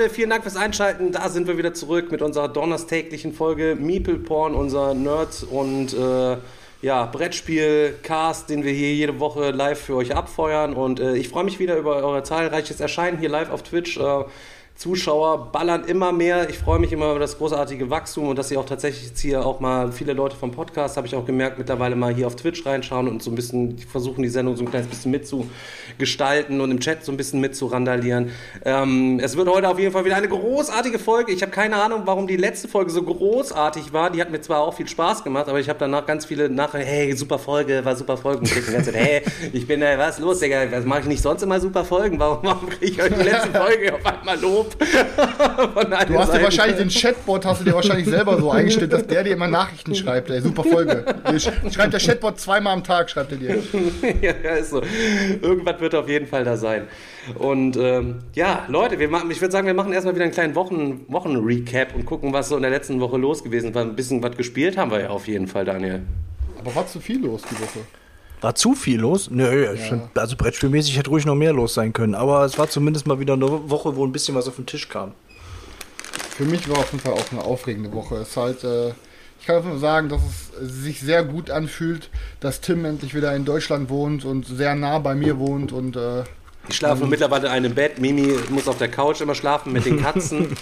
Leute, vielen Dank fürs Einschalten. Da sind wir wieder zurück mit unserer donnerstäglichen Folge Meeple Porn, unser Nerd und äh, ja, Brettspiel-Cast, den wir hier jede Woche live für euch abfeuern. Und äh, ich freue mich wieder über euer zahlreiches Erscheinen hier live auf Twitch. Äh, Zuschauer ballern immer mehr. Ich freue mich immer über das großartige Wachstum und dass ihr auch tatsächlich jetzt hier auch mal viele Leute vom Podcast, habe ich auch gemerkt, mittlerweile mal hier auf Twitch reinschauen und so ein bisschen versuchen, die Sendung so ein kleines bisschen mitzugestalten und im Chat so ein bisschen mitzurandalieren. Ähm, es wird heute auf jeden Fall wieder eine großartige Folge. Ich habe keine Ahnung, warum die letzte Folge so großartig war. Die hat mir zwar auch viel Spaß gemacht, aber ich habe danach ganz viele nachher, hey, super Folge, war super Folgen. Und ich die ganze Zeit, hey, ich bin, äh, was los, Digga? Was mache ich nicht sonst immer super Folgen? Warum, warum kriege ich heute die letzte Folge auf einmal Lob? Allen Du hast dir wahrscheinlich den Chatbot, hast du dir wahrscheinlich selber so eingestellt, dass der dir immer Nachrichten schreibt. Ey, super Folge. Schreibt der Chatbot zweimal am Tag, schreibt er dir. ja, ja, ist so. Irgendwas wird auf jeden Fall da sein. Und ähm, ja, Leute, wir machen, ich würde sagen, wir machen erstmal wieder einen kleinen Wochen, Wochen-Recap und gucken, was so in der letzten Woche los gewesen war. Ein bisschen was gespielt haben wir ja auf jeden Fall, Daniel. Aber war zu viel los die Woche. War zu viel los? Nö, ich find, also Brettspielmäßig hätte ruhig noch mehr los sein können. Aber es war zumindest mal wieder eine Woche, wo ein bisschen was auf den Tisch kam. Für mich war auf jeden Fall auch eine aufregende Woche. Es ist halt, äh, ich kann einfach nur sagen, dass es sich sehr gut anfühlt, dass Tim endlich wieder in Deutschland wohnt und sehr nah bei mir wohnt und äh, Ich schlafe mittlerweile in einem Bett. Mimi muss auf der Couch immer schlafen mit den Katzen.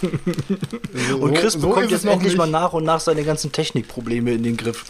Und Chris so bekommt es jetzt noch endlich nicht. mal nach und nach seine ganzen Technikprobleme in den Griff.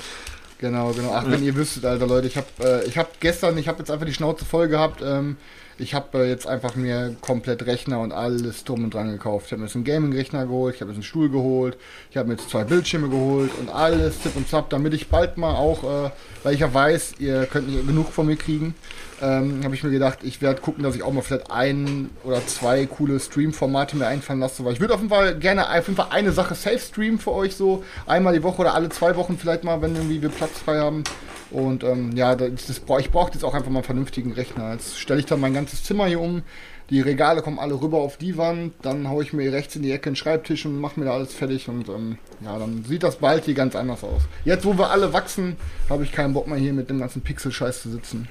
Genau, genau. Ach, wenn ihr wüsstet, Alter Leute, ich habe äh, ich hab gestern, ich habe jetzt einfach die Schnauze voll gehabt. Ähm, ich habe äh, jetzt einfach mir komplett Rechner und alles drum und dran gekauft. Ich habe mir jetzt einen Gaming-Rechner geholt, ich habe jetzt einen Stuhl geholt, ich habe mir jetzt zwei Bildschirme geholt und alles Zip und Zap, damit ich bald mal auch, äh, weil ich ja weiß, ihr könnt nicht genug von mir kriegen, ähm, habe ich mir gedacht, ich werde gucken, dass ich auch mal vielleicht ein oder zwei coole Stream-Formate mir einfallen lasse, weil ich würde auf jeden Fall gerne auf jeden Fall eine Sache safe streamen für euch so, einmal die Woche oder alle zwei Wochen vielleicht mal, wenn irgendwie wir Platz frei haben. Und ähm, ja, das, das, brauch- ich brauche jetzt auch einfach mal einen vernünftigen Rechner. Jetzt stelle ich dann mein ganzes Zimmer hier um. Die Regale kommen alle rüber auf die Wand. Dann haue ich mir rechts in die Ecke einen Schreibtisch und mache mir da alles fertig. Und ähm, ja, dann sieht das bald hier ganz anders aus. Jetzt, wo wir alle wachsen, habe ich keinen Bock mehr hier mit dem ganzen Pixel-Scheiß zu sitzen.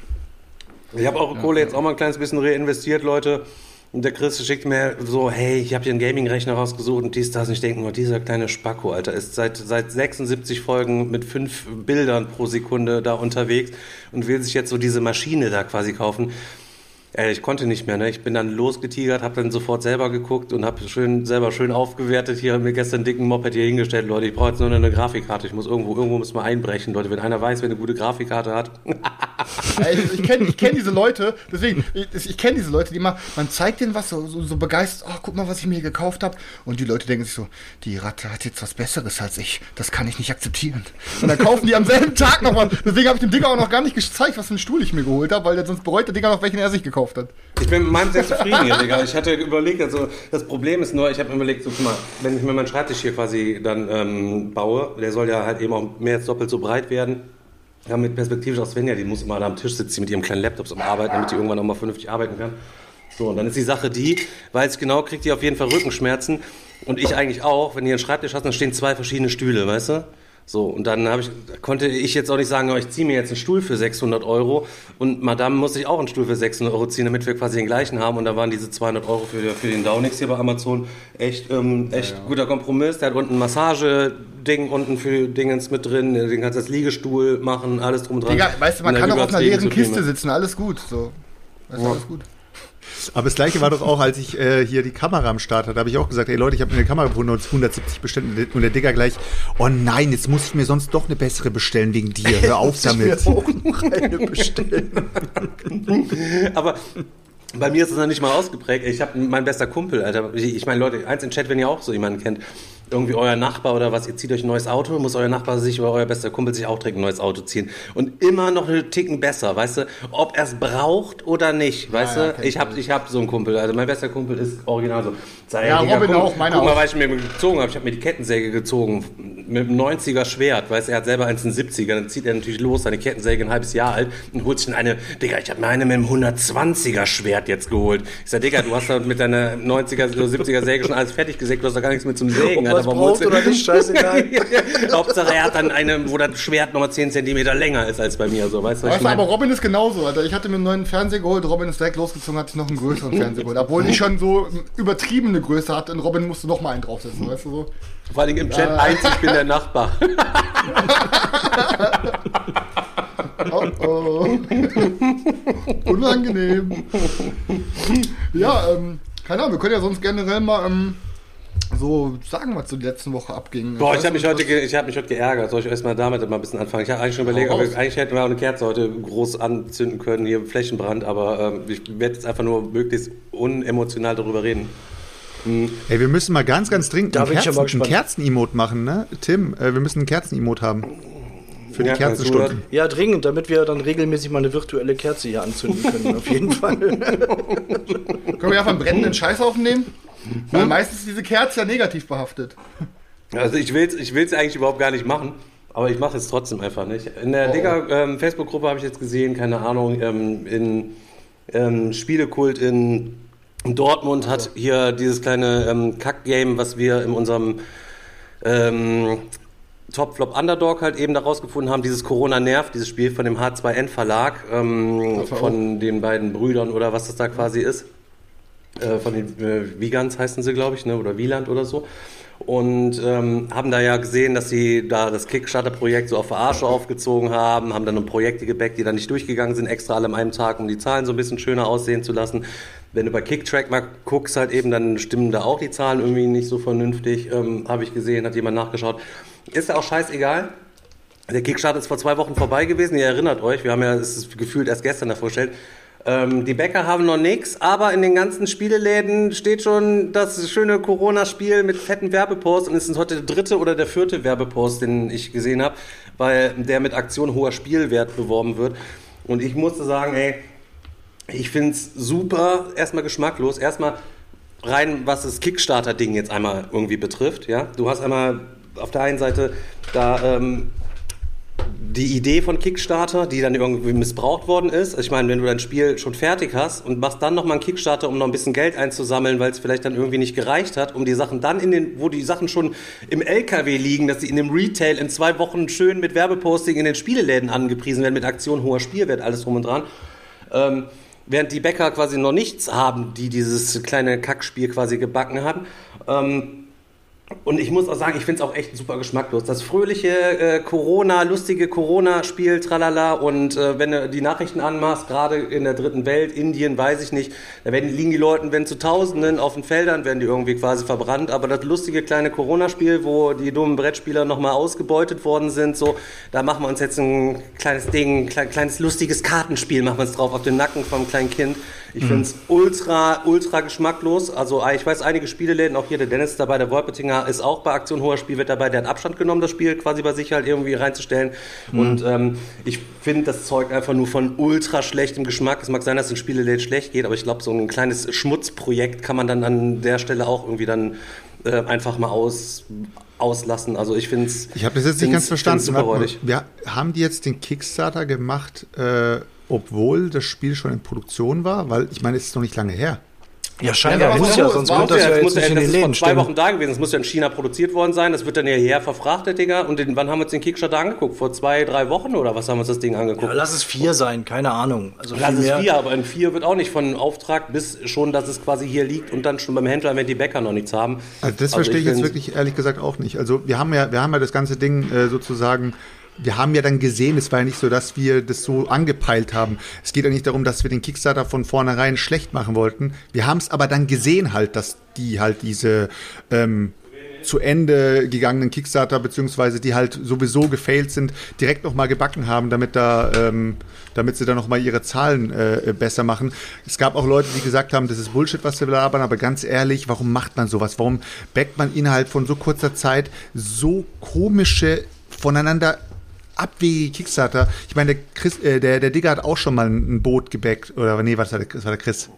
Ich habe eure Kohle jetzt auch mal ein kleines bisschen reinvestiert, Leute. Und der Chris schickt mir so, hey, ich habe hier einen Gaming-Rechner rausgesucht und dies, das. Und ich denke nur, dieser kleine Spacko, Alter, ist seit, seit 76 Folgen mit fünf Bildern pro Sekunde da unterwegs und will sich jetzt so diese Maschine da quasi kaufen. Ey, ich konnte nicht mehr, ne? Ich bin dann losgetigert, habe dann sofort selber geguckt und habe schön, selber schön aufgewertet. Hier mir gestern einen dicken Moped hier hingestellt, Leute. Ich brauche jetzt nur eine Grafikkarte. Ich muss irgendwo, irgendwo muss mal einbrechen, Leute. Wenn einer weiß, wer eine gute Grafikkarte hat. Ey, ich kenne ich kenn diese Leute, deswegen, ich, ich kenne diese Leute, die immer, man zeigt denen was, so, so, so begeistert, oh, guck mal, was ich mir hier gekauft habe. Und die Leute denken sich so, die Ratte hat jetzt was Besseres als ich, das kann ich nicht akzeptieren. Und dann kaufen die am selben Tag noch was. Deswegen habe ich dem Digger auch noch gar nicht gezeigt, was für einen Stuhl ich mir geholt habe, weil der sonst bereut der Digger noch, welchen er sich gekauft hat. Ich bin mit meinem sehr zufrieden hier, Digga. Ich hatte überlegt, also das Problem ist nur, ich habe überlegt, so guck mal, wenn ich mir meinen Schreibtisch hier quasi dann ähm, baue, der soll ja halt eben auch mehr als doppelt so breit werden. Ja, mit perspektivisch auch Svenja, die muss immer da am Tisch sitzen mit ihrem kleinen Laptop am Arbeiten, damit die irgendwann auch mal vernünftig arbeiten kann. So, und dann ist die Sache die, weiß ich genau, kriegt die auf jeden Fall Rückenschmerzen. Und ich eigentlich auch, wenn ihr einen Schreibtisch hast, dann stehen zwei verschiedene Stühle, weißt du? So, und dann habe ich, konnte ich jetzt auch nicht sagen, ich ziehe mir jetzt einen Stuhl für 600 Euro und Madame muss sich auch einen Stuhl für 600 Euro ziehen, damit wir quasi den gleichen haben. Und da waren diese 200 Euro für, für den Downix hier bei Amazon echt, ähm, echt guter Kompromiss. Der hat unten ein Massageding unten für Dingens mit drin, den kannst du als Liegestuhl machen, alles drum dran. Digga, weißt du, man kann auch auf einer leeren Kiste sitzen, alles gut, so. Weißt du, alles gut. Aber das gleiche war doch auch, als ich äh, hier die Kamera am Start hatte, da habe ich auch gesagt, ey Leute, ich habe mir eine Kamera für 170 bestellt und der- Digger gleich, oh nein, jetzt muss ich mir sonst doch eine bessere bestellen wegen dir. Hör auf damit. Ich mir auch noch eine bestellen. Aber bei mir ist es noch nicht mal ausgeprägt. Ich habe mein bester Kumpel, Alter. Ich ich meine, Leute, eins im Chat, wenn ihr auch so jemanden kennt. Irgendwie euer Nachbar oder was, ihr zieht euch ein neues Auto, muss euer Nachbar sich oder euer bester Kumpel sich auch direkt ein neues Auto ziehen. Und immer noch einen Ticken besser, weißt du, ob er es braucht oder nicht, weißt Ja, du. Ich habe ich hab so einen Kumpel, also mein bester Kumpel ist original so. Sag, Ja, Robin guck, auch, meiner guck mal, auch. was ich mir gezogen habe. Ich habe mir die Kettensäge gezogen mit einem 90er Schwert, weißt du, er hat selber eins in 70er, dann zieht er natürlich los, seine Kettensäge ein halbes Jahr alt und holt sich dann eine, Digga, ich habe mir eine mit einem 120er Schwert jetzt geholt. Ich sag, Digga, du hast da mit deiner 90er, oder 70er Säge schon alles fertig gesägt, du hast da gar nichts mit zum Sägen. Ob warum braucht oder nicht, scheißegal. Hauptsache er hat dann eine, wo das Schwert nochmal 10 Zentimeter länger ist als bei mir, so, weißt du, was Weißt ich du, aber? Robin ist genauso, Alter. Ich hatte mir einen neuen Fernseher geholt, Robin ist direkt losgezogen, hat sich noch einen größeren Fernseher geholt. Obwohl ich schon so übertriebene Größe hatte und Robin musste noch mal einen draufsetzen, weißt du so. Vor allem im Chat Ja. eins, ich bin der Nachbar. Oh, oh. Unangenehm. Ja, ähm, keine Ahnung, wir können ja sonst generell mal ähm, so sagen, was so die letzten Woche abging. Boah, ich habe mich, heute ich hab mich heute geärgert. Soll ich erstmal damit mal ein bisschen anfangen? Ich habe eigentlich schon überlegt, ob wir, eigentlich hätten wir auch eine Kerze heute groß anzünden können, hier Flächenbrand, aber ähm, ich werde jetzt einfach nur möglichst unemotional darüber reden. Ey, wir müssen mal ganz, ganz dringend Da einen bin ich ja mal Kerzen-. Kerzen-Emote machen, ne? Tim, äh, wir müssen einen Kerzen-Emote haben. Für die Ja, Kerzenstunden. Ja, dringend, damit wir dann regelmäßig mal eine virtuelle Kerze hier anzünden können. Auf jeden Fall. Können wir einfach einen brennenden Scheißhaufen nehmen? Weil meistens ist diese Kerze ja negativ behaftet. Also ich will es ich will's eigentlich überhaupt gar nicht machen, aber ich mache es trotzdem einfach nicht. In der Oh. Digga ähm, Facebook-Gruppe habe ich jetzt gesehen, keine Ahnung, ähm, in ähm, Spielekult in Dortmund hat hier dieses kleine ähm, Kack-Game, was wir in unserem ähm, Top Flop Underdog halt eben da rausgefunden haben, dieses Corona Nerv, dieses Spiel von dem H2N Verlag, ähm, Das war von den beiden Brüdern oder was das da quasi ist. Äh, von den äh, Wiegans heißen sie, glaube ich, ne? oder Wieland oder so. Und ähm, haben da ja gesehen, dass sie da das Kickstarter-Projekt so auf Verarsche aufgezogen haben, haben dann Projekte gebackt, die dann nicht durchgegangen sind, extra alle an einem Tag, um die Zahlen so ein bisschen schöner aussehen zu lassen. Wenn du bei Kicktrack mal guckst, halt eben, dann stimmen da auch die Zahlen irgendwie nicht so vernünftig, ähm, habe ich gesehen, hat jemand nachgeschaut. Ist ja auch scheißegal. Der Kickstarter ist vor zwei Wochen vorbei gewesen. Ihr erinnert euch, wir haben ja, es gefühlt erst gestern davor gestellt. Ähm, die Bäcker haben noch nichts, aber in den ganzen Spieleläden steht schon das schöne Corona-Spiel mit fetten Werbeposts. Und es ist heute der dritte oder der vierte Werbepost, den ich gesehen habe, weil der mit Aktion hoher Spielwert beworben wird. Und ich musste sagen, ey, ich finde es super, erstmal geschmacklos. Erstmal rein, was das Kickstarter-Ding jetzt einmal irgendwie betrifft. Ja? Du hast einmal auf der einen Seite da ähm, die Idee von Kickstarter, die dann irgendwie missbraucht worden ist. Also ich meine, wenn du dein Spiel schon fertig hast und machst dann nochmal einen Kickstarter, um noch ein bisschen Geld einzusammeln, weil es vielleicht dann irgendwie nicht gereicht hat, um die Sachen dann in den, wo die Sachen schon im LKW liegen, dass sie in dem Retail in zwei Wochen schön mit Werbeposting in den Spieleläden angepriesen werden, mit Aktion hoher Spielwert, alles drum und dran. Ähm, während die Bäcker quasi noch nichts haben, die dieses kleine Kackspiel quasi gebacken haben. Ähm, und ich muss auch sagen, ich finde es auch echt super geschmacklos. Das fröhliche äh, Corona, lustige Corona-Spiel, tralala. Und äh, wenn du die Nachrichten anmachst, gerade in der dritten Welt, Indien, weiß ich nicht, da werden, liegen die Leute, wenn zu Tausenden auf den Feldern, werden die irgendwie quasi verbrannt. Aber das lustige kleine Corona-Spiel, wo die dummen Brettspieler nochmal ausgebeutet worden sind, so, da machen wir uns jetzt ein kleines Ding, klein, kleines lustiges Kartenspiel, machen wir uns drauf auf den Nacken vom kleinen Kind. Ich finde es ultra, ultra geschmacklos. Also ich weiß, einige Spieleläden, auch hier der Dennis dabei, der Wolpetinger ist auch bei Aktion Hoher Spielwert dabei, der hat Abstand genommen, das Spiel quasi bei sich halt irgendwie reinzustellen. Und ähm, ich finde, das zeugt einfach nur von ultra schlechtem Geschmack. Es mag sein, dass in Spieleläden schlecht geht, aber ich glaube, so ein kleines Schmutzprojekt kann man dann an der Stelle auch irgendwie dann äh, einfach mal aus, auslassen. Also ich finde es Ich habe das jetzt nicht ganz verstanden. Wir haben die jetzt den Kickstarter gemacht, äh, obwohl das Spiel schon in Produktion war? Weil ich meine, es ist noch nicht lange her. Ja, scheinbar aber muss so, ja, es sonst war könnte das ja, ja jetzt muss ja, nicht in das den ist vor Läden zwei. Wochen da gewesen. Das muss ja in China produziert worden sein. Das wird dann hierher verfrachtet, Digga. Und den, wann haben wir uns den Kickstarter angeguckt? Vor zwei, drei Wochen oder was haben wir uns das Ding angeguckt? Ja, lass es vier sein, keine Ahnung. Also Lass es vier, aber in vier wird auch nicht von Auftrag bis schon, dass es quasi hier liegt und dann schon beim Händler, wenn die Bäcker noch nichts haben. Also das verstehe ich jetzt wirklich ehrlich gesagt auch nicht. Also wir haben ja, wir haben ja das ganze Ding äh, sozusagen, wir haben ja dann gesehen, es war ja nicht so, dass wir das so angepeilt haben. Es geht ja nicht darum, dass wir den Kickstarter von vornherein schlecht machen wollten. Wir haben es aber dann gesehen halt, dass die halt diese ähm, zu Ende gegangenen Kickstarter, beziehungsweise die halt sowieso gefailt sind, direkt nochmal gebacken haben, damit da, ähm, damit sie da nochmal ihre Zahlen äh, besser machen. Es gab auch Leute, die gesagt haben, das ist Bullshit, was sie labern, aber ganz ehrlich, warum macht man sowas? Warum backt man innerhalb von so kurzer Zeit so komische, voneinander abwegige Kickstarter? Ich meine, der, Chris, äh, der, der Digger hat auch schon mal ein Boot gebackt, oder nee, was war der, das war der Chris?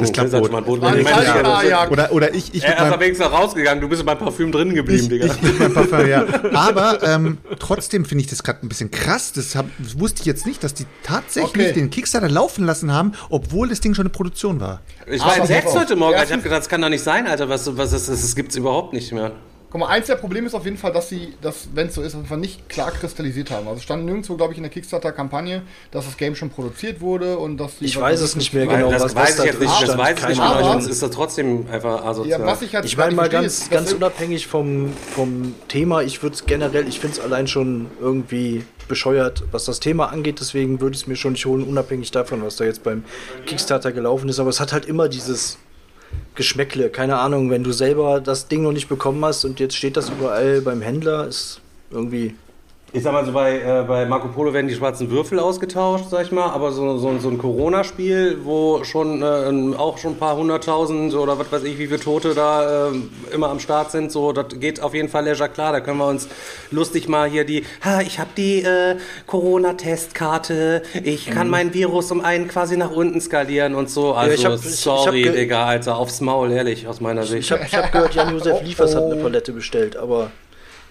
Das Chris Klappboot. Ich ja, ah, ja. Oder, oder ich, ich Er mit ist meinem- wenigstens noch rausgegangen, du bist beim Parfüm drin geblieben, ich, Digga. ich mit meinem Parfum, ja. Aber ähm, trotzdem finde ich das gerade ein bisschen krass. Das, hab, das wusste ich jetzt nicht, dass die tatsächlich Okay. den Kickstarter laufen lassen haben, obwohl das Ding schon eine Produktion war. Ich war Aber entsetzt heute Morgen, ich Erstens- habe gedacht, das kann doch nicht sein, Alter, was, was ist das? Das gibt's überhaupt nicht mehr. Guck mal, eins der Probleme ist auf jeden Fall, dass sie, das, wenn es so ist, einfach nicht klar kristallisiert haben. Also es stand nirgendwo, glaube ich, in der Kickstarter-Kampagne, dass das Game schon produziert wurde und dass die. Ich weiß es nicht mehr genau, das was, weiß was ich da jetzt das weiß ich nicht, aber sonst ist das trotzdem einfach asozial. Ja, was ich halt Ich meine mal verstehe, ganz, ist, ganz unabhängig vom, vom Thema, ich würde es generell, ich finde es allein schon irgendwie bescheuert, was das Thema angeht, deswegen würde ich es mir schon nicht holen, unabhängig davon, was da jetzt beim Kickstarter gelaufen ist, aber es hat halt immer dieses Geschmäckle, keine Ahnung, wenn du selber das Ding noch nicht bekommen hast und jetzt steht das überall beim Händler, ist irgendwie Ich sag mal so, bei, äh, bei Marco Polo werden die schwarzen Würfel ausgetauscht, sag ich mal, aber so, so, so ein Corona-Spiel, wo schon äh, auch schon ein paar hunderttausend oder was weiß ich, wie viele Tote da äh, immer am Start sind, so, das geht auf jeden Fall leisure klar. Da können wir uns lustig mal hier die, ha, ich habe die äh, Corona-Testkarte, ich kann mein Virus um einen quasi nach unten skalieren und so. Also, ich hab- ich- ich sorry, hab ge- Digga, Alter, aufs Maul, ehrlich, aus meiner Sicht. Ich habe ich hab gehört, Jan-Josef Liefers hat eine Palette bestellt, aber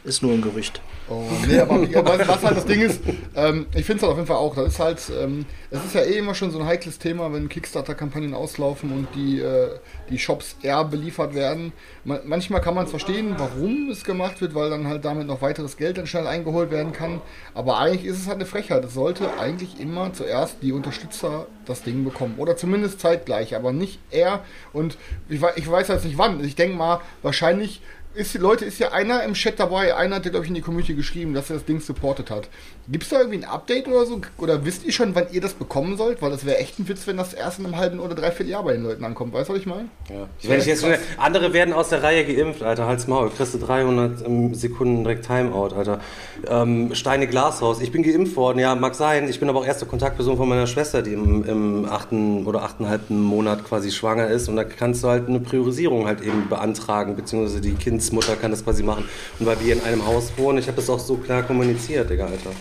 ist nur ein Gerücht. Oh, nee, aber was, was halt das Ding ist, ähm, ich finde es halt auf jeden Fall auch, das ist halt, ähm, es ist ja eh immer schon so ein heikles Thema, wenn Kickstarter-Kampagnen auslaufen und die, äh, die Shops eher beliefert werden. Ma manchmal kann man es verstehen, warum es gemacht wird, weil dann halt damit noch weiteres Geld dann schnell eingeholt werden kann. Aber eigentlich ist es halt eine Frechheit. Es sollte eigentlich immer zuerst die Unterstützer das Ding bekommen. Oder zumindest zeitgleich, aber nicht er. Und ich, ich weiß jetzt nicht wann. Ich denke mal, wahrscheinlich ist, Leute, ist ja einer im Chat dabei, einer hat glaube ich, in die Community geschrieben, dass er das Ding supportet hat. Gibt es da irgendwie ein Update oder so? Oder wisst ihr schon, wann ihr das bekommen sollt? Weil das wäre echt ein Witz, wenn das erst in einem halben oder dreiviertel Jahr bei den Leuten ankommt. Weißt du, was ich meine? Ja. Wenn ich jetzt, andere werden aus der Reihe geimpft, Alter, halt's Maul. Kriegst du 300 ähm, Sekunden direkt Timeout, Alter. Ähm, Steine Glashaus. Ich bin geimpft worden, ja, mag sein. Ich bin aber auch erste Kontaktperson von meiner Schwester, die im, im achten oder achteinhalbten Monat quasi schwanger ist. Und da kannst du halt eine Priorisierung halt eben beantragen, beziehungsweise die Kindsmutter kann das quasi machen. Und weil wir in einem Haus wohnen, ich habe das auch so klar kommuniziert, Digga, Alter.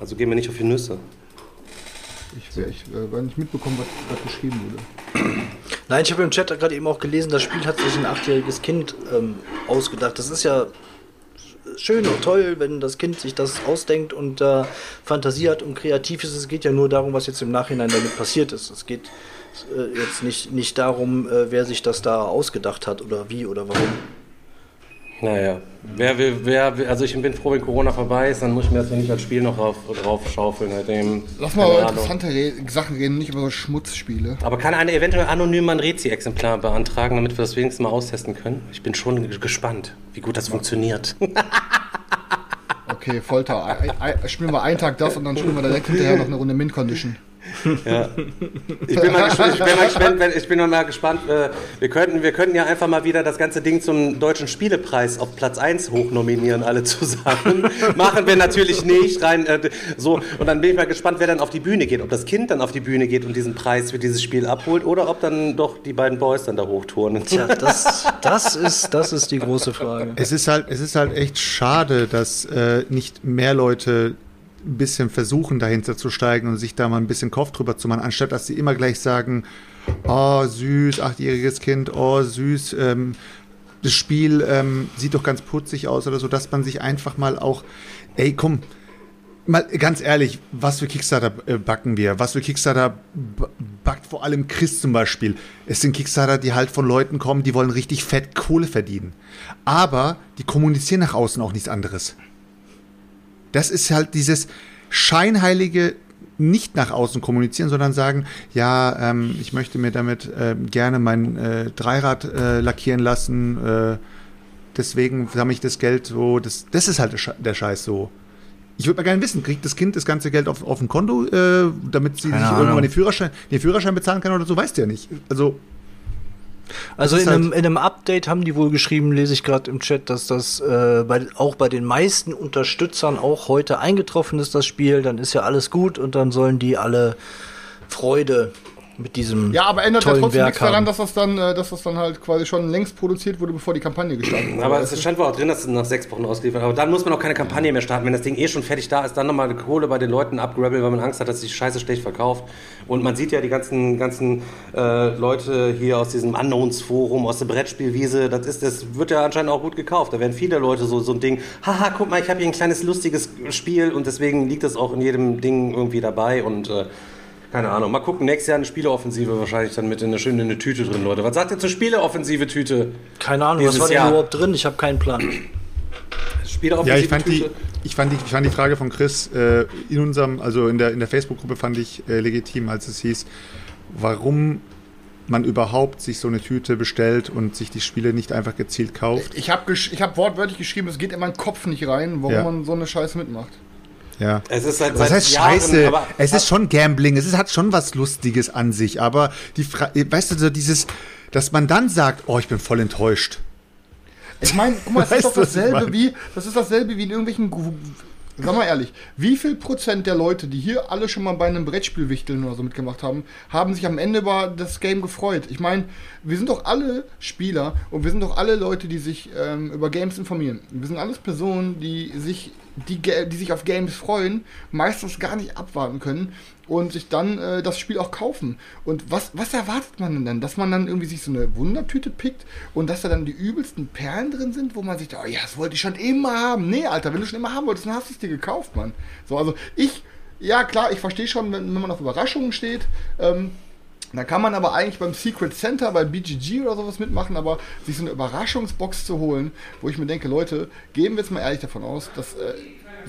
Also gehen wir nicht auf die Nüsse. Ich wäre ich, äh, gar nicht mitbekommen, was was geschrieben wurde. Nein, ich habe im Chat gerade eben auch gelesen, das Spiel hat sich ein achtjähriges Kind ähm, ausgedacht. Das ist ja schön und toll, wenn das Kind sich das ausdenkt und äh, Fantasie hat und kreativ ist. Es geht ja nur darum, was jetzt im Nachhinein damit passiert ist. Es geht äh, jetzt nicht, nicht darum, äh, wer sich das da ausgedacht hat oder wie oder warum. Naja, wer will, wer will, also ich bin froh, wenn Corona vorbei ist, dann muss ich mir das nicht als Spiel noch drauf, drauf schaufeln. Halt eben, Lass mal über interessante Re Sachen reden, nicht über so Schmutzspiele. Aber kann einer eventuell anonym ein Rezi-Exemplar beantragen, damit wir das wenigstens mal austesten können? Ich bin schon gespannt, wie gut das funktioniert. Okay, Folter. Spielen wir einen Tag das und dann spielen wir direkt hinterher noch eine Runde Mint Condition. Ja. Ich bin mal gespannt, ich bin mal gespannt, ich bin mal gespannt äh, wir, könnten, wir könnten ja einfach mal wieder das ganze Ding zum Deutschen Spielepreis auf Platz 1 hochnominieren, alle zusammen. Machen wir natürlich nicht, rein äh, so. Und dann bin ich mal gespannt, wer dann auf die Bühne geht. Ob das Kind dann auf die Bühne geht und diesen Preis für dieses Spiel abholt oder ob dann doch die beiden Boys dann da hochturnen. Tja, das, das, ist, das ist die große Frage. Es ist halt, es ist halt echt schade, dass äh, nicht mehr Leute ein bisschen versuchen, dahinter zu steigen und sich da mal ein bisschen Kopf drüber zu machen, anstatt dass sie immer gleich sagen, oh süß, achtjähriges Kind, oh süß, ähm, das Spiel ähm, sieht doch ganz putzig aus oder so, dass man sich einfach mal auch, ey, komm, mal ganz ehrlich, was für Kickstarter äh, backen wir? Was für Kickstarter backt vor allem Chris zum Beispiel? Es sind Kickstarter, die halt von Leuten kommen, die wollen richtig fett Kohle verdienen. Aber die kommunizieren nach außen auch nichts anderes. Das ist halt dieses scheinheilige nicht nach außen kommunizieren, sondern sagen, ja, ähm, ich möchte mir damit ähm, gerne mein äh, Dreirad äh, lackieren lassen, äh, deswegen sammle ich das Geld so, das, das ist halt der Scheiß so. Ich würde mal gerne wissen, kriegt das Kind das ganze Geld auf, auf ein Konto, äh, damit sie Keine sich Ahnung. irgendwann den Führerschein, den Führerschein bezahlen kann oder so, weißt du ja nicht. Also, Also in ist einem, halt- in einem Update haben die wohl geschrieben, lese ich gerade im Chat, dass das äh, bei, auch bei den meisten Unterstützern auch heute eingetroffen ist, das Spiel. Dann ist ja alles gut und dann sollen die alle Freude mit diesem Ja, aber ändert ja trotzdem Werk nichts daran, dass das, dann, äh, dass das dann halt quasi schon längst produziert wurde, bevor die Kampagne gestartet wurde. Aber es stand wohl auch drin, dass es nach sechs Wochen ausgeliefert wird. Aber dann muss man auch keine Kampagne mehr starten. Wenn das Ding eh schon fertig da ist, dann nochmal eine Kohle bei den Leuten abgrabbeln, weil man Angst hat, dass sich Scheiße schlecht verkauft. Und man sieht ja die ganzen, ganzen äh, Leute hier aus diesem Unknowns-Forum, aus der Brettspielwiese, das, ist, das wird ja anscheinend auch gut gekauft. Da werden viele Leute so, so ein Ding, haha, guck mal, ich habe hier ein kleines lustiges Spiel und deswegen liegt das auch in jedem Ding irgendwie dabei und äh, keine Ahnung. Mal gucken, nächstes Jahr eine Spieleoffensive wahrscheinlich dann mit in eine schöne eine Tüte drin, Leute. Was sagt ihr zur Spieleoffensive Tüte? Keine Ahnung, was war denn Jahr. überhaupt drin? Ich habe keinen Plan. Spieleoffensive Ja, ich fand, die, Tüte? ich, fand die, ich fand die Frage von Chris äh, in unserem, also in der, in der Facebook-Gruppe fand ich äh, legitim, als es hieß, warum man überhaupt sich so eine Tüte bestellt und sich die Spiele nicht einfach gezielt kauft. Ich habe ich hab wortwörtlich geschrieben, es geht in meinen Kopf nicht rein, warum Ja. man so eine Scheiße mitmacht. Ja. Es ist seit, Was heißt Jahren, Scheiße? aber- es ist schon Gambling, es ist, hat schon was Lustiges an sich, aber die Fra weißt du, so dieses, dass man dann sagt, oh, ich bin voll enttäuscht. Ich meine, guck mal, das Weißt ist doch ich dasselbe wie, das ist dasselbe wie in irgendwelchen, sag mal ehrlich, wie viel Prozent der Leute, die hier alle schon mal bei einem Brettspiel wichteln oder so mitgemacht haben, haben sich am Ende über das Game gefreut? Ich meine, wir sind doch alle Spieler und wir sind doch alle Leute, die sich ähm, über Games informieren. Wir sind alles Personen, die sich, die, die sich auf Games freuen, meistens gar nicht abwarten können und sich dann äh, das Spiel auch kaufen. Und was, was erwartet man denn dann? Dass man dann irgendwie sich so eine Wundertüte pickt und dass da dann die übelsten Perlen drin sind, wo man sich, oh ja, das wollte ich schon immer haben. Nee, Alter, wenn du schon immer haben wolltest, dann hast du es dir gekauft, Mann. So, also ich, ja klar, ich verstehe schon, wenn, wenn man auf Überraschungen steht, ähm, da kann man aber eigentlich beim Secret Center, bei BGG oder sowas mitmachen, aber sich so eine Überraschungsbox zu holen, wo ich mir denke, Leute, gehen wir jetzt mal ehrlich davon aus, dass äh,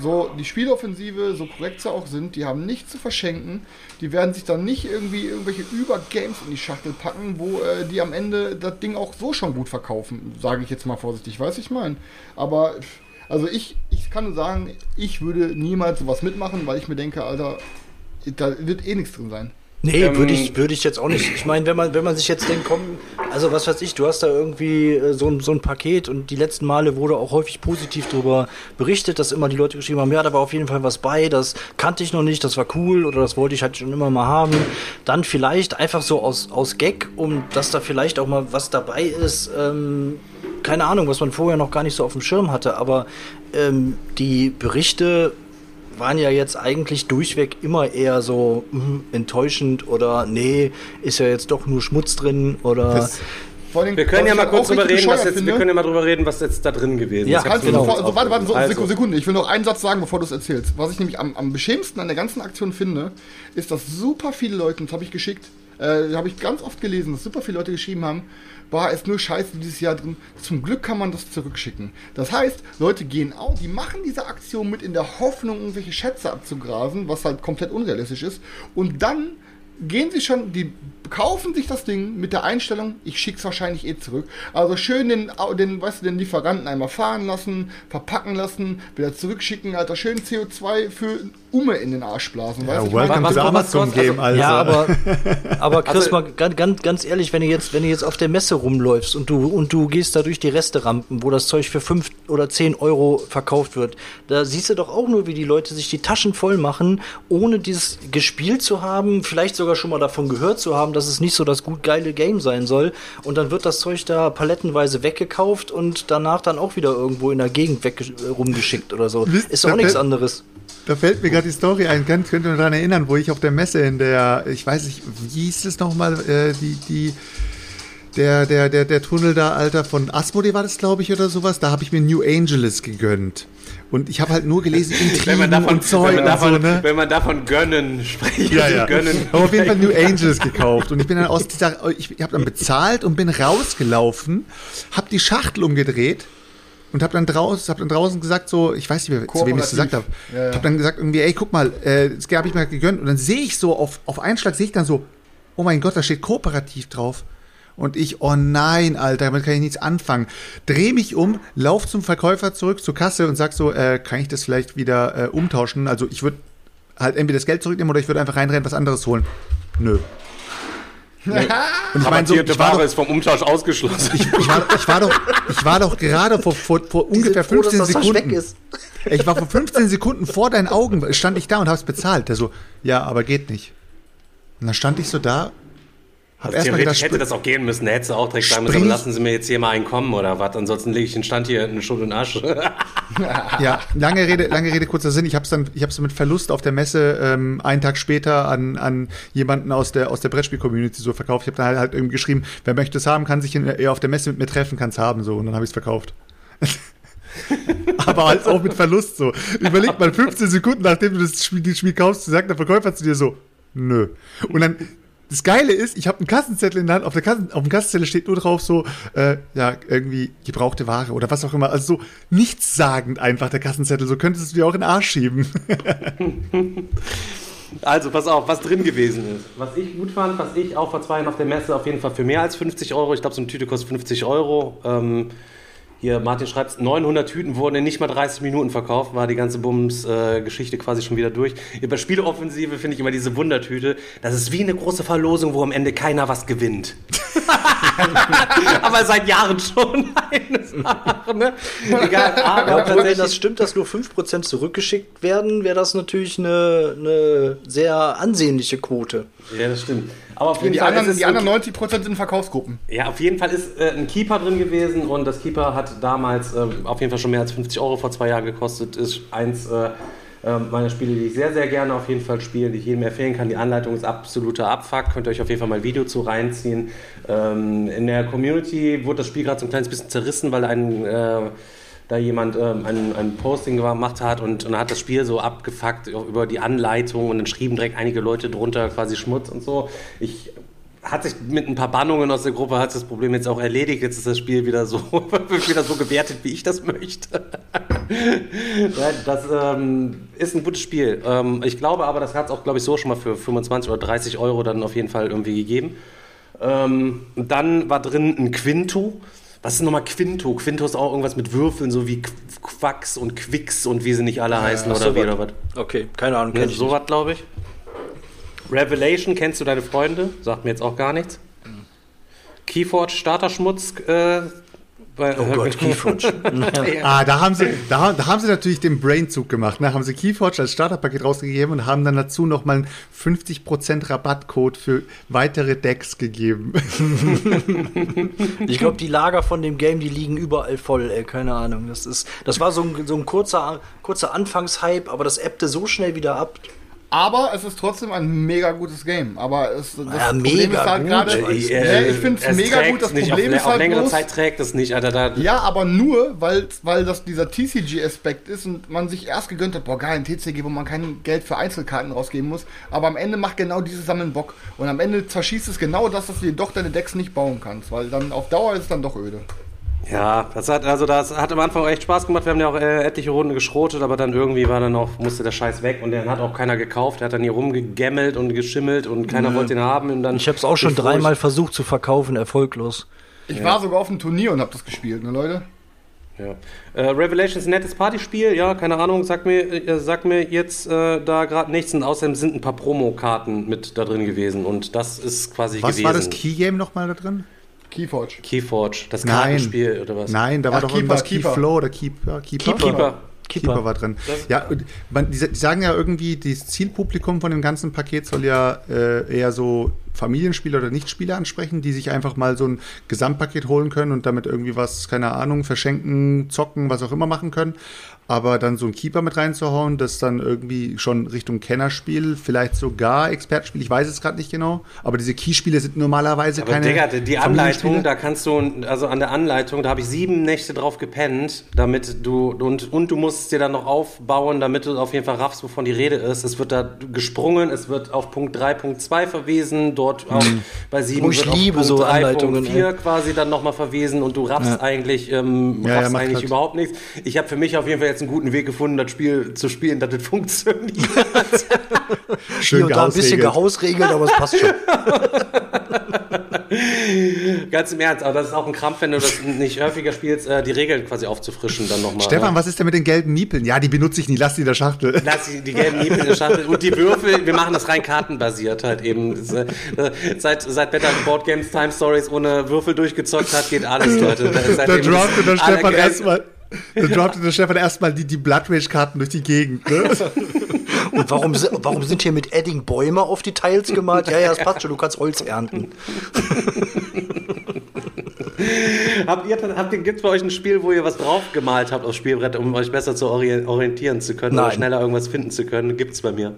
so die Spieloffensive, so korrekt sie auch sind, die haben nichts zu verschenken, die werden sich dann nicht irgendwie irgendwelche Über-Games in die Schachtel packen, wo äh, die am Ende das Ding auch so schon gut verkaufen, sage ich jetzt mal vorsichtig, weiß ich mein. Aber also ich, ich kann nur sagen, ich würde niemals sowas mitmachen, weil ich mir denke, Alter, da wird eh nichts drin sein. Nee, Ähm, würde ich, würde ich jetzt auch nicht. Ich meine, wenn man, wenn man sich jetzt denkt, komm, also was weiß ich, du hast da irgendwie äh, so, ein- so ein Paket und die letzten Male wurde auch häufig positiv darüber berichtet, dass immer die Leute geschrieben haben, ja, da war auf jeden Fall was bei, das kannte ich noch nicht, das war cool oder das wollte ich halt schon immer mal haben. Dann vielleicht einfach so aus, aus Gag, um dass da vielleicht auch mal was dabei ist, ähm, keine Ahnung, was man vorher noch gar nicht so auf dem Schirm hatte, aber ähm, die Berichte waren ja jetzt eigentlich durchweg immer eher so hm, enttäuschend oder nee, ist ja jetzt doch nur Schmutz drin oder Das- Vor Wir können ja mal halt kurz drüber reden, was jetzt, wir können ja mal drüber reden, was jetzt da drin gewesen Ja, ist. Ich Kannst du genau. sofort, also warte, warte, so, Also. Sekunde, ich will noch einen Satz sagen, bevor du es erzählst. Was ich nämlich am, am beschämendsten an der ganzen Aktion finde, ist, dass super viele Leute, das habe ich geschickt, äh, habe ich ganz oft gelesen, dass super viele Leute geschrieben haben, war ist nur Scheiße dieses Jahr drin. Zum Glück kann man das zurückschicken. Das heißt, Leute gehen auch, die machen diese Aktion mit in der Hoffnung, irgendwelche Schätze abzugrasen, was halt komplett unrealistisch ist. Und dann gehen sie schon, die kaufen sich das Ding mit der Einstellung, ich schick's wahrscheinlich eh zurück. Also schön den, den, weißt du, den Lieferanten einmal fahren lassen, verpacken lassen, wieder zurückschicken, Alter, schön CO2 für Umme in den Arsch blasen, weißt Ja, du? welcome was- to the was- Amazon was- Game, also. ja, aber, aber Chris, Also- mal ganz, ganz, ganz ehrlich, wenn du jetzt, wenn du jetzt auf der Messe rumläufst und du und du gehst da durch die Resterampen, wo das Zeug für 5 oder 10 Euro verkauft wird, da siehst du doch auch nur, wie die Leute sich die Taschen voll machen, ohne dieses gespielt zu haben, vielleicht sogar schon mal davon gehört zu haben, dass es nicht so das gut geile Game sein soll. Und dann wird das Zeug da palettenweise weggekauft und danach dann auch wieder irgendwo in der Gegend weg rumgeschickt oder so. Ist doch da nichts anderes. Da fällt mir gerade die Story ein. Könnt, könnt ihr daran erinnern, wo ich auf der Messe in der, ich weiß nicht, wie hieß es nochmal, äh, die, die, der, der, der, der Tunnel da, Alter, von Asmodee war das, glaube ich, oder sowas. Da habe ich mir New Angeles gegönnt. Und ich habe halt nur gelesen, Wenn Intrigen man davon, und Zeug wenn man davon, so, ne? wenn man davon gönnen spricht, Ja, ja. gönnen. Aber auf jeden Fall New Angels gekauft. Und ich bin dann aus dieser, ich habe dann bezahlt und bin rausgelaufen, habe die Schachtel umgedreht und habe dann draußen, habe dann draußen gesagt so, ich weiß nicht mehr, zu wem ich es gesagt habe. Ja, ja. Habe dann gesagt irgendwie, ey, guck mal, äh, das habe ich mir gegönnt. Und dann sehe ich so auf auf einen Schlag sehe ich dann so, oh mein Gott, da steht kooperativ drauf. Und ich, oh nein, Alter, damit kann ich nichts anfangen. Dreh mich um, lauf zum Verkäufer zurück zur Kasse und sag so, äh, kann ich das vielleicht wieder äh, umtauschen? Also ich würde halt entweder das Geld zurücknehmen oder ich würde einfach reinrennen, was anderes holen. Nö. Und ich meine, so, ich war, Ware doch, ist vom Umtausch ausgeschlossen. ich, war, ich, war doch, ich war doch gerade vor, vor, vor ungefähr froh, dass 15 das fast Sekunden. Ich war vor 15 Sekunden vor deinen Augen, stand ich da und hab's bezahlt. Der so, ja, aber geht nicht. Und dann stand ich so da, hab Also theoretisch gedacht, hätte das auch gehen müssen. Da hättest du auch direkt sagen müssen, lassen Sie mir jetzt hier mal einen kommen oder was. Ansonsten lege ich den Stand hier in Schutt und Asche. Ja, lange Rede, lange Rede, kurzer Sinn. Ich habe es dann, ich habe es mit Verlust auf der Messe ähm, einen Tag später an, an jemanden aus der aus der Brettspiel-Community so verkauft. Ich habe dann halt, halt irgendwie geschrieben, wer möchte es haben, kann sich in, auf der Messe mit mir treffen, kann es haben so. Und dann habe ich es verkauft. Aber halt auch mit Verlust so. Überleg mal, 15 Sekunden nachdem du das Spiel, das Spiel kaufst, sagt der Verkäufer zu dir so, nö. Und dann das Geile ist, ich habe einen Kassenzettel in der Hand, auf, der Kassen, auf dem Kassenzettel steht nur drauf so, äh, ja, irgendwie gebrauchte Ware oder was auch immer. Also so nichtssagend einfach der Kassenzettel. So könntest du dir auch in den Arsch schieben. Also, pass auf, was drin gewesen ist. Was ich gut fand, was ich auch vor zwei Jahren auf der Messe auf jeden Fall für mehr als 50 Euro, ich glaube, so eine Tüte kostet 50 Euro. Ähm, hier, Martin schreibt, 900 Tüten wurden in nicht mal 30 Minuten verkauft, war die ganze Bums-Geschichte quasi schon wieder durch. Bei Spieleoffensive finde ich immer diese Wundertüte. Das ist wie eine große Verlosung, wo am Ende keiner was gewinnt. aber seit Jahren schon eine Sache, ne? Egal, aber Ja, wenn das stimmt, dass nur 5% zurückgeschickt werden, wäre das natürlich eine, eine sehr ansehnliche Quote. Ja, das stimmt. Aber auf jeden Die Fall anderen, ist die anderen okay. 90% sind Verkaufsgruppen. Ja, auf jeden Fall ist äh, ein Keeper drin gewesen und das Keeper hat damals äh, auf jeden Fall schon mehr als 50 Euro vor zwei Jahren gekostet. Ist eins äh, äh, meiner Spiele, die ich sehr, sehr gerne auf jeden Fall spiele, die ich jedem empfehlen kann. Die Anleitung ist absoluter Abfuck. Könnt ihr euch auf jeden Fall mal ein Video zu reinziehen. Ähm, in der Community wurde das Spiel gerade so ein kleines bisschen zerrissen, weil ein. Da jemand ähm, ein, ein Posting gemacht hat und, und hat das Spiel so abgefuckt über die Anleitung und dann schrieben direkt einige Leute drunter quasi Schmutz und so. Ich hat sich mit ein paar Bannungen aus der Gruppe hat das Problem jetzt auch erledigt. Jetzt ist das Spiel wieder so, wieder so gewertet, wie ich das möchte. das ähm, ist ein gutes Spiel. Ähm, ich glaube aber, das hat es auch, glaube ich, so schon mal für 25 oder 30 Euro dann auf jeden Fall irgendwie gegeben. Ähm, dann war drin ein Quinto. Was ist nochmal Quinto? Quinto ist auch irgendwas mit Würfeln, so wie Qu- Quacks und Quicks und wie sie nicht alle heißen oder wie oder was. Okay, keine Ahnung, Ja, kenn ich so nicht. was, glaube ich. Revelation, kennst du deine Freunde? Sagt mir jetzt auch gar nichts. Keyforge, Starterschmutz. Äh, bei, Oh Gott, Keyforge. Ah, da haben sie, da, haben- da haben sie natürlich den Brainzug gemacht. Ne? Haben sie Keyforge als Starterpaket rausgegeben und haben dann dazu nochmal einen 50% Rabattcode für weitere Decks gegeben. Ich glaube, die Lager von dem Game, die liegen überall voll, ey, keine Ahnung. Das, ist, das war so ein, so ein kurzer, kurzer Anfangshype, aber das ebbte so schnell wieder ab. Aber es ist trotzdem ein mega gutes Game. Aber es, das Ja, Problem ist halt gerade. Äh, ich finde es mega gut. Das Problem auf, ist auf halt längere bloß, Zeit trägt es nicht, Alter. Da, Ja, aber nur, weil, weil das dieser TCG-Aspekt ist und man sich erst gegönnt hat, boah, geil, ein TCG, wo man kein Geld für Einzelkarten rausgeben muss. Aber am Ende macht genau dieses Sammeln Bock. Und am Ende zerschießt es genau das, dass du dir doch deine Decks nicht bauen kannst. Weil dann auf Dauer ist es dann doch öde. Ja, das hat, also das hat am Anfang echt Spaß gemacht. Wir haben ja auch äh, etliche Runden geschrotet, aber dann irgendwie war dann auch, musste der Scheiß weg und den hat auch keiner gekauft. Der hat dann hier rumgegemmelt und geschimmelt und keiner wollte ihn haben. Und dann Ich habe es auch schon dreimal versucht zu verkaufen, erfolglos. Ich war sogar auf einem Turnier und habe das gespielt, ne Leute? Ja. Äh, Revelations ein nettes Partyspiel, ja, keine Ahnung, sag mir, äh, sag mir jetzt äh, da gerade nichts. Und außerdem sind ein paar Promokarten mit da drin gewesen und das ist quasi Was gewesen. war das Keygame nochmal da drin? Keyforge. Keyforge, das Nein. Kartenspiel oder was? Nein, da war Ach, doch Keeper, irgendwas Keeper. Keyflow oder Keeper. Keeper. Keeper. Keeper war drin. Ja, man, die, die sagen ja irgendwie, das Zielpublikum von dem ganzen Paket soll ja äh, eher so Familienspieler oder Nichtspieler ansprechen, die sich einfach mal so ein Gesamtpaket holen können und damit irgendwie was, keine Ahnung, verschenken, zocken, was auch immer machen können. Aber dann so ein Keeper mit reinzuhauen, das dann irgendwie schon Richtung Kennerspiel, vielleicht sogar Expertenspiel, ich weiß es gerade nicht genau, aber diese Keyspiele sind normalerweise Aber keine. Digga, die-. Anleitung, da kannst du, also an der Anleitung, da habe ich sieben Nächte drauf gepennt, damit du, und, und du musst es dir dann noch aufbauen, damit du auf jeden Fall raffst, wovon die Rede ist. Es wird da gesprungen, es wird auf Punkt 3.2 verwiesen, dort auch bei 7 Oh, ich wird liebe auf so Punkt Anleitungen, 3.4 quasi dann nochmal verwiesen und du raffst eigentlich, ähm, Ja, ja, raffst macht eigentlich halt. überhaupt nichts. Ich habe für mich auf jeden Fall jetzt einen guten Weg gefunden, das Spiel zu spielen, dass das funktioniert. Schön Hier und da ein bisschen gehausregelt. aber es passt schon. Ganz im Ernst, aber das ist auch ein Krampf, wenn du das nicht häufiger spielst, äh, die Regeln quasi aufzufrischen dann nochmal. Stefan, was ist denn mit den gelben Miepeln? Ja, die benutze ich nie, lass die in der Schachtel. Lass die, die gelben Niepel in der Schachtel und die Würfel, wir machen das rein kartenbasiert halt eben. Seit, seit Better Board Games Time Stories ohne Würfel durchgezockt hat, geht alles, Leute. Da droppte der Stefan erstmal. Da droppte der Stefan erstmal die, die Blood Rage-Karten durch die Gegend. Ne? Und warum, warum sind hier mit Edding Bäume auf die Tiles gemalt? Ja, ja, das passt schon, du kannst Holz ernten. Habt ihr, habt ihr, gibt's bei euch ein Spiel, wo ihr was draufgemalt habt aufs Spielbrett, um euch besser zu ori- orientieren zu können oder Nein. schneller irgendwas finden zu können? Gibt's bei mir.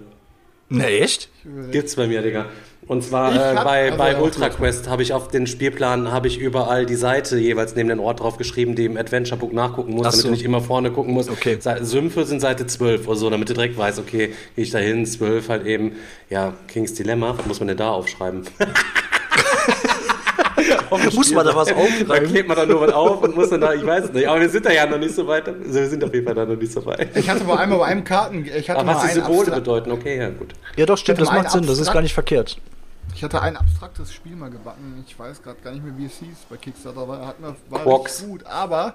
Ne, echt? Gibt's bei mir, Digga. Und zwar äh, bei, also bei Ultra. Quest habe ich auf den Spielplan habe ich überall die Seite jeweils neben den Ort drauf geschrieben, die im Adventure Book nachgucken muss, Ach damit so. du nicht immer vorne gucken musst. Okay. Sümpfe sind Seite 12 oder so, damit du direkt weißt, okay, gehe ich da hin, 12 halt eben, ja, Kings Dilemma, was muss man denn da aufschreiben? Muss man da was Da aufschreiben? klebt man dann nur was auf und muss dann da, ich weiß es nicht, aber wir sind da ja noch nicht so weit, also wir sind auf jeden Fall da noch nicht so weit. Ich hatte aber einmal bei einem Karten, ich hatte Aber mal was die Symbole Abstra- bedeuten, okay, ja gut. Ja, doch, stimmt, das macht Sinn, das ist gar nicht verkehrt. Ich hatte ein abstraktes Spiel mal gebacken. Ich weiß gerade gar nicht mehr, wie es hieß. Bei Kickstarter war, hat mir, war richtig gut. Aber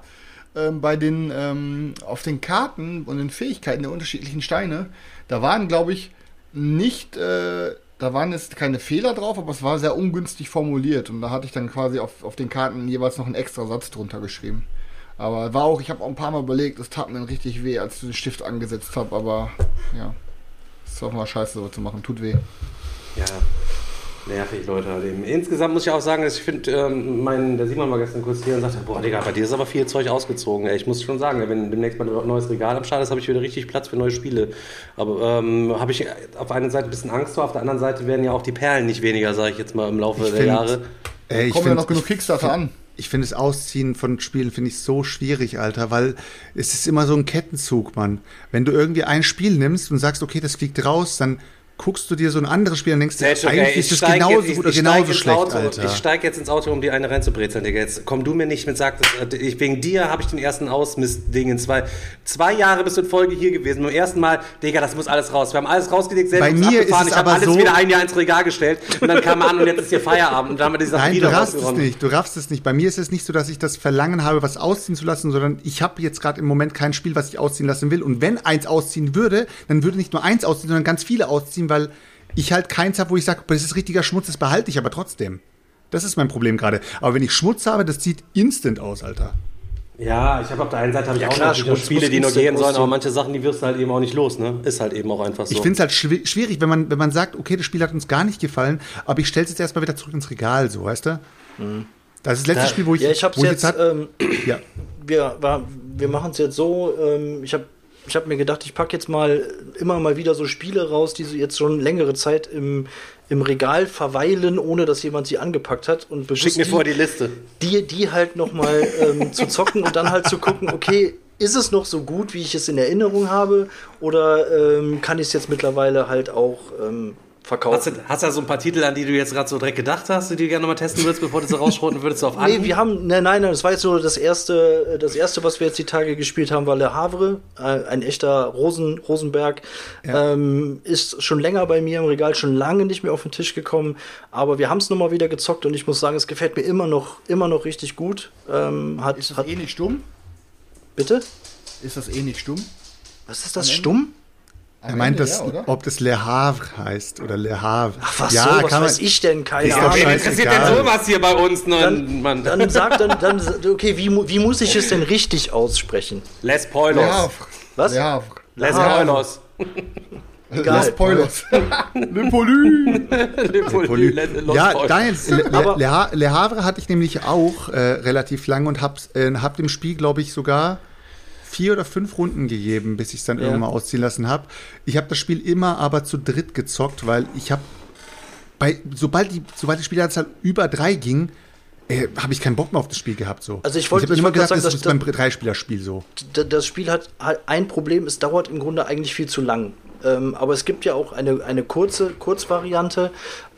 ähm, bei den ähm, auf den Karten und den Fähigkeiten der unterschiedlichen Steine, da waren, glaube ich, nicht, äh, da waren jetzt keine Fehler drauf, aber es war sehr ungünstig formuliert. Und da hatte ich dann quasi auf, auf den Karten jeweils noch einen extra Satz drunter geschrieben. Aber war auch, ich habe auch ein paar Mal überlegt, es tat mir richtig weh, als ich den Stift angesetzt habe. Aber ja, ist auch mal scheiße, so zu machen. Tut weh. Ja, nervig, Leute. halt eben. Insgesamt muss ich auch sagen, dass ich finde, ähm, mein, der Simon war gestern kurz hier und sagte, boah, Digga, bei dir ist aber viel Zeug ausgezogen. Ey. Ich muss schon sagen, wenn demnächst mal ein neues Regal am Start ist, habe ich wieder richtig Platz für neue Spiele. Aber ähm, habe ich auf einer Seite ein bisschen Angst vor, auf der anderen Seite werden ja auch die Perlen nicht weniger, sage ich jetzt mal im Laufe der find- Jahre. Ey, ich Kommen ja noch genug Kickstarter an. Ich finde das Ausziehen von Spielen finde ich so schwierig, Alter, weil es ist immer so ein Kettenzug, Mann. Wenn du irgendwie ein Spiel nimmst und sagst, okay, das fliegt raus, dann guckst du dir so ein anderes Spiel und denkst, dir, ey, eigentlich ich ist steig genauso jetzt- ich- gut oder genauso schlecht, Auto, Alter. Ich steige jetzt ins Auto, um die eine reinzubrezeln, Digga. Jetzt komm du mir nicht mit, sag, das, äh, ich, wegen dir habe ich den ersten Ausmist-Ding in zwei, zwei Jahre bist du in Folge hier gewesen. Beim ersten Mal, Digga, das muss alles raus. Wir haben alles rausgelegt, selbst Bei mir ist abgefahren. es ich habe alles so- wieder ein Jahr ins Regal gestellt und dann kam an und jetzt ist hier Feierabend und dann haben wir die Sachen Nein, du wieder raffst es nicht. Du raffst es nicht. Bei mir ist es nicht so, dass ich das Verlangen habe, was ausziehen zu lassen, sondern ich habe jetzt gerade im Moment kein Spiel, was ich ausziehen lassen will. Und wenn eins ausziehen würde, dann würde nicht nur eins ausziehen, sondern ganz viele ausziehen, weil ich halt keins habe, wo ich sage, das ist richtiger Schmutz, das behalte ich aber trotzdem. Das ist mein Problem gerade. Aber wenn ich Schmutz habe, das sieht instant aus, Alter. Ja, ich habe auf der einen Seite habe ich Ja, auch klar, Schmutz Spiele, die noch instant gehen sollen, aber manche Sachen, die wirst du halt eben auch nicht los, ne? Ist halt eben auch einfach so. Ich finde es halt schwi- schwierig, wenn man, wenn man sagt, okay, das Spiel hat uns gar nicht gefallen, aber ich stelle es jetzt erstmal wieder zurück ins Regal, so, weißt du? Das ist das letzte Ja, Spiel, wo ich, Ja, ich hab's wo jetzt, hat- ähm, ja. wir, wir machen es jetzt so, ähm, ich habe ich hab mir gedacht, ich packe jetzt mal immer mal wieder so Spiele raus, die so jetzt schon längere Zeit im, im Regal verweilen, ohne dass jemand sie angepackt hat. Und Schick mir die, vor die Liste. die, die halt nochmal ähm, zu zocken und dann halt zu gucken, okay, ist es noch so gut, wie ich es in Erinnerung habe, oder ähm, kann ich es jetzt mittlerweile halt auch ähm, verkaufen? Hast du, hast du da so ein paar Titel, an die du jetzt gerade so direkt gedacht hast, die du gerne nochmal testen würdest, bevor du sie rausschroten würdest auf Nee, wir haben, nein, nein, nein, das war jetzt so das erste, äh, das erste, was wir jetzt die Tage gespielt haben, war Le Havre, äh, ein echter Rosen, Rosenberg. Ähm, ist schon länger bei mir im Regal, schon lange nicht mehr auf den Tisch gekommen, aber wir haben es nochmal wieder gezockt und ich muss sagen, es gefällt mir immer noch, immer noch richtig gut. Ähm, hat, Ist das hat, eh nicht stumm? bitte? Ist das eh nicht stumm? Was ist das, Ende? stumm? Am Er meint, Ende, dass, ja, oder? ob das Le Havre heißt oder Le Havre. Ach was ja, so, was kann man, weiß ich denn? Keine Ahnung. Wen scheiße. interessiert denn sowas hier bei uns? Ne, Dann, Mann. dann sag dann, dann, okay, wie, wie muss ich es denn richtig aussprechen? Les Le Poilos. Havre. Was? Le Havre. Les Havre. Poilos. Egal. Les Poilos. Le Poly. Le Los ja. Daniel, Le, Le, Le, Le Havre hatte ich nämlich auch äh, relativ lang und hab, äh, hab dem Spiel, glaube ich, sogar vier oder fünf Runden gegeben, bis ich es dann irgendwann mal ausziehen lassen habe. Ich habe das Spiel immer aber zu dritt gezockt, weil ich habe bei sobald die sobald die Spielanzahl über drei ging, äh, habe ich keinen Bock mehr auf das Spiel gehabt so. Also ich wollte- immer gesagt, sagen, das dass- ist beim Dreispielerspiel so. Das Spiel hat halt ein Problem, es dauert im Grunde eigentlich viel zu lang. Ähm, aber es gibt ja auch eine, eine kurze Kurzvariante.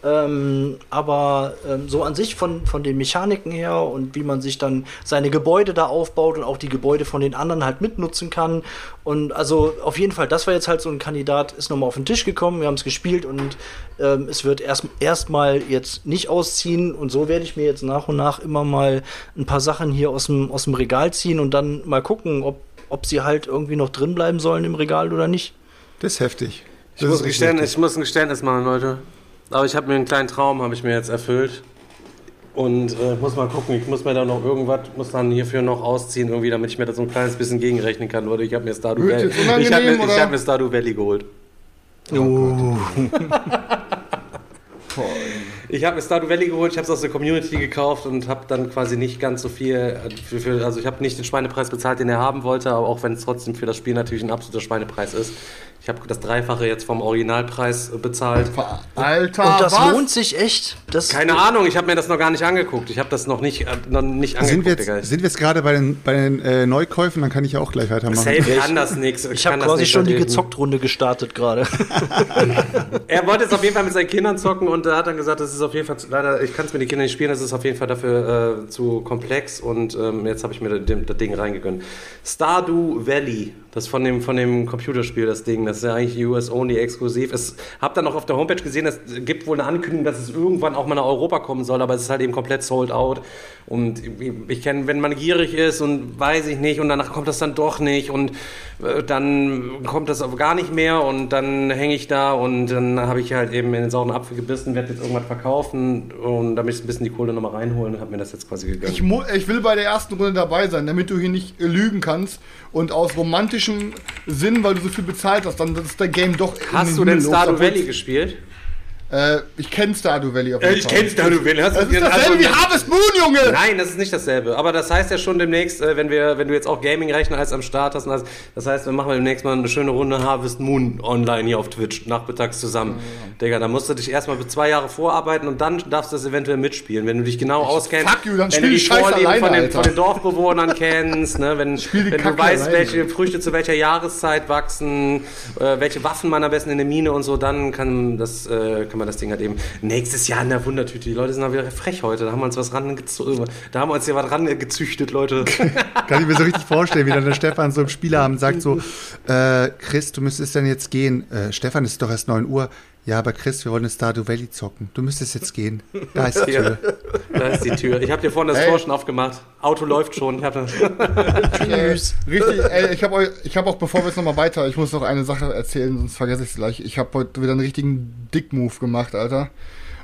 Ähm, aber ähm, so an sich von, von den Mechaniken her und wie man sich dann seine Gebäude da aufbaut und auch die Gebäude von den anderen halt mitnutzen kann. Und also auf jeden Fall, das war jetzt halt so ein Kandidat, ist nochmal auf den Tisch gekommen, wir haben es gespielt und ähm, es wird erst erstmal jetzt nicht ausziehen und so werde ich mir jetzt nach und nach immer mal ein paar Sachen hier aus dem, aus dem Regal ziehen und dann mal gucken, ob, ob sie halt irgendwie noch drin bleiben sollen im Regal oder nicht. Das ist heftig. Ich muss, ein Geständnis, ich muss ein Geständnis machen, Leute. Aber ich habe mir einen kleinen Traum, habe ich mir jetzt erfüllt. Und äh, muss mal gucken, ich muss mir da noch irgendwas, muss dann hierfür noch ausziehen, irgendwie, damit ich mir da so ein kleines bisschen gegenrechnen kann. Oder ich habe mir Stardew Valley. Ich habe mir, ich hab mir Stardew Valley geholt. Ich habe mir Stardew Valley geholt, ich habe es aus der Community gekauft und habe dann quasi nicht ganz so viel, für, für, also ich habe nicht den Schweinepreis bezahlt, den er haben wollte, aber auch wenn es trotzdem für das Spiel natürlich ein absoluter Schweinepreis ist. Ich habe das Dreifache jetzt vom Originalpreis äh, bezahlt. Alter, Und das was? lohnt sich echt. Das, Keine Ahnung, ich habe mir das noch gar nicht angeguckt. Ich habe das noch nicht, äh, noch nicht angeguckt, Sind wir, Digga. jetzt, sind wir jetzt gerade bei den, bei den äh, Neukäufen? Dann kann ich ja auch gleich weitermachen. Safe kann das nichts. ich habe quasi schon die Gezockt-Runde gestartet gerade. Er wollte es auf jeden Fall mit seinen Kindern zocken und er hat dann gesagt, das ist auf jeden Fall, leider, ich kann es mit den Kindern nicht spielen, das ist auf jeden Fall dafür äh, zu komplex und ähm, jetzt habe ich mir das, das Ding reingegönnt. Stardew Valley, das von dem, von dem Computerspiel, das Ding, das ist ja eigentlich US-only exklusiv. Ich habe dann auch auf der Homepage gesehen, es gibt wohl eine Ankündigung, dass es irgendwann auch mal nach Europa kommen soll, aber es ist halt eben komplett sold out und ich, kenne, wenn man gierig ist und weiß ich nicht und danach kommt das dann doch nicht und äh, dann kommt das gar nicht mehr und dann hänge ich da und dann habe ich halt eben in den sauren Apfel gebissen, werde jetzt irgendwas verkaufen und damit ich ein bisschen die Kohle nochmal reinholen und habe mir das jetzt quasi gegönnt. Ich, ich will bei der ersten Runde dabei sein, damit du hier nicht lügen kannst und aus romantischem Sinn, weil du so viel bezahlt hast, dann ist der Game doch Hast du denn Stardew Valley gespielt? Äh, ich kenne Stardew Valley auf jeden Fall. Stardew Valley. Hast Das ist dasselbe wie Harvest Moon, Junge! Nein, das ist nicht dasselbe. Aber das heißt ja schon demnächst, äh, wenn wir, wenn du jetzt auch Gaming-Rechner als am Start hast, und alles, das heißt, wir machen demnächst mal eine schöne Runde Harvest Moon online hier auf Twitch, nachmittags zusammen. Digga, da musst du dich erstmal für zwei Jahre vorarbeiten und dann darfst du das eventuell mitspielen, wenn du dich genau auskennst. fuck you, dann wenn du die Vorlieben alleine, von, den, von den Dorfbewohnern kennst, ne? wenn, wenn du weißt, alleine. welche Früchte zu welcher Jahreszeit wachsen, äh, welche Waffen man am besten in der Mine und so, dann kann, das, äh, kann man das Ding halt eben nächstes Jahr in der Wundertüte. Die Leute sind auch wieder frech heute. Da haben wir uns was rangezogen. Da haben wir uns hier was rangezüchtet, Leute. Kann ich mir so richtig vorstellen, wie dann der Stefan so im Spieleabend sagt so, äh, Chris, du müsstest dann jetzt gehen. Äh, Stefan, es ist doch erst 9 Uhr. Ja, aber Chris, wir wollen in Stardew Valley zocken. Du müsstest jetzt gehen. Da ist die Tür. Da ist die Tür. Ich habe dir vorhin das Ey. Tor schon aufgemacht. Auto läuft schon. Ich hab das Äh, richtig, ey, ich habe hab auch, bevor wir jetzt nochmal weiter, ich muss noch eine Sache erzählen, sonst vergesse ich es gleich. Ich habe heute wieder einen richtigen Dick-Move gemacht, Alter.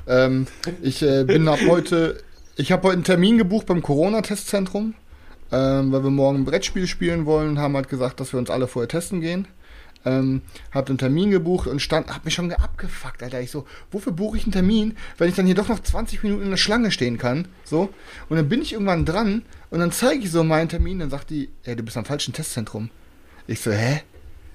Ähm, ich äh, bin ab heute, ich habe heute einen Termin gebucht beim Corona-Testzentrum, ähm, weil wir morgen ein Brettspiel spielen wollen, haben halt gesagt, dass wir uns alle vorher testen gehen. Ähm, hab den Termin gebucht und stand, hab mich schon abgefuckt, Alter. Ich so, wofür buche ich einen Termin, wenn ich dann hier doch noch 20 Minuten in der Schlange stehen kann? So. Und dann bin ich irgendwann dran und dann zeige ich so meinen Termin, dann sagt die, ey, du bist am falschen Testzentrum. Ich so, hä?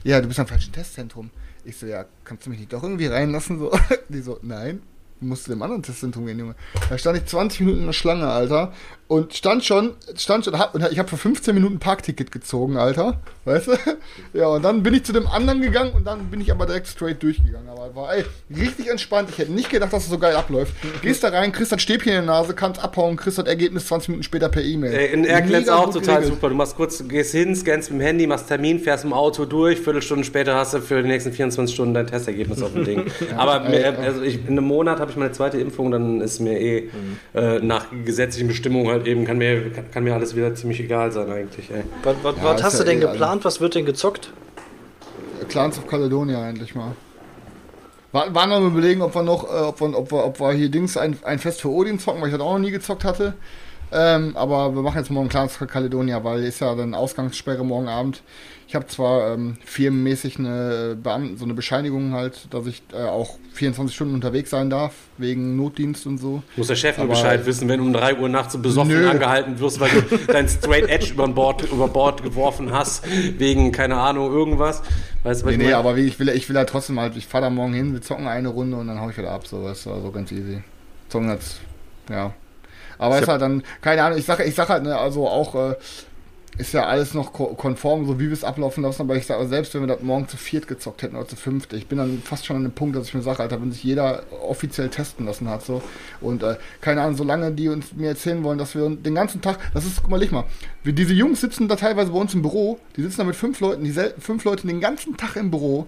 Ja, du bist am falschen Testzentrum. Ich so, ja, kannst du mich nicht doch irgendwie reinlassen? So. Die so, nein, du musst zu dem anderen Testzentrum gehen, Junge. Da stand ich 20 Minuten in der Schlange, Alter. Und stand schon, stand schon, hab, und ich habe für 15 Minuten ein Parkticket gezogen, Alter. Weißt du? Ja, und dann bin ich zu dem anderen gegangen und dann bin ich aber direkt straight durchgegangen. Aber war, ey, richtig entspannt. Ich hätte nicht gedacht, dass es so geil abläuft. Gehst da rein, kriegst das Stäbchen in der Nase, kannst abhauen, kriegst das Ergebnis 20 Minuten später per E-Mail. Ey, in Erklär's auch total geregelt. super. Du machst kurz, gehst hin, scannst mit dem Handy, machst Termin, fährst im Auto durch, Viertelstunde später hast du für die nächsten 24 Stunden dein Testergebnis auf dem Ding. Aber ey, also ich, in einem Monat habe ich meine zweite Impfung, dann ist mir eh äh, nach gesetzlichen Bestimmungen halt eben, kann mir, kann, kann mir alles wieder ziemlich egal sein eigentlich. Ey. Was, was, Ja, was hast ja du denn eh geplant? Was wird denn gezockt? Clans of Caledonia endlich mal. War, waren noch am überlegen, ob wir noch, äh, ob, wir, ob, wir, ob wir hier Dings ein, ein Fest für Odin zocken, weil ich das auch noch nie gezockt hatte. Ähm, aber wir machen jetzt morgen Clans of Caledonia, weil ist ja dann Ausgangssperre morgen Abend. Ich habe zwar ähm, firmenmäßig eine Beamten, so eine Bescheinigung halt, dass ich äh, auch 24 Stunden unterwegs sein darf, wegen Notdienst und so. Muss der Chef nur Bescheid wissen, wenn du um 3 Uhr nachts so besoffen Nö. angehalten wirst, weil du dein Straight Edge über Bord, über Bord geworfen hast, wegen, keine Ahnung, irgendwas. Weißt was Nee, ich nee, aber wie, ich will, ich will halt trotzdem halt, ich fahre da morgen hin, wir zocken eine Runde und dann hau ich wieder ab, so, du, also ganz easy. Zocken jetzt, ja. Aber Ich ist halt dann, keine Ahnung, ich sag, ich sag halt, ne, also auch, äh, ist ja alles noch ko konform, so wie wir es ablaufen lassen. Aber ich sage, selbst wenn wir das morgen zu viert gezockt hätten oder zu fünft, ich bin dann fast schon an dem Punkt, dass ich mir sage, Alter, wenn sich jeder offiziell testen lassen hat, so. Und äh, keine Ahnung, solange die uns mir erzählen wollen, dass wir den ganzen Tag, das ist, guck mal, leg mal, wir, diese Jungs sitzen da teilweise bei uns im Büro, die sitzen da mit fünf Leuten, die fünf Leute den ganzen Tag im Büro.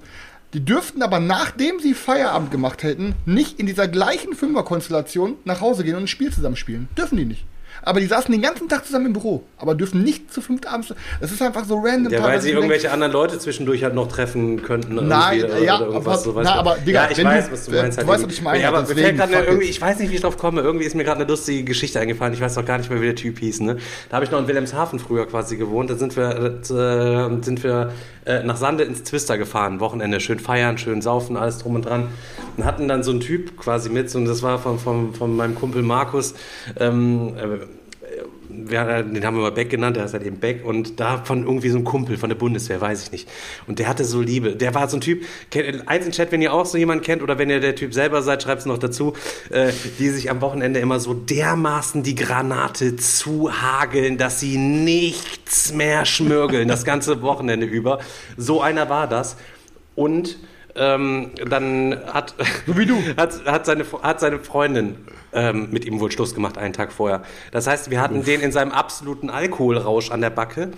Die dürften aber, nachdem sie Feierabend gemacht hätten, nicht in dieser gleichen Fünferkonstellation nach Hause gehen und ein Spiel zusammen spielen. Dürfen die nicht. Aber die saßen den ganzen Tag zusammen im Büro, aber dürfen nicht zu fünft abends. Das ist einfach so random. Ja, weil sie irgendwelche anderen Leute zwischendurch halt noch treffen könnten. Nein, irgendwie ja, oder irgendwas, aber- so, na, aber, Digga, ja, ich weiß, du- was du meinst. du halt weißt, was ich meine, Ja, aber deswegen, irgendwie, ich weiß nicht, wie ich drauf komme. Irgendwie ist mir gerade eine lustige Geschichte eingefallen. Ich weiß noch gar nicht mehr, wie der Typ hieß. Ne? Da habe ich noch in Wilhelmshaven früher quasi gewohnt. Da sind wir, äh, sind wir äh, nach Sande ins Twister gefahren. Wochenende, schön feiern, schön saufen, alles drum und dran. Und hatten dann so einen Typ quasi mit. Und das war von, von, von meinem Kumpel Markus. Ähm, äh, wir, den haben wir mal Beck genannt, der ist halt eben Beck und davon irgendwie so ein Kumpel von der Bundeswehr, weiß ich nicht. Und der hatte so Liebe. Der war so ein Typ, kennt- eins im Chat, wenn ihr auch so jemanden kennt oder wenn ihr der Typ selber seid, schreibt es noch dazu, äh, die sich am Wochenende immer so dermaßen die Granate zuhageln, dass sie nichts mehr schmürgeln, das ganze Wochenende über. So einer war das. Und ähm, dann hat, So wie du. hat, hat, seine, hat seine Freundin ähm, mit ihm wohl Schluss gemacht, einen Tag vorher. Das heißt, wir hatten den in seinem absoluten Alkoholrausch an der Backe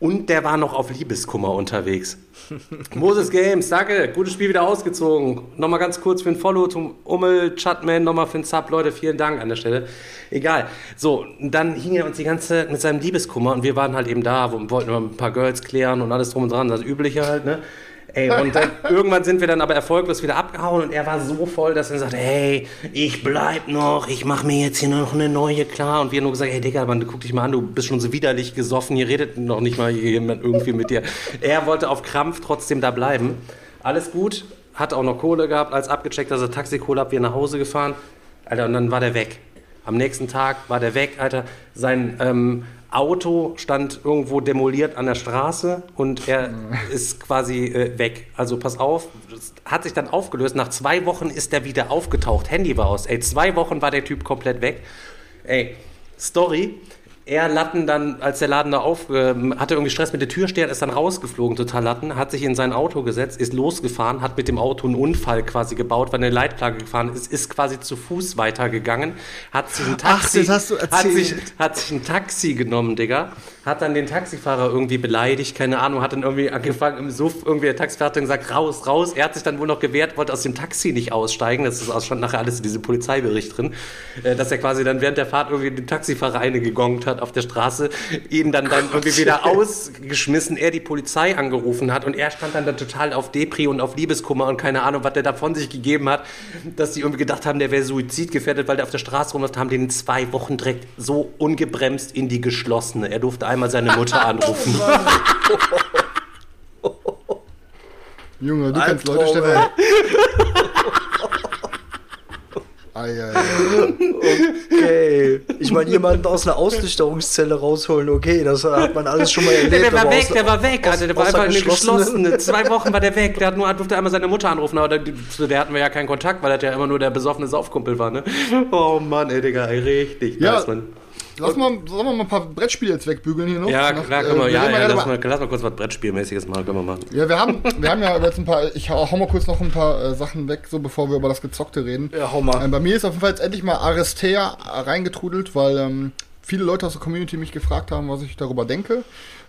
und der war noch auf Liebeskummer unterwegs. Moses Games, danke, gutes Spiel wieder ausgezogen. Nochmal ganz kurz für ein Follow zum Ummel, Chatman, nochmal für ein Sub, Leute, vielen Dank an der Stelle. Egal. So, dann hing er uns die ganze Zeit mit seinem Liebeskummer und wir waren halt eben da, wo- wollten immer ein paar Girls klären und alles drum und dran, das Übliche halt, ne? Ey, und dann, irgendwann sind wir dann aber erfolglos wieder abgehauen und er war so voll, dass er sagte, hey, ich bleib noch, ich mach mir jetzt hier noch eine neue klar. Und wir nur gesagt, hey Digga, Mann, guck dich mal an, du bist schon so widerlich gesoffen, hier redet noch nicht mal jemand irgendwie mit dir. Er wollte auf Krampf trotzdem da bleiben. Alles gut, hat auch noch Kohle gehabt, als abgecheckt, dass er Taxikohle hat, wir nach Hause gefahren. Alter, und dann war der weg. Am nächsten Tag war der weg, Alter. Sein ähm, Auto stand irgendwo demoliert an der Straße und er ist quasi äh, weg. Also pass auf, das hat sich dann aufgelöst. Nach zwei Wochen ist er wieder aufgetaucht. Handy war aus. Ey, zwei Wochen war der Typ komplett weg. Ey, Story. Er Latten dann, als der Laden da auf, ähm, hatte irgendwie Stress mit der Türsteher, ist dann rausgeflogen, total Latten, hat sich in sein Auto gesetzt, ist losgefahren, hat mit dem Auto einen Unfall quasi gebaut, war eine Leitplage gefahren, ist, ist quasi zu Fuß weitergegangen, hat sich ein Taxi, du hat sich, hat sich ein Taxi genommen, Digga, hat dann den Taxifahrer irgendwie beleidigt, keine Ahnung, hat dann irgendwie angefangen im Suff, irgendwie der Taxifahrer hat dann gesagt, raus, raus, er hat sich dann wohl noch gewehrt, wollte aus dem Taxi nicht aussteigen, das ist, stand nachher alles in diesem Polizeibericht drin, äh, dass er quasi dann während der Fahrt irgendwie den Taxifahrer eine gegongt hat auf der Straße, ihn dann, dann irgendwie wieder ausgeschmissen, er die Polizei angerufen hat und er stand dann da total auf Depri und auf Liebeskummer und keine Ahnung, was der da von sich gegeben hat, dass die irgendwie gedacht haben, der wäre suizidgefährdet, weil der auf der Straße rumläuft, haben den in zwei Wochen direkt so ungebremst in die geschlossene. Er durfte einmal seine Mutter anrufen. Junge, du kennst Leute, ei. Okay. Ich meine, jemanden aus einer Auslüchterungszelle rausholen, okay, das hat man alles schon mal erlebt. der war aber weg, aus- der war weg, aus- Alter, der war einfach eine geschlossenen- geschlossene. Zwei Wochen war der weg. Der hat nur, durfte einmal seine Mutter anrufen, aber der, zu der hatten wir ja keinen Kontakt, weil der ja immer nur der besoffene Saufkumpel war, ne? Oh Mann, ey, Digga, ey, richtig Ja. nice, Mann. Lass mal, sollen wir mal ein paar Brettspiele jetzt wegbügeln hier noch? Ja, Nach- klar, äh, können wir, ja, reden ja, gerade lass mal, lass mal kurz was Brettspielmäßiges machen, können wir machen. Ja, wir haben, wir haben ja jetzt ein paar, ich hau, hau mal kurz noch ein paar äh, Sachen weg, so bevor wir über das Gezockte reden. Ja, hau mal. Ähm, bei mir ist auf jeden Fall jetzt endlich mal Arestea reingetrudelt, weil ähm, viele Leute aus der Community mich gefragt haben, was ich darüber denke.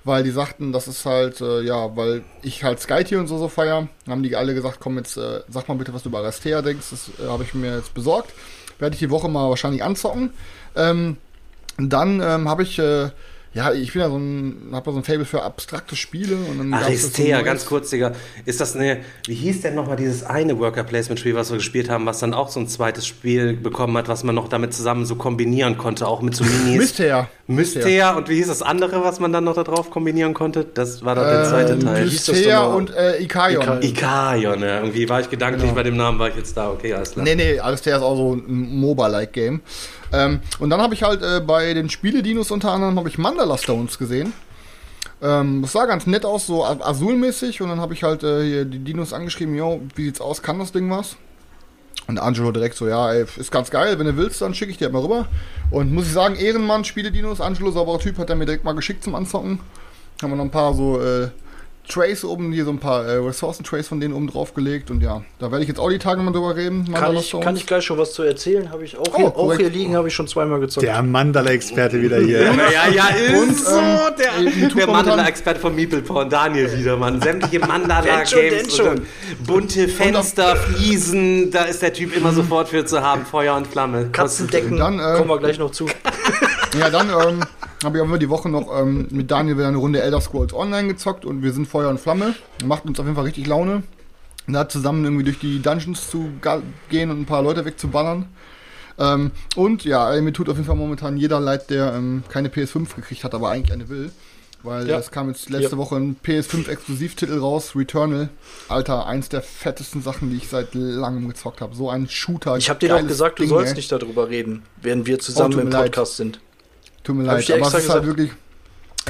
Weil die sagten, das ist halt, äh, ja, weil ich halt Sky Tier und so so feier, haben die alle gesagt, komm jetzt, äh, sag mal bitte, was du über Arestea denkst. Das äh, habe ich mir jetzt besorgt. Werde ich die Woche mal wahrscheinlich anzocken. Ähm, dann ähm, habe ich, äh, ja, ich bin ja so ein, habe ja so ein Fable für abstrakte Spiele. Und dann so Aristea, neues- ganz kurz, Digga. Ist das eine, wie hieß denn nochmal dieses eine Worker-Placement-Spiel, was wir gespielt haben, was dann auch so ein zweites Spiel bekommen hat, was man noch damit zusammen so kombinieren konnte, auch mit so Minis? Mystea. Mystea. Und wie hieß das andere, was man dann noch da drauf kombinieren konnte? Das war dann der zweite Ähm, Teil. Mystea und äh, Ikaion. Ikaion. Ja. Irgendwie war ich gedanklich Genau. bei dem Namen, war ich jetzt da. Okay, alles klar. Nee, nee, Aristea ist auch so ein MOBA-like-Game. Ähm, und dann habe ich halt äh, bei den Spiele-Dinos unter anderem habe ich Mandala Stones gesehen. Ähm, das sah ganz nett aus, so A- Azul-mäßig. Und dann habe ich halt äh, hier die Dinos angeschrieben, yo, wie sieht's aus, kann das Ding was? Und Angelo direkt so, ja, ey, ist ganz geil, wenn du willst, dann schicke ich dir halt mal rüber. Und muss ich sagen, Ehrenmann, Spiele Dinos, Angelo, sauberer Typ, hat er mir direkt mal geschickt zum Anzocken. Haben wir noch ein paar so äh, Trays oben, hier so ein paar äh, Ressourcen-Trays von denen oben drauf gelegt. Und ja, da werde ich jetzt auch die Tage mal drüber reden. Kann ich, kann ich gleich schon was zu erzählen? Habe ich auch, Oh, hier, auch hier liegen, habe ich schon zweimal gezockt. Der Mandala-Experte wieder hier. Ja, ja, ja, ist Und, so. ähm, der der Mandala-Experte von Meeple-Porn, Daniel wieder, Mann. Sämtliche Mandala-Games bunte Fenster, Fliesen, da ist der Typ immer sofort für zu haben. Feuer und Flamme. Katzendecken, Dann, äh, kommen wir gleich noch zu. Ja, dann ähm, habe ich aber die Woche noch ähm, mit Daniel wieder eine Runde Elder Scrolls Online gezockt und wir sind Feuer und Flamme. Macht uns auf jeden Fall richtig Laune. Da zusammen irgendwie durch die Dungeons zu gehen und ein paar Leute wegzuballern. Ähm, und ja, mir tut auf jeden Fall momentan jeder leid, der ähm, keine PS5 gekriegt hat, aber eigentlich eine will. Weil Ja. es kam jetzt letzte Ja. Woche ein PS5-Exklusivtitel raus, Returnal. Alter, eins der fettesten Sachen, die ich seit langem gezockt habe. So ein Shooter. Ich habe dir doch gesagt, du Ding, sollst ey. nicht darüber reden, während wir zusammen Oh, im leid. Podcast sind. Tut mir leid, aber es ist halt wirklich.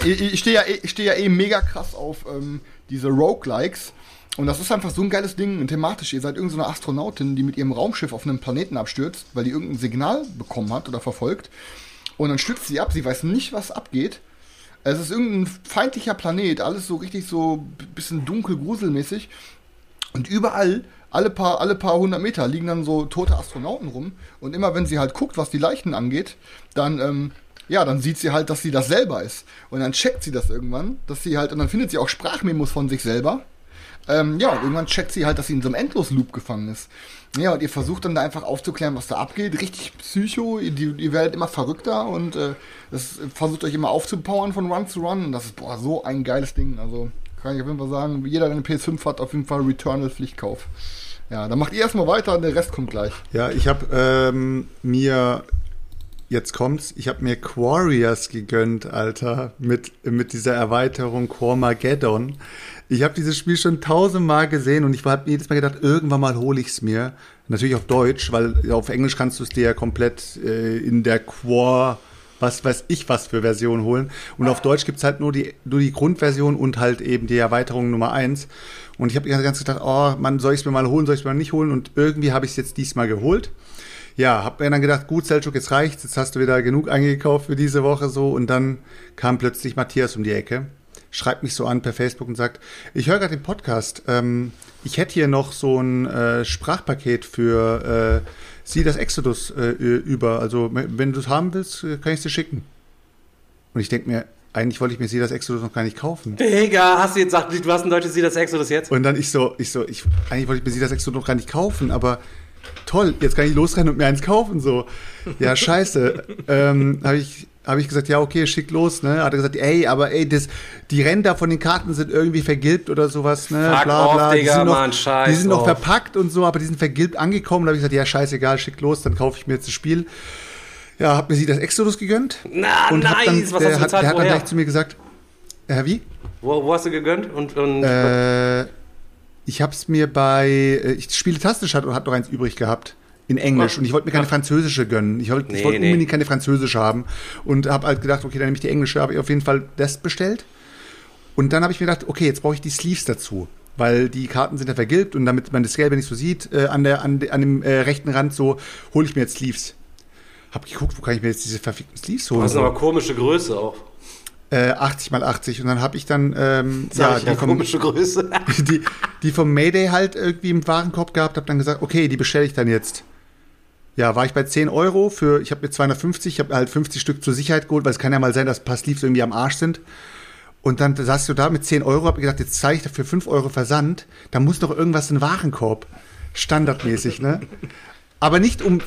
Ich, ich stehe ja, eh- ich steh ja eh mega krass auf ähm, diese Roguelikes. Und das ist einfach so ein geiles Ding, thematisch. Ihr seid irgendeine so eine Astronautin, die mit ihrem Raumschiff auf einem Planeten abstürzt, weil die irgendein Signal bekommen hat oder verfolgt. Und dann stürzt sie ab, sie weiß nicht, was abgeht. Es ist irgendein feindlicher Planet, alles so richtig so b- bisschen dunkel, gruselmäßig. Und überall, alle paar, alle paar hundert Meter, liegen dann so tote Astronauten rum. Und immer wenn sie halt guckt, was die Leichen angeht, dann, ähm, ja, dann sieht sie halt, dass sie das selber ist. Und dann checkt sie das irgendwann, dass sie halt, und dann findet sie auch Sprachmemos von sich selber. Ähm, ja, und irgendwann checkt sie halt, dass sie in so einem Endlosloop gefangen ist. Ja, und ihr versucht dann da einfach aufzuklären, was da abgeht. Richtig psycho, ihr, ihr werdet immer verrückter und äh, das versucht euch immer aufzupowern von Run zu Run. Und das ist, boah, so ein geiles Ding. Also kann ich auf jeden Fall sagen, jeder, der eine PS5 hat, auf jeden Fall Returnal Pflichtkauf. Ja, dann macht ihr erstmal weiter und der Rest kommt gleich. Ja, ich habe ähm, mir, jetzt kommt's, ich habe mir Quarriors gegönnt, Alter, mit, mit dieser Erweiterung Quarmageddon. Ich habe dieses Spiel schon tausendmal gesehen und ich habe jedes Mal gedacht, irgendwann mal hole ich's mir. Natürlich auf Deutsch, weil auf Englisch kannst du es dir ja komplett äh, in der Quar, was weiß ich was für Version holen. Und auf Deutsch gibt's halt nur die, nur die Grundversion und halt eben die Erweiterung Nummer eins. Und ich habe Zeit gedacht, oh Mann, soll ich es mir mal holen, soll ich es mir mal nicht holen? Und irgendwie habe ich es jetzt diesmal geholt. Ja, hab mir dann gedacht, gut, Selchuk, jetzt reicht's, jetzt hast du wieder genug eingekauft für diese Woche so. Und dann kam plötzlich Matthias um die Ecke, schreibt mich so an per Facebook und sagt, ich höre gerade den Podcast, ähm, ich hätte hier noch so ein äh, Sprachpaket für äh, Sie das Exodus äh, über. Also wenn du es haben willst, äh, kann ich es dir schicken. Und ich denke mir, eigentlich wollte ich mir Sie das Exodus noch gar nicht kaufen. Digga, hast du jetzt gesagt, du hast ein deutsches Sie das Exodus jetzt? Und dann ich so, ich so, ich, eigentlich wollte ich mir sie das extra noch gar nicht kaufen, aber toll, jetzt kann ich losrennen und mir eins kaufen, so. Ja, scheiße. ähm, habe ich, habe ich gesagt, ja, okay, schick los, ne? Hat er gesagt, ey, aber ey, das, die Ränder von den Karten sind irgendwie vergilbt oder sowas, ne? Fuck off, Digga, die sind noch, Mann, Die sind noch verpackt und so, aber die sind vergilbt angekommen. Da habe ich gesagt, ja, scheißegal, schick los, dann kaufe ich mir jetzt das Spiel. Ja, hab mir sie das Exodus gegönnt. Na, und hab nice, dann, was der hast du hat, bezahlt, der hat dann gleich zu mir gesagt, äh, wie? Wo, wo hast du gegönnt? Und, und Äh, ich habe es mir bei äh, ich spiele Tastisch hat hat noch eins übrig gehabt in Englisch und ich wollte mir keine französische gönnen. Ich wollte Nee, wollte nee. unbedingt keine französische haben und habe halt gedacht, okay, dann nehme ich die englische, habe ich auf jeden Fall das bestellt. Und dann habe ich mir gedacht, okay, jetzt brauche ich die Sleeves dazu, weil die Karten sind ja vergilbt und damit man das Gelbe nicht so sieht äh, an der an, an dem äh, rechten Rand so hole ich mir jetzt Sleeves. Hab geguckt, wo kann ich mir jetzt diese verfickten Sleeves holen? du hast aber komische Größe auch. Äh, 80 mal 80 und dann habe ich dann ähm, ja, ich die vom, komische Größe. die, die vom Mayday halt irgendwie im Warenkorb gehabt, habe dann gesagt, okay, die bestelle ich dann jetzt. Ja, war ich bei 10 Euro für, ich habe mir 250, ich habe halt 50 Stück zur Sicherheit geholt, weil es kann ja mal sein, dass ein paar Sleeves irgendwie am Arsch sind. Und dann saß du da mit 10 Euro, hab gedacht, jetzt zahle ich dafür 5 Euro Versand, da muss doch irgendwas in den Warenkorb. Standardmäßig, ne? Aber nicht um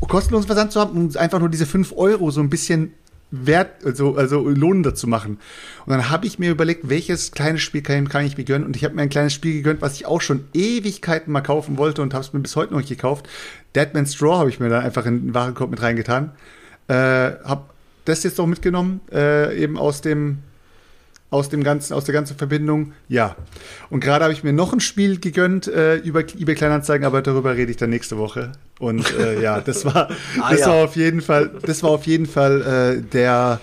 kostenlosen Versand zu haben, um einfach nur diese 5 Euro so ein bisschen wert, also, also lohnender zu machen. Und dann habe ich mir überlegt, welches kleines Spiel kann, kann ich mir gönnen. Und ich habe mir ein kleines Spiel gegönnt, was ich auch schon Ewigkeiten mal kaufen wollte und habe es mir bis heute noch nicht gekauft. Deadman's Straw habe ich mir dann einfach in den Warenkorb mit reingetan. Äh, habe das jetzt noch mitgenommen, äh, eben aus dem aus dem ganzen, aus der ganzen Verbindung, ja. Und gerade habe ich mir noch ein Spiel gegönnt äh, über eBay Kleinanzeigen, aber darüber rede ich dann nächste Woche. Und äh, ja, das war, Ah, das ja. war auf jeden Fall, das war auf jeden Fall äh, der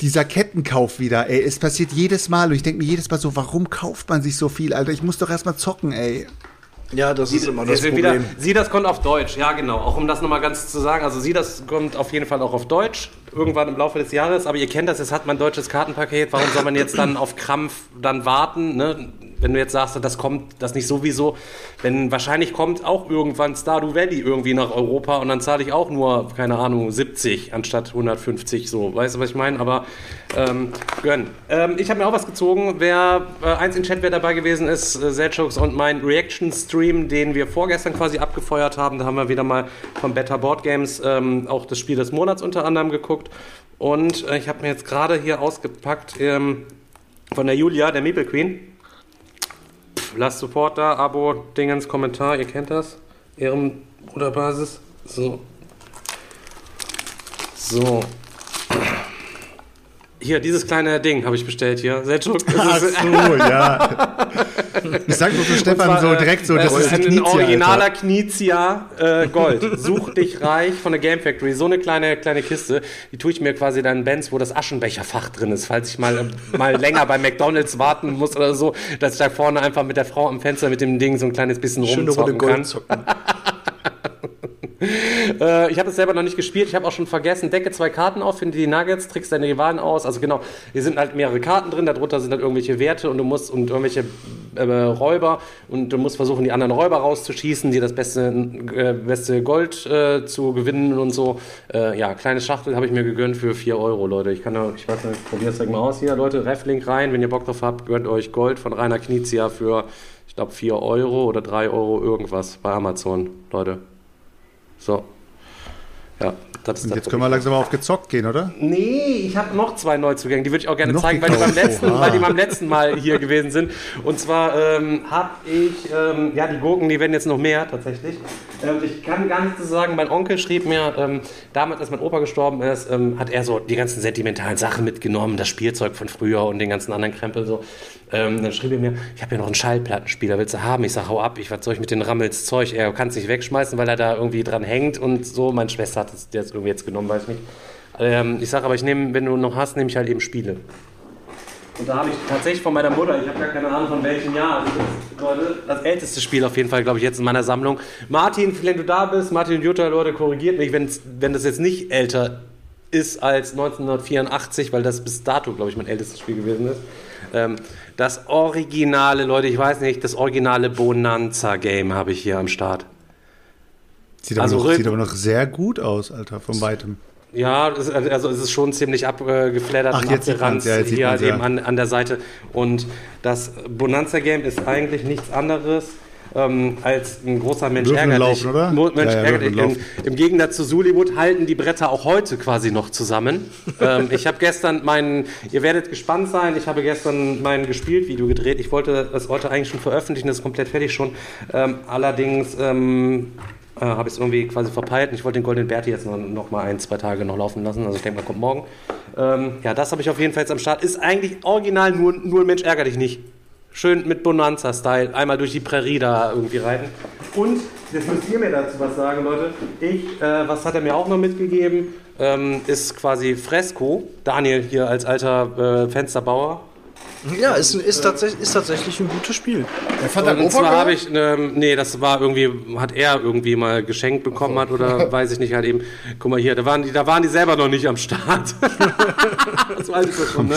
dieser Kettenkauf wieder, ey. Es passiert jedes Mal und ich denke mir jedes Mal so, warum kauft man sich so viel, Alter? Ich muss doch erstmal zocken, ey. Ja, das ist immer das Sie- Problem. Wieder, sie das kommt auf Deutsch, ja genau. Auch um das nochmal ganz zu sagen, also sie das kommt auf jeden Fall auch auf Deutsch, irgendwann im Laufe des Jahres, aber ihr kennt das, jetzt hat man ein deutsches Kartenpaket, warum soll man jetzt dann auf Krampf dann warten, ne? Wenn du jetzt sagst, das kommt, das nicht sowieso, denn wahrscheinlich kommt auch irgendwann Stardew Valley irgendwie nach Europa und dann zahle ich auch nur, keine Ahnung, 70 anstatt 150, so, weißt du, was ich meine? Aber ähm, gönn. Ähm, ich habe mir auch was gezogen, wer äh, eins in Chat, wer dabei gewesen ist, äh, und mein Reaction-Stream, den wir vorgestern quasi abgefeuert haben, da haben wir wieder mal von Better Board Games ähm, auch das Spiel des Monats unter anderem geguckt und äh, ich habe mir jetzt gerade hier ausgepackt ähm, von der Julia, der Maple Queen. Lasst Support da, Abo, Dingens, Kommentar, ihr kennt das. Ehrenbruderbasis. So. So. Hier, dieses kleine Ding habe ich bestellt hier. Selchuk. Ach so, ja. Ich sag nur für Stefan zwar, so äh, direkt so, das ist ein Knizia, originaler Alter. Knizia äh, Gold. Such dich reich von der Game Factory. So eine kleine kleine Kiste, die tue ich mir quasi dann in Bands, wo das Aschenbecherfach drin ist, falls ich mal äh, mal länger bei McDonald's warten muss oder so, dass ich da vorne einfach mit der Frau am Fenster mit dem Ding so ein kleines bisschen Schöne rumzocken kann. Gold zocken. Äh, ich habe es selber noch nicht gespielt. Ich habe auch schon vergessen. Decke zwei Karten auf, finde die Nuggets, trickst deine Rivalen aus. Also genau, hier sind halt mehrere Karten drin. Darunter sind halt irgendwelche Werte und du musst und irgendwelche äh, Räuber und du musst versuchen, die anderen Räuber rauszuschießen, dir das beste, äh, beste Gold äh, zu gewinnen und so. Äh, ja, kleine Schachtel habe ich mir gegönnt für 4 Euro, Leute. Ich kann da, ich weiß nicht, probier es mal aus hier, Leute. Reflink rein, wenn ihr Bock drauf habt, gönnt euch Gold von Rainer Knizia für, ich glaube, 4 Euro oder 3 Euro irgendwas bei Amazon, Leute. So. Ja, das ist Und das. jetzt können wir langsam mal auf gezockt gehen, oder? Nee, ich habe noch zwei Neuzugänge, die würde ich auch gerne Noch zeigen, weil die, beim letzten, Oha. weil die beim letzten Mal hier gewesen sind. Und zwar ähm, habe ich, ähm, ja, die Gurken, die werden jetzt noch mehr tatsächlich. Ähm, ich kann gar nichts zu sagen. Mein Onkel schrieb mir, ähm, damals, als mein Opa gestorben ist, ähm, hat er so die ganzen sentimentalen Sachen mitgenommen, das Spielzeug von früher und den ganzen anderen Krempel so. Ähm, dann schrieb er mir, ich habe ja noch einen Schallplattenspieler, willst du haben? Ich sag, hau ab, ich, was soll ich mit den Rammels Zeug? Er kann es nicht wegschmeißen, weil er da irgendwie dran hängt und so. Meine Schwester hat es jetzt irgendwie jetzt genommen, weiß ich nicht. Ähm, ich sage aber, ich nehme, wenn du noch hast, nehme ich halt eben Spiele. Und da habe ich tatsächlich von meiner Mutter, ich habe gar keine Ahnung von welchem Jahr, das, Leute, das älteste Spiel auf jeden Fall, glaube ich, jetzt in meiner Sammlung. Martin, wenn du da bist, Martin und Jutta, Leute, korrigiert mich, wenn das jetzt nicht älter ist als 1984, weil das bis dato, glaube ich, mein ältestes Spiel gewesen ist. Ähm, das originale, Leute, ich weiß nicht, das originale Bonanza-Game habe ich hier am Start. Sieht aber, Also noch, sieht aber noch sehr gut aus, Alter, von weitem. Ja, ist- also es ist schon ziemlich abgeflattert Ach, und man's, ja, hier halt eben ja. an, an der Seite. Und das Bonanza-Game ist eigentlich nichts anderes ähm, als ein großer Mensch Würfeln ärgert laufen, dich. oder? Mo- Mensch Ja, ja, ärgert dich. Im, Im Gegensatz zu Suliwood halten die Bretter auch heute quasi noch zusammen. ähm, ich habe gestern meinen, ihr werdet gespannt sein, ich habe gestern mein Gespielt-Video gedreht. Ich wollte das heute eigentlich schon veröffentlichen, das ist komplett fertig schon. Ähm, allerdings ähm, äh, habe ich es irgendwie quasi verpeilt und ich wollte den Golden Berti jetzt noch, noch mal ein, zwei Tage noch laufen lassen. Also ich denke mal, kommt morgen. Ähm, ja, das habe ich auf jeden Fall jetzt am Start. Ist eigentlich original, nur, nur ein Mensch ärger dich nicht. Schön mit Bonanza-Style, einmal durch die Prärie da irgendwie reiten. Und, jetzt müsst ihr mir dazu was sagen, Leute. Ich, äh, was hat er mir auch noch mitgegeben, ähm, ist quasi Fresco. Daniel hier als alter äh, Fensterbauer. Ja, ist, ist, tatsächlich, ist tatsächlich ein gutes Spiel. Der fand Und Opa zwar habe ich, ähm, nee, das war irgendwie, hat er irgendwie mal geschenkt bekommen hat oder weiß ich nicht, halt eben, guck mal hier, da waren die, da waren die selber noch nicht am Start. so alt ist das schon, ne?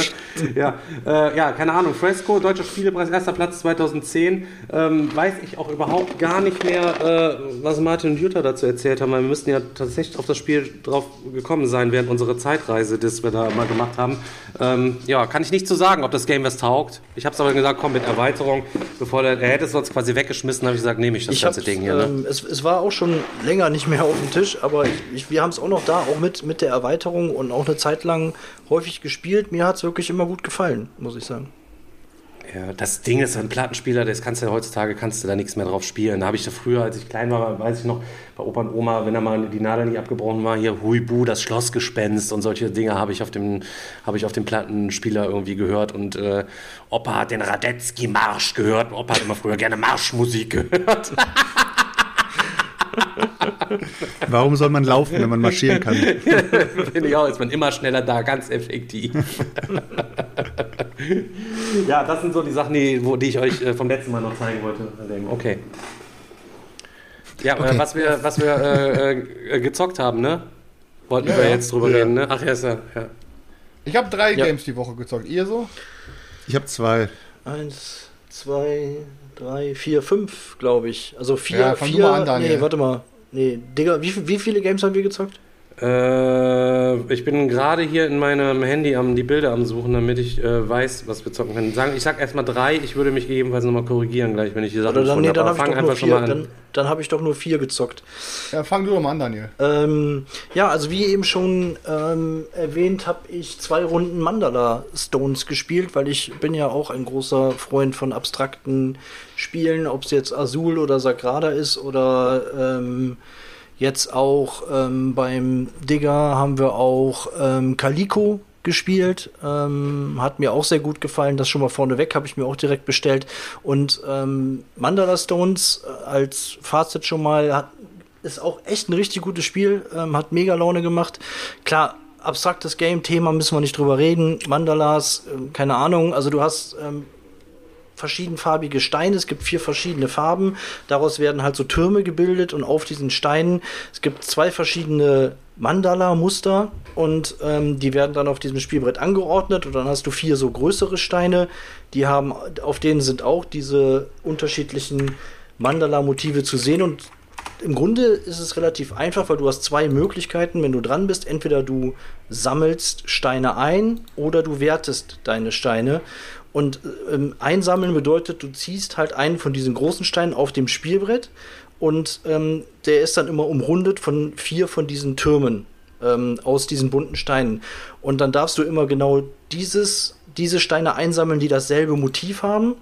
Ja, äh, ja, keine Ahnung, Fresco, Deutscher Spielepreis, erster Platz 2010, ähm, weiß ich auch überhaupt gar nicht mehr, äh, was Martin und Jutta dazu erzählt haben, weil wir müssten ja tatsächlich auf das Spiel drauf gekommen sein während unserer Zeitreise, das wir da mal gemacht haben. Ähm, ja, kann ich nicht zu sagen, ob das Game was taugt. Ich habe es aber gesagt, komm mit Erweiterung, bevor der, er hätte es sonst quasi weggeschmissen, habe ich gesagt, nehme ich das Ich ganze Ding hier. Ne? ähm, es, es war auch schon länger nicht mehr auf dem Tisch, aber ich, ich, wir haben es auch noch da, auch mit, mit der Erweiterung und auch eine Zeit lang häufig gespielt. Mir hat es wirklich immer gut gefallen, muss ich sagen. Ja, das Ding ist ein Plattenspieler, das kannst du ja heutzutage kannst du da nichts mehr drauf spielen. Da habe ich da früher, als ich klein war, weiß ich noch, bei Opa und Oma, wenn da mal die Nadel nicht abgebrochen war, hier Huibu, das Schlossgespenst und solche Dinge habe ich auf dem habe ich auf dem Plattenspieler irgendwie gehört und äh, Opa hat den Radetzky Marsch gehört. Opa hat immer früher gerne Marschmusik gehört. Warum soll man laufen, wenn man marschieren kann? Finde ich auch, ist man immer schneller da, ganz effektiv. ja, das sind so die Sachen, die, wo, die ich euch äh, vom letzten Mal noch zeigen wollte. Okay. Ja, äh, was wir, was wir äh, äh, gezockt haben, ne? Wollten Ja, wir jetzt drüber Ja. reden, ne? Ach ja, ist ja. ja. Ich habe drei Ja. Games die Woche gezockt. Ihr so? Ich habe zwei. Eins, zwei, drei, vier, fünf, glaube ich. Also vier, Ja, vier. an. Nee, warte mal. Nee, Digga, wie, wie viele Games haben wir gezockt? Äh, ich bin gerade hier in meinem Handy am die Bilder am suchen, damit ich äh, weiß, was wir zocken können. Sagen, ich sag erstmal drei, ich würde mich gegebenenfalls nochmal korrigieren gleich, wenn ich die Sachen Oder dann, gefunden nee, dann Aber habe ich fang doch nur einfach schon vier. mal an. Dann, dann habe ich doch nur vier gezockt. Ja, fang du doch mal an, Daniel. Ähm, ja, also wie eben schon ähm, erwähnt, habe ich zwei Runden Mandala Stones gespielt, weil ich bin ja auch ein großer Freund von abstrakten Spielen, ob es jetzt Azul oder Sagrada ist oder ähm, jetzt auch ähm, beim Digger haben wir auch ähm, Calico gespielt. Ähm, hat mir auch sehr gut gefallen. Das schon mal vorneweg habe ich mir auch direkt bestellt. Und ähm, Mandala Stones äh, als Fazit schon mal hat, ist auch echt ein richtig gutes Spiel. Ähm, hat mega Laune gemacht. Klar, abstraktes Game, Thema müssen wir nicht drüber reden. Mandalas, ähm, keine Ahnung. Also du hast ähm, verschiedenfarbige Steine. Es gibt vier verschiedene Farben. Daraus werden halt so Türme gebildet und auf diesen Steinen, es gibt zwei verschiedene Mandala-Muster und ähm, die werden dann auf diesem Spielbrett angeordnet und dann hast du vier so größere Steine, die haben, auf denen sind auch diese unterschiedlichen Mandala-Motive zu sehen und im Grunde ist es relativ einfach, weil du hast zwei Möglichkeiten, wenn du dran bist. Entweder du sammelst Steine ein oder du wertest deine Steine. Und ähm, einsammeln bedeutet, du ziehst halt einen von diesen großen Steinen auf dem Spielbrett und ähm, der ist dann immer umrundet von vier von diesen Türmen ähm, aus diesen bunten Steinen. Und dann darfst du immer genau dieses, diese Steine einsammeln, die dasselbe Motiv haben.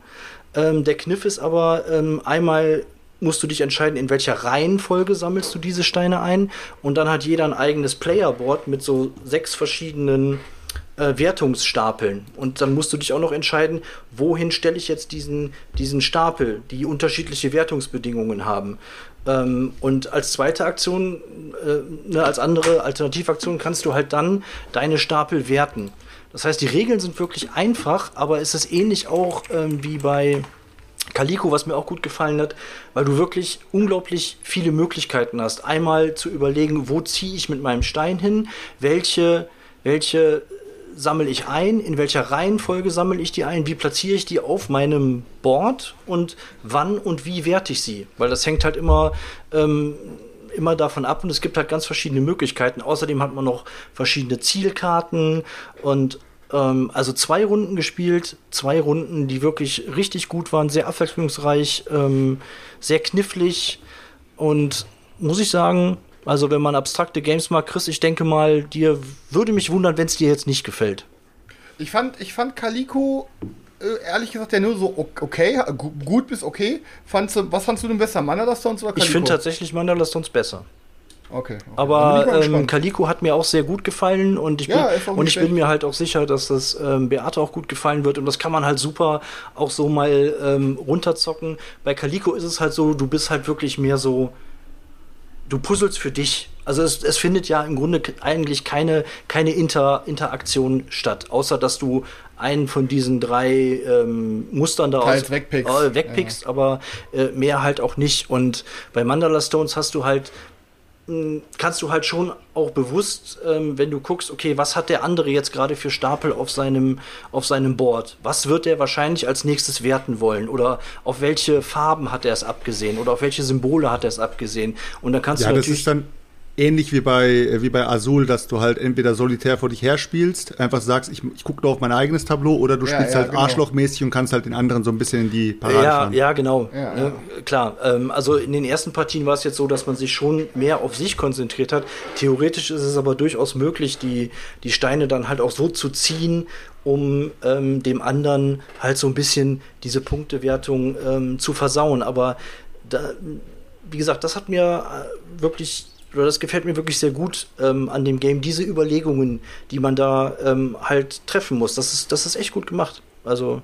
Ähm, der Kniff ist aber ähm, einmal musst du dich entscheiden, in welcher Reihenfolge sammelst du diese Steine ein. Und dann hat jeder ein eigenes Playerboard mit so sechs verschiedenen äh, Wertungsstapeln. Und dann musst du dich auch noch entscheiden, wohin stelle ich jetzt diesen, diesen Stapel, die unterschiedliche Wertungsbedingungen haben. Ähm, und als zweite Aktion, äh, ne, als andere Alternativaktion kannst du halt dann deine Stapel werten. Das heißt, die Regeln sind wirklich einfach, aber es ist ähnlich auch ähm, wie bei Calico, was mir auch gut gefallen hat, weil du wirklich unglaublich viele Möglichkeiten hast. Einmal zu überlegen, wo ziehe ich mit meinem Stein hin, welche, welche sammle ich ein, in welcher Reihenfolge sammle ich die ein, wie platziere ich die auf meinem Board? Und wann und wie werte ich sie. Weil das hängt halt immer, ähm, immer davon ab. Und es gibt halt ganz verschiedene Möglichkeiten. Außerdem hat man noch verschiedene Zielkarten und ähm, also zwei Runden gespielt, zwei Runden, die wirklich richtig gut waren, sehr abwechslungsreich, ähm, sehr knifflig. Und muss ich sagen, also wenn man abstrakte Games mag, Chris, ich denke mal, dir würde mich wundern, wenn es dir jetzt nicht gefällt. Ich fand, ich fand Calico, äh, ehrlich gesagt, ja nur so okay, gu- gut bis okay. Fandst du, was fandst du denn besser, Mandala Stones oder Calico? Ich finde tatsächlich Mandala Stones besser. Okay. okay. Bin Aber ähm. Calico hat mir auch sehr gut gefallen und ich bin, Ja, auch und ich bin mir halt auch sicher, dass das ähm, Beate auch gut gefallen wird und das kann man halt super auch so mal ähm, runterzocken. Bei Calico ist es halt so, du bist halt wirklich mehr so, du puzzelst für dich. Also es, es findet ja im Grunde eigentlich keine, keine Inter, Interaktion statt, außer dass du einen von diesen drei ähm, Mustern da Teils aus, wegpickst. äh, wegpickst aber äh, mehr halt auch nicht. Und bei Mandala Stones hast du halt kannst du halt schon auch bewusst, ähm, wenn du guckst, okay, was hat der andere jetzt gerade für Stapel auf seinem, auf seinem Board? Was wird er wahrscheinlich als nächstes werten wollen? Oder auf welche Farben hat er es abgesehen? Oder auf welche Symbole hat er es abgesehen? Und dann kannst Ja, du das natürlich. ist dann ähnlich wie bei, äh, wie bei Azul, dass du halt entweder solitär vor dich her spielst, einfach sagst, ich, ich gucke nur auf mein eigenes Tableau, oder du Ja, spielst ja, halt genau. arschlochmäßig und kannst halt den anderen so ein bisschen in die Parade ja, fahren. ja, genau. Ja, ne, Klar. Ähm, also in den ersten Partien war es jetzt so, dass man sich schon mehr auf sich konzentriert hat. Theoretisch ist es aber durchaus möglich, die, die Steine dann halt auch so zu ziehen, um ähm, dem anderen halt so ein bisschen diese Punktewertung ähm, zu versauen. Aber da, wie gesagt, das hat mir äh, wirklich, oder das gefällt mir wirklich sehr gut ähm, an dem Game, diese Überlegungen, die man da ähm, halt treffen muss. Das ist, das ist echt gut gemacht. Also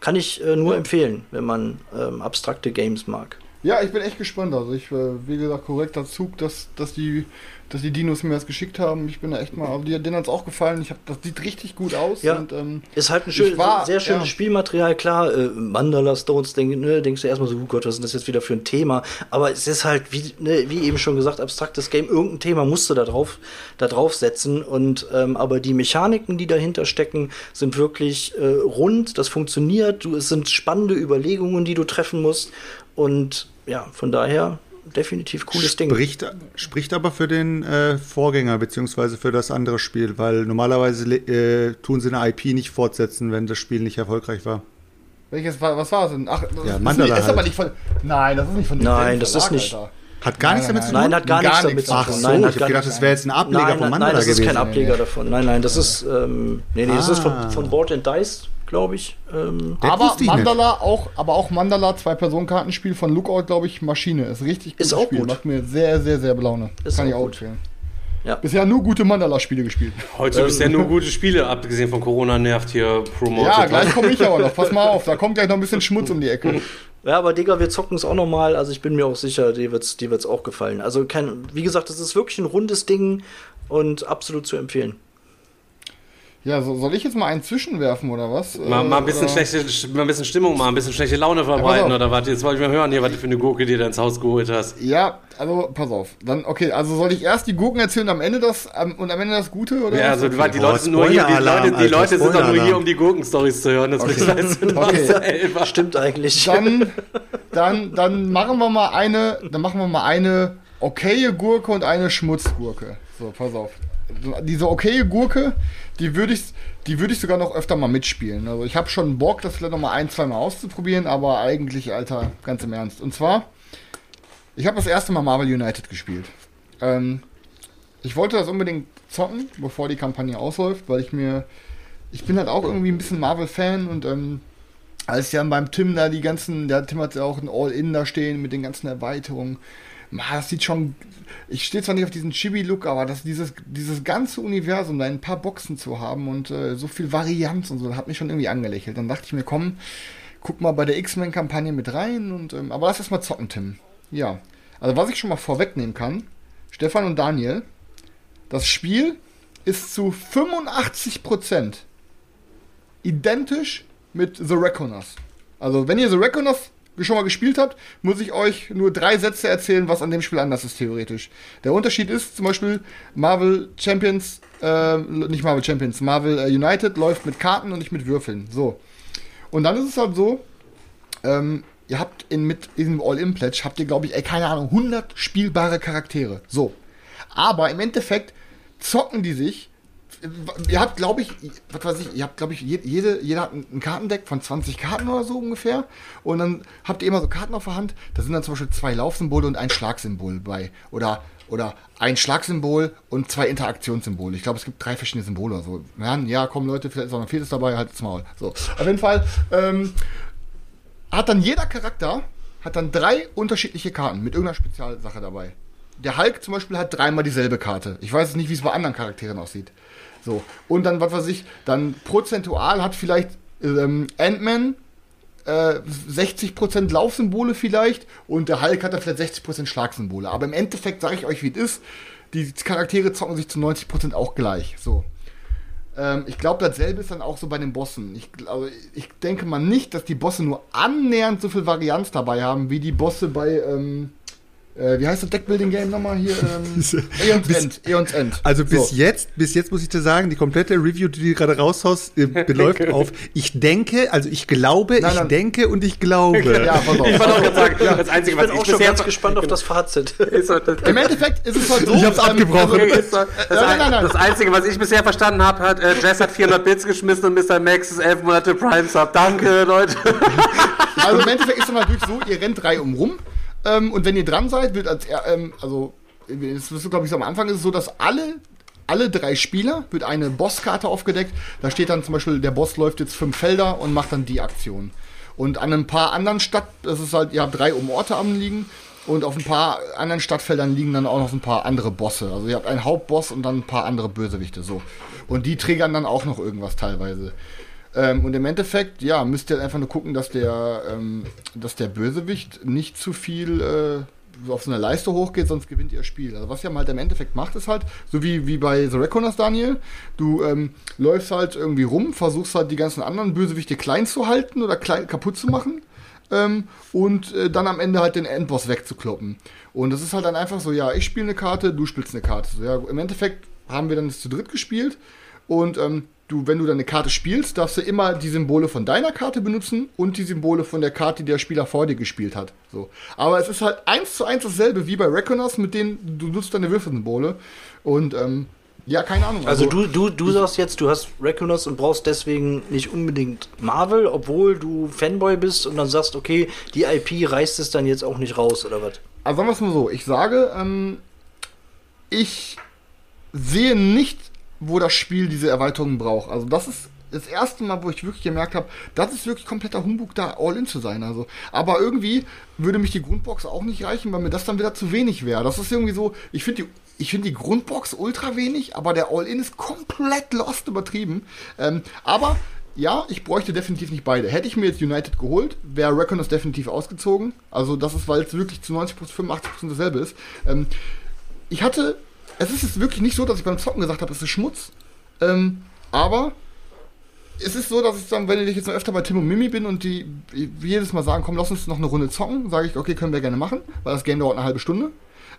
kann ich äh, nur empfehlen, wenn man ähm, abstrakte Games mag. Ja, ich bin echt gespannt. Also ich, äh, wie gesagt, korrekter Zug, dass, dass, die, dass die Dinos mir das geschickt haben. Ich bin da echt mal, also die, denen hat es auch gefallen. Ich hab, das sieht richtig gut aus. Ja. Und, ähm, Ist halt ein schön, war- sehr schönes ja. Spielmaterial, klar. Äh, Mandala Stones, denk, ne, denkst du erstmal so, oh Gott, was ist das jetzt wieder für ein Thema? Aber es ist halt, wie, ne, wie eben schon gesagt, abstraktes Game. Irgendein Thema musst du da drauf, da drauf setzen. Und, ähm, aber die Mechaniken, die dahinter stecken, sind wirklich äh, rund. Das funktioniert. Du, es sind spannende Überlegungen, die du treffen musst. Und ja, von daher definitiv cooles Ding. Spricht, spricht aber für den äh, Vorgänger beziehungsweise für das andere Spiel, weil normalerweise äh, tun sie eine IP nicht fortsetzen, wenn das Spiel nicht erfolgreich war. welches war, was war es denn? Ach, das Ja, ist, Mandala nicht, ist aber halt. nicht von. Nein, das ist nicht von dem Nein, das ist nicht- Alter. Hat gar Nein, nichts damit zu tun? Nein, hat gar, Gar nichts damit zu Ach tun. so, Nein, ich hat hab gar gedacht, das wäre jetzt ein Ableger nein, von Mandala nein, das ist gewesen. kein Ableger davon. Nein, nein, das ist, ähm, nee, nee, das ist Ah. von, von Board and Dice, glaube ich. Ähm, Aber ich nicht. Mandala auch, aber auch Mandala, zwei Personenkartenspiel von Lookout, glaube ich, Maschine. Ist richtig gutes Ist auch Spiel. gut. Macht mir sehr, sehr, sehr Laune. Ist Kann auch ich auch gut. empfehlen. Ja. Bisher nur gute Mandala-Spiele gespielt. Heute bisher nur gute Spiele, abgesehen von Corona nervt hier promotet. Ja, gleich komme ich aber noch. Pass mal auf, da kommt gleich noch ein bisschen Schmutz um die Ecke. Ja, aber Digga, wir zocken es auch nochmal. Also ich bin mir auch sicher, dir wird's, dir wird's auch gefallen. Also kein, wie gesagt, das ist wirklich ein rundes Ding und absolut zu empfehlen. Ja, so, soll ich jetzt mal einen zwischenwerfen oder was? Mal, Äh, mal, ein bisschen oder- schlechte, mal ein bisschen Stimmung, mal ein bisschen schlechte Laune verbreiten auf. oder was? Jetzt wollte ich mal hören, hier, was du für eine Gurke dir da ins Haus geholt hast. Ja, also pass auf. Dann, okay, also soll ich erst die Gurken erzählen und am Ende das, ähm, und am Ende das Gute? Oder Ja, was? also okay. die Leute sind nur hier, die Leute, die Alter, Leute sind doch nur hier, um die Gurkenstories zu hören. Das Okay. weißt du Okay. selber. Stimmt eigentlich. Dann, dann, dann machen wir mal eine, dann machen wir mal eine okaye Gurke und eine Schmutzgurke. So, pass auf. Diese okaye Gurke, die würde ich, die würde ich sogar noch öfter mal mitspielen. Also ich habe schon Bock, das vielleicht noch mal ein, zwei Mal auszuprobieren, aber eigentlich, Alter, ganz im Ernst. Und zwar, ich habe das erste Mal Marvel United gespielt. Ähm, ich wollte das unbedingt zocken, bevor die Kampagne ausläuft, weil ich mir, ich bin halt auch irgendwie ein bisschen Marvel-Fan und ähm, als ja beim Tim da die ganzen, der Tim hat ja auch ein All-In da stehen mit den ganzen Erweiterungen. Ma, das sieht schon, ich stehe zwar nicht auf diesen Chibi-Look, aber das, dieses, dieses ganze Universum, da ein paar Boxen zu haben und äh, so viel Varianz und so, hat mich schon irgendwie angelächelt. Dann dachte ich mir, komm, guck mal bei der X-Men-Kampagne mit rein und, ähm, aber lass erst mal zocken, Tim. Ja, also was ich schon mal vorwegnehmen kann, Stefan und Daniel, das Spiel ist zu 85% identisch mit The Reckoners. Also, wenn ihr The Reckoners schon mal gespielt habt, muss ich euch nur drei Sätze erzählen, was an dem Spiel anders ist, theoretisch. Der Unterschied ist zum Beispiel, Marvel Champions, äh, nicht Marvel Champions, Marvel äh, United läuft mit Karten und nicht mit Würfeln. So. Und dann ist es halt so, ähm, ihr habt in, mit diesem All-In-Pledge, habt ihr, glaube ich, ey, keine Ahnung, 100 spielbare Charaktere. So. Aber im Endeffekt zocken die sich ihr habt, glaube ich, was weiß ich, ihr habt, glaube ich, je- jede, jeder hat ein Kartendeck von 20 Karten oder so ungefähr. Und dann habt ihr immer so Karten auf der Hand. Da sind dann zum Beispiel zwei Laufsymbole und ein Schlagsymbol bei. Oder, oder ein Schlagsymbol und zwei Interaktionssymbole. Ich glaube, es gibt drei verschiedene Symbole oder so. Ja, ja, komm Leute, vielleicht ist auch noch ein viertes dabei, halt's Maul. So. Auf jeden Fall, ähm, hat dann jeder Charakter hat dann drei unterschiedliche Karten mit irgendeiner Spezialsache dabei. Der Hulk zum Beispiel hat dreimal dieselbe Karte. Ich weiß nicht, wie es bei anderen Charakteren aussieht. So. Und dann, was weiß ich, dann prozentual hat vielleicht ähm, Ant-Man äh, 60% Laufsymbole vielleicht und der Hulk hat dann vielleicht 60% Schlagsymbole. Aber im Endeffekt sage ich euch, wie es ist. Die Charaktere zocken sich zu 90% auch gleich. So. Ähm, ich glaube, dasselbe ist dann auch so bei den Bossen. Ich, also ich denke mal nicht, dass die Bosse nur annähernd so viel Varianz dabei haben, wie die Bosse bei, ähm, äh, wie heißt das Deckbuilding-Game nochmal hier? Ähm, Eons Bis- End. Eons End. Also bis So. jetzt, bis jetzt muss ich dir sagen, die komplette Review, die du gerade raushaust, äh, beläuft auf ich denke, also ich glaube, Nein, ich nein. denke und ich glaube. Ja, pass auf. Ich wollte auch gerade sagen, das Einzige, Ich was bin ich auch schon ganz gespannt auf das Fazit. das, Im Endeffekt ist es halt so. Ich hab's abgebrochen. Okay, ist das, das, Nein, nein, nein. das Einzige, was ich bisher verstanden habe, hat äh, Jess hat 400 Bits geschmissen und Mr. Max ist 11 Monate Prime Sub. Danke, Leute. Also im Endeffekt ist es natürlich so, ihr rennt drei um rum ähm, und wenn ihr dran seid, wird als ähm, also es ist glaube ich so am Anfang ist es so, dass alle alle drei Spieler wird eine Bosskarte aufgedeckt. Da steht dann zum Beispiel, der Boss läuft jetzt fünf Felder und macht dann die Aktion. Und an ein paar anderen Stadt, das ist halt, ihr habt drei um Orte am liegen und auf ein paar anderen Stadtfeldern liegen dann auch noch ein paar andere Bosse. Also ihr habt einen Hauptboss und dann ein paar andere Bösewichte so. Und die triggern dann auch noch irgendwas teilweise. Ähm, und im Endeffekt, ja, müsst ihr einfach nur gucken, dass der, ähm, dass der Bösewicht nicht zu viel äh, auf so eine Leiste hochgeht, sonst gewinnt ihr Spiel. Also was ihr halt im Endeffekt macht, ist halt, so wie, wie bei The Reckoners, Daniel, du ähm, läufst halt irgendwie rum, versuchst halt die ganzen anderen Bösewichte klein zu halten oder klein, kaputt zu machen ähm, und äh, dann am Ende halt den Endboss wegzukloppen. Und das ist halt dann einfach so, ja, ich spiele eine Karte, du spielst eine Karte. So, ja, Im Endeffekt haben wir dann das zu dritt gespielt und ähm, du, wenn du deine Karte spielst, darfst du immer die Symbole von deiner Karte benutzen und die Symbole von der Karte, die der Spieler vor dir gespielt hat. So. Aber es ist halt eins zu eins dasselbe wie bei Reckoners, mit denen du nutzt deine Würfelsymbole. Und ähm, ja, keine Ahnung. Also, du, du, du sagst jetzt, du hast Reckoners und brauchst deswegen nicht unbedingt Marvel, obwohl du Fanboy bist und dann sagst, okay, die IP reißt es dann jetzt auch nicht raus, oder was? Also sagen wir es mal so, ich sage, ähm, ich sehe nicht, wo das Spiel diese Erweiterungen braucht. Also das ist das erste Mal, wo ich wirklich gemerkt habe, das ist wirklich kompletter Humbug, da All-In zu sein. Also, aber irgendwie würde mich die Grundbox auch nicht reichen, weil mir das dann wieder zu wenig wäre. Das ist irgendwie so, ich finde die, ich finde die Grundbox ultra wenig, aber der All-In ist komplett lost übertrieben. Ähm, aber ja, ich bräuchte definitiv nicht beide. Hätte ich mir jetzt United geholt, wäre Reckoners definitiv ausgezogen. Also das ist, weil es wirklich zu 90%, 85% dasselbe ist. Ähm, ich hatte, es ist jetzt wirklich nicht so, dass ich beim Zocken gesagt habe, es ist Schmutz. Ähm, aber es ist so, dass ich dann, wenn ich jetzt noch öfter bei Tim und Mimi bin und die jedes Mal sagen, komm, lass uns noch eine Runde zocken, sage ich, okay, können wir gerne machen, weil das Game dauert eine halbe Stunde.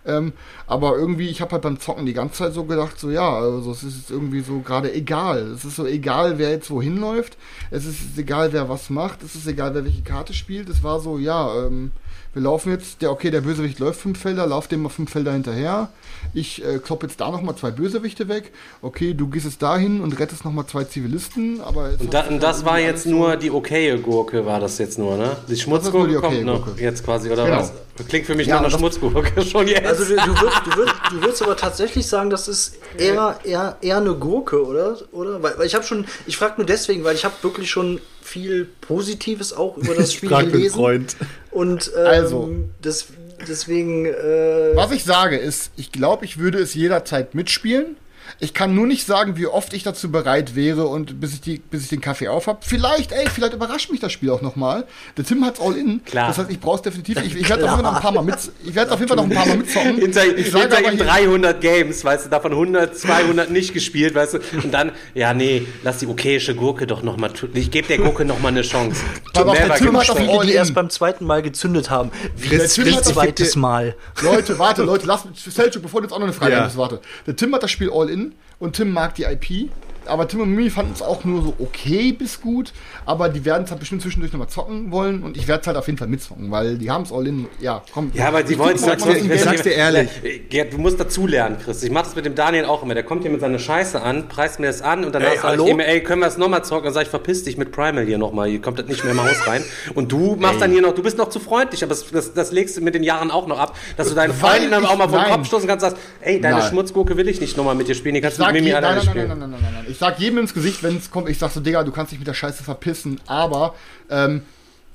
Ähm, aber irgendwie, ich habe halt beim Zocken die ganze Zeit so gedacht, so ja, also es ist irgendwie so gerade egal. Es ist so egal, wer jetzt wohin läuft. Es ist egal, wer was macht. Es ist egal, wer welche Karte spielt. Es war so, ja, ähm, wir laufen jetzt, der, okay, der Bösewicht läuft fünf Felder, lauf dem mal fünf Felder hinterher. Ich äh, klopp jetzt da nochmal zwei Bösewichte weg. Okay, du gehst jetzt dahin und rettest nochmal zwei Zivilisten, aber Und, da, und das war jetzt nur die okaye Gurke, war das jetzt nur, ne? Die Schmutzgurke die kommt okaye noch jetzt quasi, oder Genau. was? Klingt für mich Ja, nach einer das- Schmutzgurke schon jetzt. Also du, du, würdest, du, würdest, du würdest aber tatsächlich sagen, das ist eher, eher, eher eine Gurke, oder? oder? Weil, weil ich habe schon, ich frage nur deswegen, weil ich habe wirklich schon viel Positives auch über das Spiel Frag den gelesen. Freund. Und ähm, Also. des, deswegen, äh, Was ich sage ist, ich glaube, ich würde es jederzeit mitspielen. Ich kann nur nicht sagen, wie oft ich dazu bereit wäre und bis ich, die, bis ich den Kaffee auf habe. Vielleicht, ey, vielleicht überrascht mich das Spiel auch nochmal. Der Tim hat's all in. Klar. Das heißt, ich brauche es definitiv. Ich, ich werde auf jeden Fall noch ein paar Mal mit. Ich werde auf jeden Fall noch ein paar Mal mitzocken. hinter, ich sage hinter aber ihm hier- 300 Games, weißt du, davon 100, 200 nicht gespielt, weißt du, und dann, ja, nee, lass die okayische Gurke doch nochmal, ich gebe der Gurke nochmal eine Chance. Auf, der Tim hat a auf shit. viele, die erst beim zweiten Mal gezündet haben. Wie Der das zweites Mal. Leute, warte, Leute, lasst mich, Selchuk, bevor du jetzt auch noch eine Frage Ja. hast, warte. Der Tim hat das Spiel all in und Tim mag die IP. Aber Tim und Mimi fanden es auch nur so okay bis gut. Aber die werden es halt bestimmt zwischendurch nochmal zocken wollen. Und ich werde es halt auf jeden Fall mitzocken, weil die haben es all in. Ja, komm. Ja, aber die Ich wollen es das im ich sag's dir ehrlich. Gerd, du musst dazulernen, Chris. Ich mach das mit dem Daniel auch immer. Der kommt hier mit seiner Scheiße an, preist mir das an und danach Ey, sag hallo? ich ihm, ey, können wir es nochmal zocken? Dann sag ich, verpiss dich mit Primal hier nochmal. Hier kommt das nicht mehr im Haus rein. Und du machst dann hier noch, du bist noch zu freundlich, aber das, das, das legst du mit den Jahren auch noch ab, dass du deinen Freunden dann auch mal vom. Kopf stoßen kannst und sagst, ey, deine Nein. Schmutzgurke will ich nicht nochmal mit dir spielen, die Ich kannst du mit Mimi alleine nein, nein, spielen. nein, nein, nein, nein, nein. Ich sag jedem ins Gesicht, wenn es kommt, ich sag so, Digga, du kannst dich mit der Scheiße verpissen, aber ähm,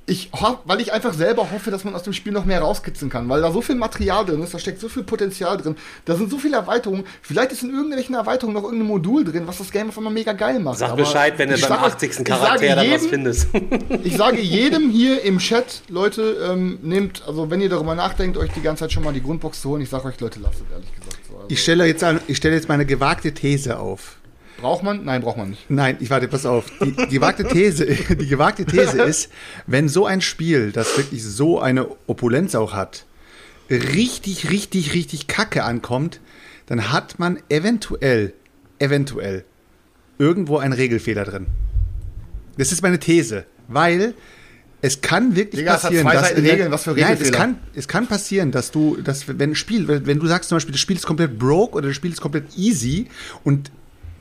ich hoff, weil ich einfach selber hoffe, dass man aus dem Spiel noch mehr rauskitzeln kann, weil da so viel Material drin ist, da steckt so viel Potenzial drin, da sind so viele Erweiterungen. Vielleicht ist in irgendwelchen Erweiterungen noch irgendein Modul drin, was das Game auf einmal mega geil macht. Sag Aber Bescheid, wenn du beim sag euch- 80. ich Charakter dann was findest. Ich sage jedem hier im Chat, Leute, ähm, nehmt, also wenn ihr darüber nachdenkt, euch die ganze Zeit schon mal die Grundbox zu holen, ich sage euch, Leute, lasst es ehrlich gesagt so. Also, Ich stelle jetzt, an- ich stelle jetzt meine gewagte These auf. Braucht man? Nein, braucht man nicht. Nein, ich warte, pass auf. Die, die gewagte These, die gewagte These ist, wenn so ein Spiel, das wirklich so eine Opulenz auch hat, richtig, richtig, richtig kacke ankommt, dann hat man eventuell, eventuell irgendwo einen Regelfehler drin. Das ist meine These, weil es kann wirklich Digga, passieren, dass Seiten Regeln, was für Nein, es Regelfehler? kann, es kann passieren, dass du, dass wenn ein Spiel, wenn du sagst zum Beispiel, das Spiel ist komplett broke oder das Spiel ist komplett easy und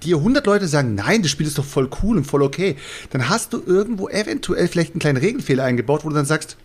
dir 100 Leute sagen, nein, das Spiel ist doch voll cool und voll okay, dann hast du irgendwo eventuell vielleicht einen kleinen Regelfehler eingebaut, wo du dann sagst,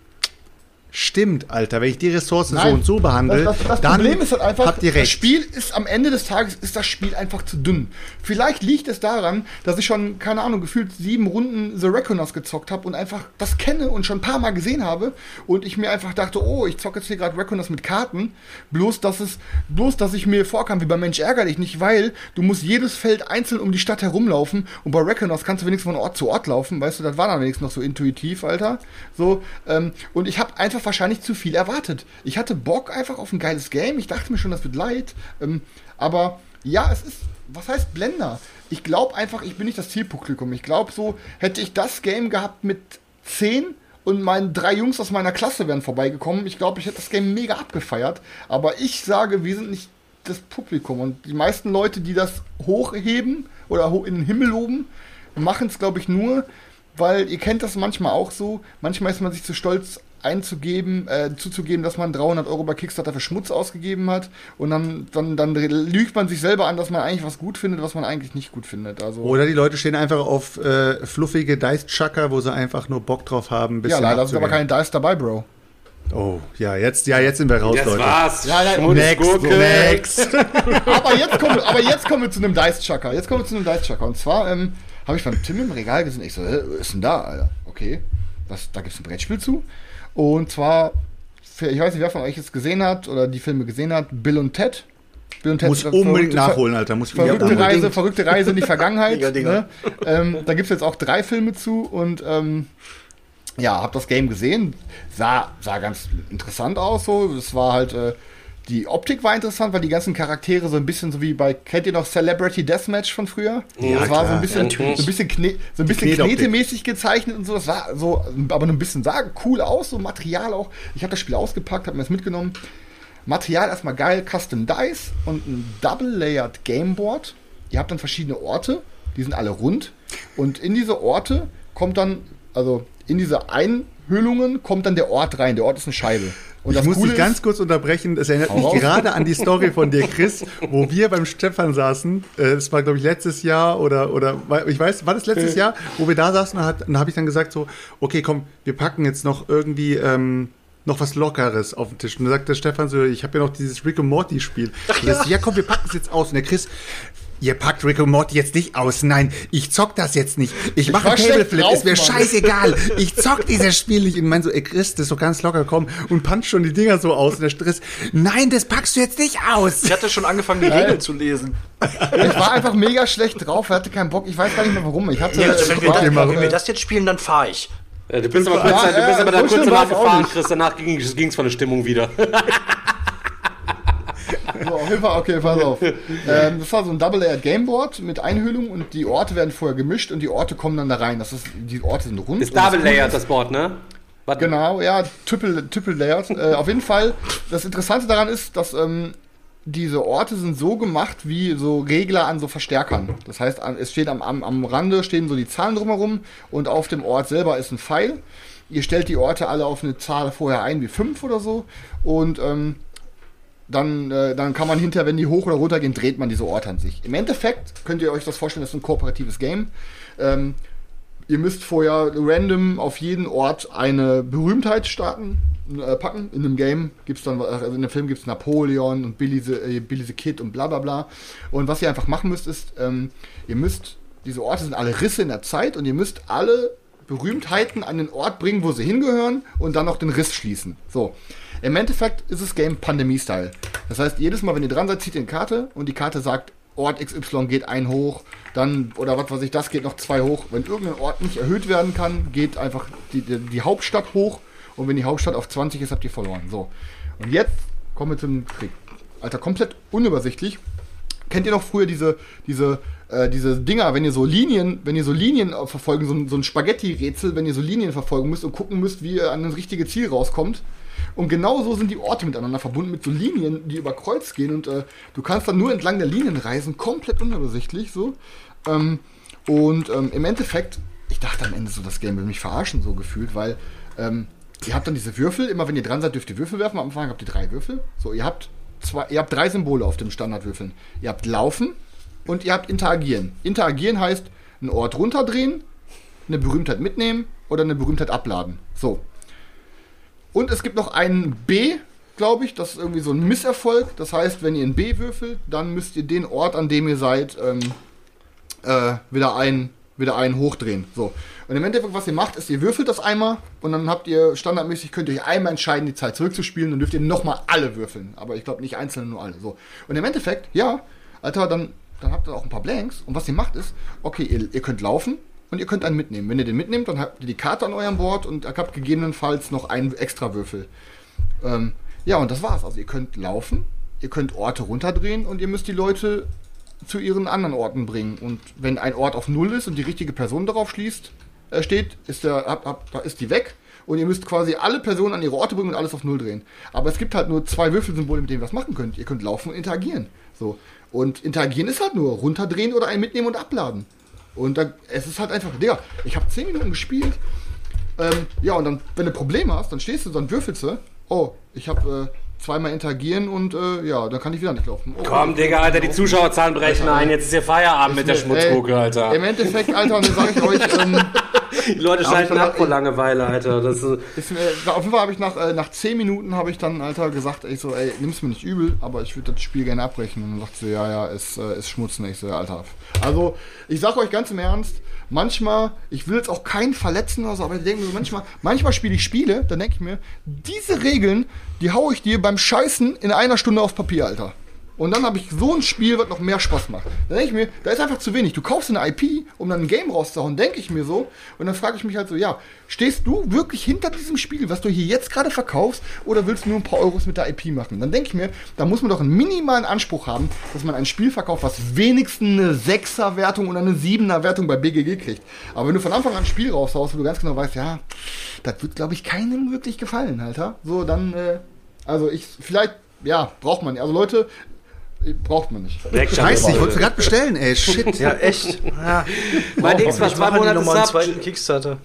stimmt, Alter, wenn ich die Ressource Nein, so und so behandle, Das, das, das dann Problem ist halt einfach, habt ihr das recht. Spiel ist am Ende des Tages ist das Spiel einfach zu dünn. Vielleicht liegt es daran, dass ich schon, keine Ahnung, gefühlt sieben Runden The Reckoners gezockt habe und einfach das kenne und schon ein paar Mal gesehen habe und ich mir einfach dachte, oh, ich zocke jetzt hier gerade Reckoners mit Karten, bloß dass es, bloß dass ich mir vorkam wie bei Mensch ärgerlich nicht, weil du musst jedes Feld einzeln um die Stadt herumlaufen und bei Reckoners kannst du wenigstens von Ort zu Ort laufen, weißt du, das war dann wenigstens noch so intuitiv, Alter. So, ähm, und ich habe einfach wahrscheinlich zu viel erwartet. Ich hatte Bock einfach auf ein geiles Game. Ich dachte mir schon, das wird leid. Ähm, aber ja, es ist, was heißt Blender? Ich glaube einfach, ich bin nicht das Zielpublikum. Ich glaube so, hätte ich das Game gehabt mit 10 und meine drei Jungs aus meiner Klasse wären vorbeigekommen, ich glaube, ich hätte das Game mega abgefeiert. Aber ich sage, wir sind nicht das Publikum. Und die meisten Leute, die das hochheben oder in den Himmel loben, machen es, glaube ich, nur, weil ihr kennt das manchmal auch so. Manchmal ist man sich zu stolz einzugeben, äh, zuzugeben, dass man 300 Euro bei Kickstarter für Schmutz ausgegeben hat und dann, dann, dann lügt man sich selber an, dass man eigentlich was gut findet, was man eigentlich nicht gut findet. Also Oder die Leute stehen einfach auf äh, fluffige Dice-Chucker, wo sie einfach nur Bock drauf haben. ein ja, bisschen leider sind aber keine Dice dabei, Bro. Oh, ja, jetzt, ja, jetzt sind wir raus, Das Leute. war's. Ja, ja, Next, Gurke. next. aber jetzt kommen, wir- aber jetzt kommen wir zu einem Dice-Chucker. Jetzt kommen wir zu einem Dice-Chucker. Und zwar ähm, habe ich beim Tim im Regal gesehen. Ich so, hä, was ist denn da, Alter? Okay, das, da gibt es ein Brettspiel zu. Und zwar, ich weiß nicht, wer von euch es gesehen hat oder die Filme gesehen hat, Bill und Ted. Bill und Ted Muss unbedingt nachholen, Alter. Muss Verrückte unbedingt. Reise, verrückte Reise in die Vergangenheit. Mega Dinger. ne? ähm, da gibt es jetzt auch drei Filme zu und ähm, ja, hab das Game gesehen. Sah, sah ganz interessant aus so. Es war halt, äh, die Optik war interessant, weil die ganzen Charaktere so ein bisschen so wie bei, kennt ihr noch Celebrity Deathmatch von früher? Ja, das war so ein bisschen, Ja, so ein bisschen, Kne so ein bisschen knetemäßig gezeichnet und so. Das war so, aber ein bisschen sah cool aus, so Material auch. Ich habe das Spiel ausgepackt, habe mir das mitgenommen. Material erstmal geil, Custom Dice und ein Double-Layered Gameboard. Ihr habt dann verschiedene Orte, die sind alle rund. Und in diese Orte kommt dann, also in diese Einhüllungen kommt dann der Ort rein. Der Ort ist eine Scheibe. Und ich muss dich ganz kurz unterbrechen. Das erinnert mich gerade an die Story von dir, Chris, wo wir beim Stefan saßen. Äh, Das war, glaube ich, letztes Jahr oder, oder ich weiß, war das letztes Jahr, wo wir da saßen und da habe ich dann gesagt so, okay, komm, wir packen jetzt noch irgendwie ähm, noch was Lockeres auf den Tisch. Und dann sagt der Stefan so, ich habe ja noch dieses Rick und Morty Spiel. Ja. ja, komm, wir packen es jetzt aus. Und der Chris, Ihr packt Rick und Morty jetzt nicht aus. Nein, ich zock das jetzt nicht. Ich mache Tableflip. Ist mir Mann. scheißegal. Ich zock dieses Spiel nicht. Und mein so, ey Chris, das ist so ganz locker, komm. Und punch schon die Dinger so aus. Und der Stress, nein, das packst du jetzt nicht aus. Ich hatte schon angefangen, die Regeln zu lesen. Ich war einfach mega schlecht drauf, hatte keinen Bock. Ich weiß gar nicht mehr warum. Ich hatte, Also, wenn, wir da, wenn wir das jetzt spielen, dann fahre ich. Ja, du bist aber kurz, Ja, du bist ja, aber da so kurz danach gefahren. Chris. Danach ging es von der Stimmung wieder. So, auf jeden Fall, okay, pass auf. ähm, das war so ein Double-Layered Gameboard mit Einhüllung und die Orte werden vorher gemischt und die Orte kommen dann da rein. Das ist, die Orte sind rund. Ist und das Board, ne? Warte. Genau, ja, Triple, Triple Layered. äh, auf jeden Fall, das Interessante daran ist, dass ähm, diese Orte sind so gemacht wie so Regler an so Verstärkern. Das heißt, es steht am, am, am Rande stehen so die Zahlen drumherum und auf dem Ort selber ist ein Pfeil. Ihr stellt die Orte alle auf eine Zahl vorher ein, wie fünf oder so. Und ähm, dann, äh, dann kann man hinterher, wenn die hoch oder runter gehen, dreht man diese Orte an sich. Im Endeffekt könnt ihr euch das vorstellen, das ist ein kooperatives Game. Ähm, ihr müsst vorher random auf jeden Ort eine Berühmtheit starten, äh, packen. In dem Game gibt's dann, also in dem Film gibt es Napoleon und Billy the, äh, Billy the Kid und bla bla bla. Und was ihr einfach machen müsst, ist, ähm, ihr müsst, diese Orte sind alle Risse in der Zeit und ihr müsst alle Berühmtheiten an den Ort bringen, wo sie hingehören und dann noch den Riss schließen. So. Im Endeffekt ist das Game Pandemie-Style. Das heißt, jedes Mal, wenn ihr dran seid, zieht ihr eine Karte und die Karte sagt, Ort XY geht ein hoch, dann, oder was weiß ich, das geht noch zwei hoch. Wenn irgendein Ort nicht erhöht werden kann, geht einfach die, die, die Hauptstadt hoch und wenn die Hauptstadt auf 20 ist, habt ihr verloren. So. Und jetzt kommen wir zum Krieg. Alter, komplett unübersichtlich. Kennt ihr noch früher diese, diese, äh, diese Dinger, wenn ihr so Linien, wenn ihr so Linien verfolgen, so, so ein Spaghetti-Rätsel, wenn ihr so Linien verfolgen müsst und gucken müsst, wie ihr an das richtige Ziel rauskommt. Und genau so sind die Orte miteinander verbunden mit so Linien, die über Kreuz gehen und äh, du kannst dann nur entlang der Linien reisen, komplett unübersichtlich so. Ähm, und ähm, im Endeffekt, ich dachte am Ende so, das Game will mich verarschen, so gefühlt, weil ähm, ihr habt dann diese Würfel, immer wenn ihr dran seid, dürft ihr Würfel werfen. Am Anfang habt ihr drei Würfel. So, ihr habt zwei, ihr habt drei Symbole auf dem Standardwürfeln. Ihr habt Laufen und ihr habt Interagieren. Interagieren heißt, einen Ort runterdrehen, eine Berühmtheit mitnehmen oder eine Berühmtheit abladen. So. Und es gibt noch einen B, glaube ich. Das ist irgendwie so ein Misserfolg. Das heißt, wenn ihr ein B würfelt, dann müsst ihr den Ort, an dem ihr seid, ähm, äh, wieder ein wieder einen hochdrehen. So. Und im Endeffekt, was ihr macht, ist, ihr würfelt das einmal und dann habt ihr standardmäßig, könnt ihr euch einmal entscheiden, die Zeit zurückzuspielen, dann dürft ihr nochmal alle würfeln. Aber ich glaube nicht einzelne, nur alle. So. Und im Endeffekt, ja, Alter, dann, dann habt ihr auch ein paar Blanks und was ihr macht ist, okay, ihr, ihr könnt laufen und ihr könnt einen mitnehmen. Wenn ihr den mitnehmt, dann habt ihr die Karte an eurem Board und habt gegebenenfalls noch einen extra Würfel. Ähm, ja, und das war's. Also ihr könnt laufen, ihr könnt Orte runterdrehen und ihr müsst die Leute zu ihren anderen Orten bringen. Und wenn ein Ort auf Null ist und die richtige Person darauf schließt, äh, steht, ist, der, ab, ab, ist die weg. Und ihr müsst quasi alle Personen an ihre Orte bringen und alles auf Null drehen. Aber es gibt halt nur zwei Würfelsymbole, mit denen ihr was machen könnt. Ihr könnt laufen und interagieren. So. Und interagieren ist halt nur runterdrehen oder einen mitnehmen und abladen. Und dann, es ist halt einfach, Digga, ich habe 10 Minuten gespielt. Ähm, ja, und dann, wenn du Probleme hast, dann stehst du, dann würfelst du. Oh, ich habe äh, zweimal interagieren und äh, ja, dann kann ich wieder nicht laufen. Oh, Komm, Digga, Alter, die Zuschauerzahlen brechen ein. Jetzt ist hier Feierabend mit der Schmutzgucke, Alter. Im Endeffekt, Alter, und dann sage ich euch, ähm, Die Leute schalten ab vor Langeweile, Alter. Das ist, äh, auf jeden Fall habe ich nach, äh, nach 10 Minuten habe ich dann, Alter, gesagt, ich so, ey, nimm's mir nicht übel, aber ich würde das Spiel gerne abbrechen. Und dann sagt sie, ja, ja, ist, äh, ist Schmutzen. Ich so, ja, Alter. Also, ich sag euch ganz im Ernst, manchmal, ich will jetzt auch keinen verletzen oder so, aber ich denke mir so, manchmal, manchmal spiele ich Spiele, dann denke ich mir, diese Regeln, die hau ich dir beim Scheißen in einer Stunde aufs Papier, Alter. Und dann habe ich so ein Spiel, was noch mehr Spaß macht. Dann denke ich mir, da ist einfach zu wenig. Du kaufst eine IP, um dann ein Game rauszuhauen, denke ich mir so. Und dann frage ich mich halt so, ja, stehst du wirklich hinter diesem Spiel, was du hier jetzt gerade verkaufst, oder willst du nur ein paar Euros mit der IP machen? Dann denke ich mir, da muss man doch einen minimalen Anspruch haben, dass man ein Spiel verkauft, was wenigstens eine 6er Wertung oder eine 7er Wertung bei BGG kriegt. Aber wenn du von Anfang an ein Spiel raushaust, wo du ganz genau weißt, ja, das wird, glaube ich, keinem wirklich gefallen, Alter. So, dann, äh, also ich, vielleicht, ja, braucht man. Also Leute, braucht man nicht. Scheiße, ich wollte gerade bestellen, ey. Shit. Ja, echt. Ja. mein Dings war Ich zwei die Monate Sub. zweiten Kickstarter.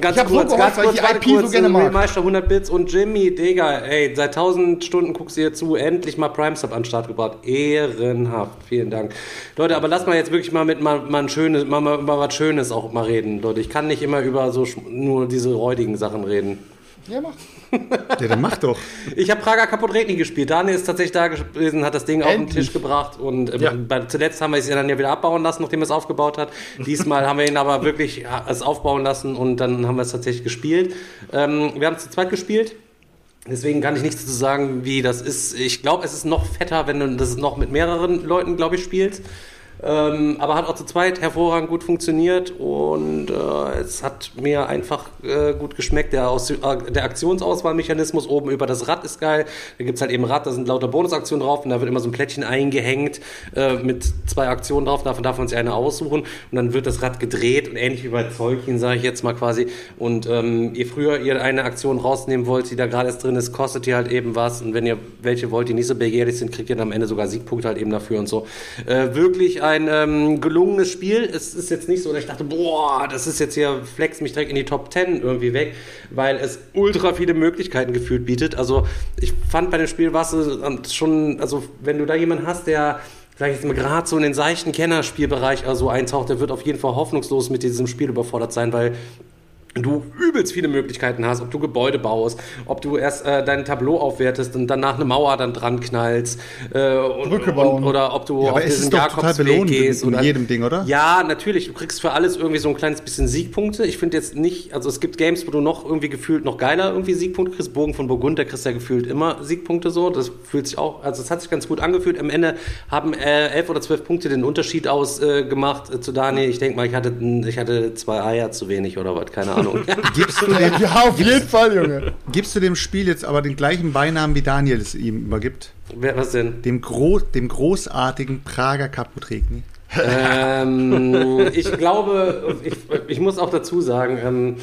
Ganz Ich hab so kurz, ganz gehofft, weil kurz, ich IP so kurz. gerne mag. Meister 100 Bits und Jimmy, Digga, ey, seit 1000 Stunden guckst du hier zu, endlich mal Prime Sub an den Start gebracht. Ehrenhaft, vielen Dank. Leute, aber lass mal jetzt wirklich mal mit mal, mal ein schönes, mal, mal, mal was Schönes auch mal reden, Leute. Ich kann nicht immer über so nur diese räudigen Sachen reden. Ja, mach. Ja, dann mach doch. Ich habe Prager kaputt Regni gespielt. Daniel ist tatsächlich da gewesen, hat das Ding auf den Endlich. Tisch gebracht und ähm, Ja. bei, zuletzt haben wir es ja dann ja wieder abbauen lassen, nachdem er es aufgebaut hat. Diesmal haben wir ihn aber wirklich ja, es aufbauen lassen und dann haben wir es tatsächlich gespielt. Ähm, wir haben zu zweit gespielt. Deswegen kann ich nichts dazu sagen, wie das ist. Ich glaube, es ist noch fetter, wenn du das noch mit mehreren Leuten, glaube ich, spielst. Ähm, aber hat auch zu zweit hervorragend gut funktioniert und äh, es hat mir einfach äh, gut geschmeckt. Der, Aus, äh, der Aktionsauswahlmechanismus oben über das Rad ist geil. Da gibt's halt eben Rad, da sind lauter Bonusaktionen drauf und da wird immer so ein Plättchen eingehängt äh, mit zwei Aktionen drauf. Davon darf man sich eine aussuchen und dann wird das Rad gedreht und ähnlich wie bei Zeugchen, sage ich jetzt mal quasi. Und ähm, je früher ihr eine Aktion rausnehmen wollt, die da gerade erst drin ist, kostet ihr halt eben was. Und wenn ihr welche wollt, die nicht so begehrlich sind, kriegt ihr dann am Ende sogar Siegpunkte halt eben dafür und so. Äh, wirklich ein ähm, gelungenes Spiel. Es ist jetzt nicht so, dass ich dachte, boah, das ist jetzt hier, flex mich direkt in die Top 10 irgendwie weg, weil es ultra viele Möglichkeiten gefühlt bietet. Also ich fand bei dem Spiel war es äh, schon, also wenn du da jemanden hast, der sag ich jetzt mal, gerade so in den seichten Kennerspielbereich also eintaucht, der wird auf jeden Fall hoffnungslos mit diesem Spiel überfordert sein, weil du übelst viele Möglichkeiten hast, ob du Gebäude baust, ob du erst äh, dein Tableau aufwertest und danach eine Mauer dann dran knallst äh, und, Brücke bauen. Und, oder ob du Ja, auf es diesen Jakobsweg gehst. in oder, jedem Ding, oder? Ja, natürlich. Du kriegst für alles irgendwie so ein kleines bisschen Siegpunkte. Ich finde jetzt nicht, also es gibt Games, wo du noch irgendwie gefühlt noch geiler irgendwie Siegpunkte kriegst. Bogen von Burgund, da kriegst du ja gefühlt immer Siegpunkte so. Das fühlt sich auch, also es hat sich ganz gut angefühlt. Am Ende haben äh, elf oder zwölf Punkte den Unterschied ausgemacht äh, zu Daniel. Ich denke mal, ich hatte, ich hatte zwei Eier zu wenig oder was, keine Ahnung. Gibst du, dem, Ja, auf jeden Fall, Junge. gibst du dem Spiel jetzt aber den gleichen Beinamen, wie Daniel es ihm übergibt? Wer, was denn? Dem, gro dem großartigen Prager Kaputregni. ähm, ich glaube, ich, ich muss auch dazu sagen, ähm,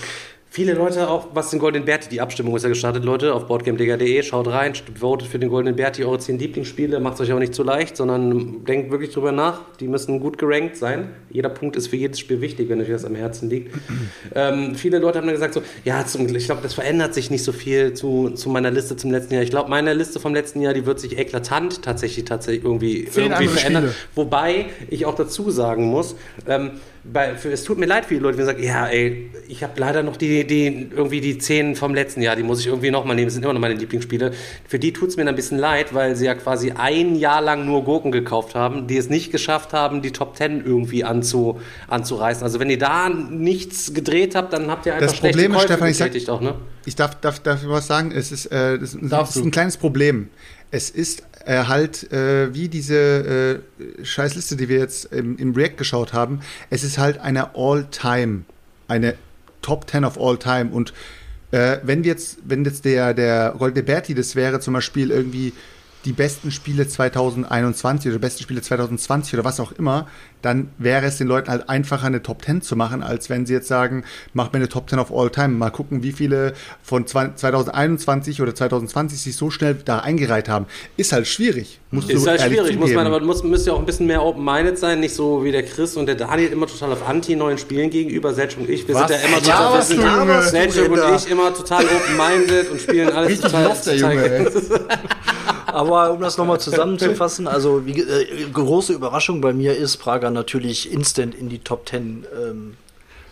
viele Leute auch, was den Goldenen Berti, die Abstimmung ist ja gestartet, Leute, auf boardgamedega.de, schaut rein, votet für den Goldenen Berti, eure 10 Lieblingsspiele, macht es euch aber nicht zu leicht, sondern denkt wirklich drüber nach, die müssen gut gerankt sein. Jeder Punkt ist für jedes Spiel wichtig, wenn euch das am Herzen liegt. ähm, viele Leute haben dann gesagt so, ja, zum, ich glaube, das verändert sich nicht so viel zu, zu meiner Liste zum letzten Jahr. Ich glaube, meine Liste vom letzten Jahr, die wird sich eklatant tatsächlich, tatsächlich irgendwie, irgendwie verändern. Spiele. Wobei ich auch dazu sagen muss, ähm, bei, für, es tut mir leid für die Leute, die sagen, ja, ey, ich habe leider noch die, die, irgendwie die 10 vom letzten Jahr, die muss ich irgendwie nochmal nehmen, das sind immer noch meine Lieblingsspiele. Für die tut es mir ein bisschen leid, weil sie ja quasi ein Jahr lang nur Gurken gekauft haben, die es nicht geschafft haben, die Top 10 irgendwie anzu, anzureißen. Also wenn ihr da nichts gedreht habt, dann habt ihr einfach Das Problem ist, Käufe Stefan, ich sag- auch, ne? Ich darf, darf, darf was sagen, es ist, äh, das das ist ein kleines Problem. Es ist äh, halt äh, wie diese äh, Scheißliste, die wir jetzt im, im React geschaut haben. Es ist halt eine All-Time, eine Top 10 of All Time. Und äh, wenn jetzt, wenn jetzt der, der Goldene Berti, das wäre zum Beispiel irgendwie die besten Spiele 2021 oder besten Spiele 2020 oder was auch immer, dann wäre es den Leuten halt einfacher, eine Top 10 zu machen, als wenn sie jetzt sagen, mach mir eine Top 10 of all time. Mal gucken, wie viele von 2021 oder 2020 sich so schnell da eingereiht haben. Ist halt schwierig. Musst du Ist halt schwierig, muss man, aber muss, müsst ihr auch ein bisschen mehr open-minded sein, nicht so wie der Chris und der Daniel immer total auf anti-neuen Spielen gegenüber. Selchuk und ich, wir Was sind ja immer total, du, sind Junge? Selchuk und ich immer total open-minded und spielen alles Richtig total, lost, der total Junge. Aber um das nochmal zusammenzufassen, also wie, ge- äh, große Überraschung bei mir ist, Prager natürlich instant in die Top 10 ähm,